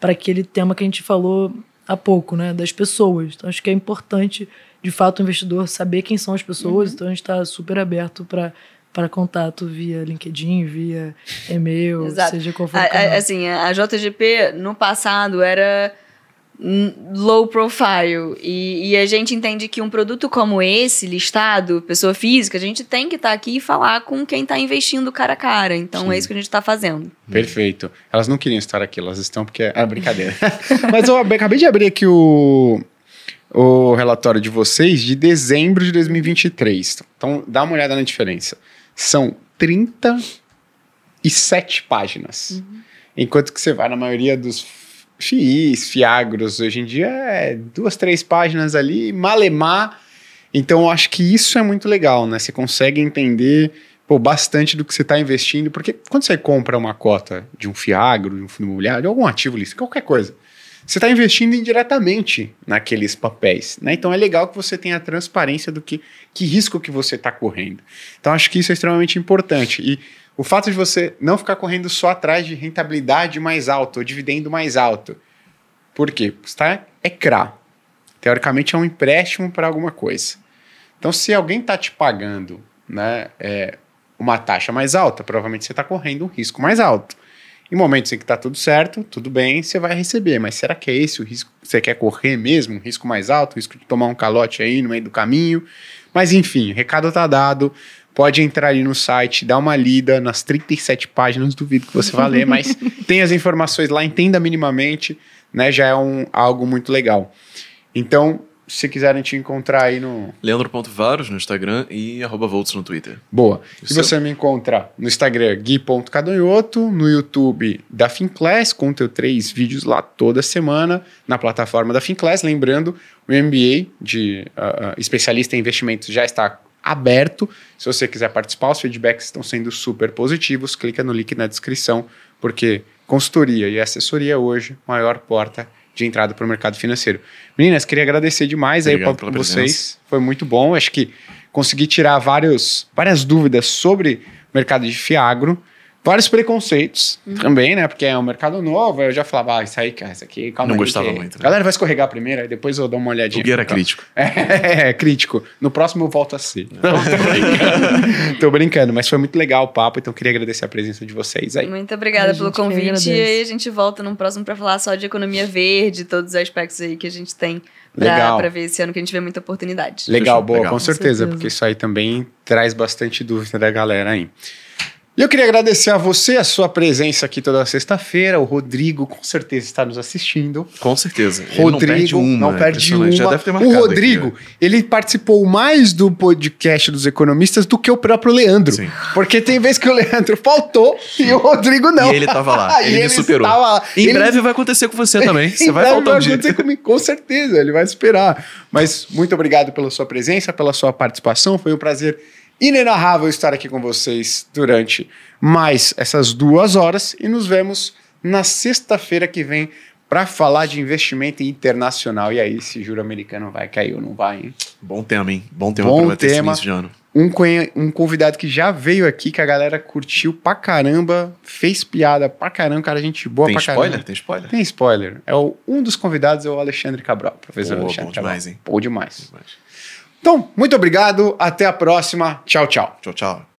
para aquele tema que a gente falou há pouco, né? Das pessoas. Então, acho que é importante, de fato, o investidor saber quem são as pessoas. Uhum. Então, a gente está super aberto para para contato via LinkedIn, via e-mail, seja qual for o a, a, assim, a JGP no passado era low profile. E, e, a gente entende que um produto como esse, listado, pessoa física, a gente tem que estar tá aqui e falar com quem está investindo cara a cara. Então Sim. é isso que a gente está fazendo. Perfeito. Elas não queriam estar aqui, elas estão porque é brincadeira. [laughs] Mas eu acabei de abrir aqui o, o relatório de vocês de dezembro de 2023. Então dá uma olhada na diferença. São 37 páginas. Uhum. Enquanto que você vai na maioria dos FIIs, Fiagros, hoje em dia é duas, três páginas ali, malemar. Então, eu acho que isso é muito legal, né? Você consegue entender pô, bastante do que você está investindo, porque quando você compra uma cota de um Fiagro, de um fundo imobiliário, de algum ativo lícito, qualquer coisa, você está investindo indiretamente naqueles papéis, né? Então é legal que você tenha transparência do que, que risco que você está correndo. Então acho que isso é extremamente importante. E o fato de você não ficar correndo só atrás de rentabilidade mais alta ou dividendo mais alto. Por quê? Está é CRA. Teoricamente é um empréstimo para alguma coisa. Então, se alguém está te pagando né, é, uma taxa mais alta, provavelmente você está correndo um risco mais alto. Em momentos em que está tudo certo, tudo bem, você vai receber. Mas será que é esse o risco que você quer correr mesmo? Um risco mais alto, risco de tomar um calote aí no meio do caminho? Mas enfim, recado está dado pode entrar ali no site, dar uma lida nas 37 páginas, duvido que você vá ler, mas [laughs] tem as informações lá, entenda minimamente, né? Já é um, algo muito legal. Então, se quiserem te encontrar aí no. Leandro.varos no Instagram e arroba Volts no Twitter. Boa. E, você me encontra no Instagram gui.cadonhoto, no YouTube da Finclass, conteúdo três vídeos lá toda semana, na plataforma da Finclass. Lembrando, o MBA de uh, especialista em investimentos já está aberto. Se você quiser participar, os feedbacks estão sendo super positivos. Clica no link na descrição, porque consultoria e assessoria hoje, maior porta de entrada para o mercado financeiro. Meninas, queria agradecer demais Obrigado aí para vocês. Foi muito bom. Acho que consegui tirar vários, várias dúvidas sobre o mercado de Fiagro vários preconceitos uhum. também, né? Porque é um mercado novo, eu já falava, ah, isso aí, cara, isso aqui, calma Não aí, gostava muito. Né? A galera vai escorregar primeiro, aí depois eu dou uma olhadinha. O Gui era então. crítico. [laughs] É, é, crítico. No próximo eu volto a ser. Não, tô brincando. [laughs] tô brincando, mas foi muito legal o papo, então queria agradecer a presença de vocês aí. Muito obrigada pelo convite. E aí a gente volta no próximo para falar só de economia verde, todos os aspectos aí que a gente tem para ver esse ano que a gente vê muita oportunidade. Legal, boa, legal. Com, certeza, com certeza, porque isso aí também traz bastante dúvida da galera aí. E eu queria agradecer a você a sua presença aqui toda sexta-feira. O Rodrigo com certeza está nos assistindo. Com certeza. Rodrigo não perde uma. Não perde uma. Já deve ter o Rodrigo, aqui, ele participou mais do podcast dos economistas do que o próprio Leandro. Sim. Porque tem vezes que o Leandro faltou e o Rodrigo não. E ele estava lá. ele, [laughs] ele me superou. Lá. Em ele... breve vai acontecer com você [laughs] também. Você vai faltar vai um dia. acontecer comigo, com certeza. Ele vai esperar. Mas muito obrigado pela sua presença, pela sua participação. Foi um prazer inenarrável estar aqui com vocês durante mais essas duas horas e nos vemos na sexta-feira que vem para falar de investimento internacional. E aí, se juro americano vai cair ou não vai, hein? Bom tema, hein? Bom tema Bom para tema. Esse de ano. Um, um convidado que já veio aqui, que a galera curtiu pra caramba, fez piada pra caramba, cara, gente boa Tem pra spoiler? caramba. Tem spoiler? Tem spoiler. É o, um dos convidados é o Alexandre Cabral, professor Alexandre bom Cabral. demais, hein? Bom demais. demais. Então, muito obrigado. Até a próxima. Tchau, tchau. Tchau, tchau.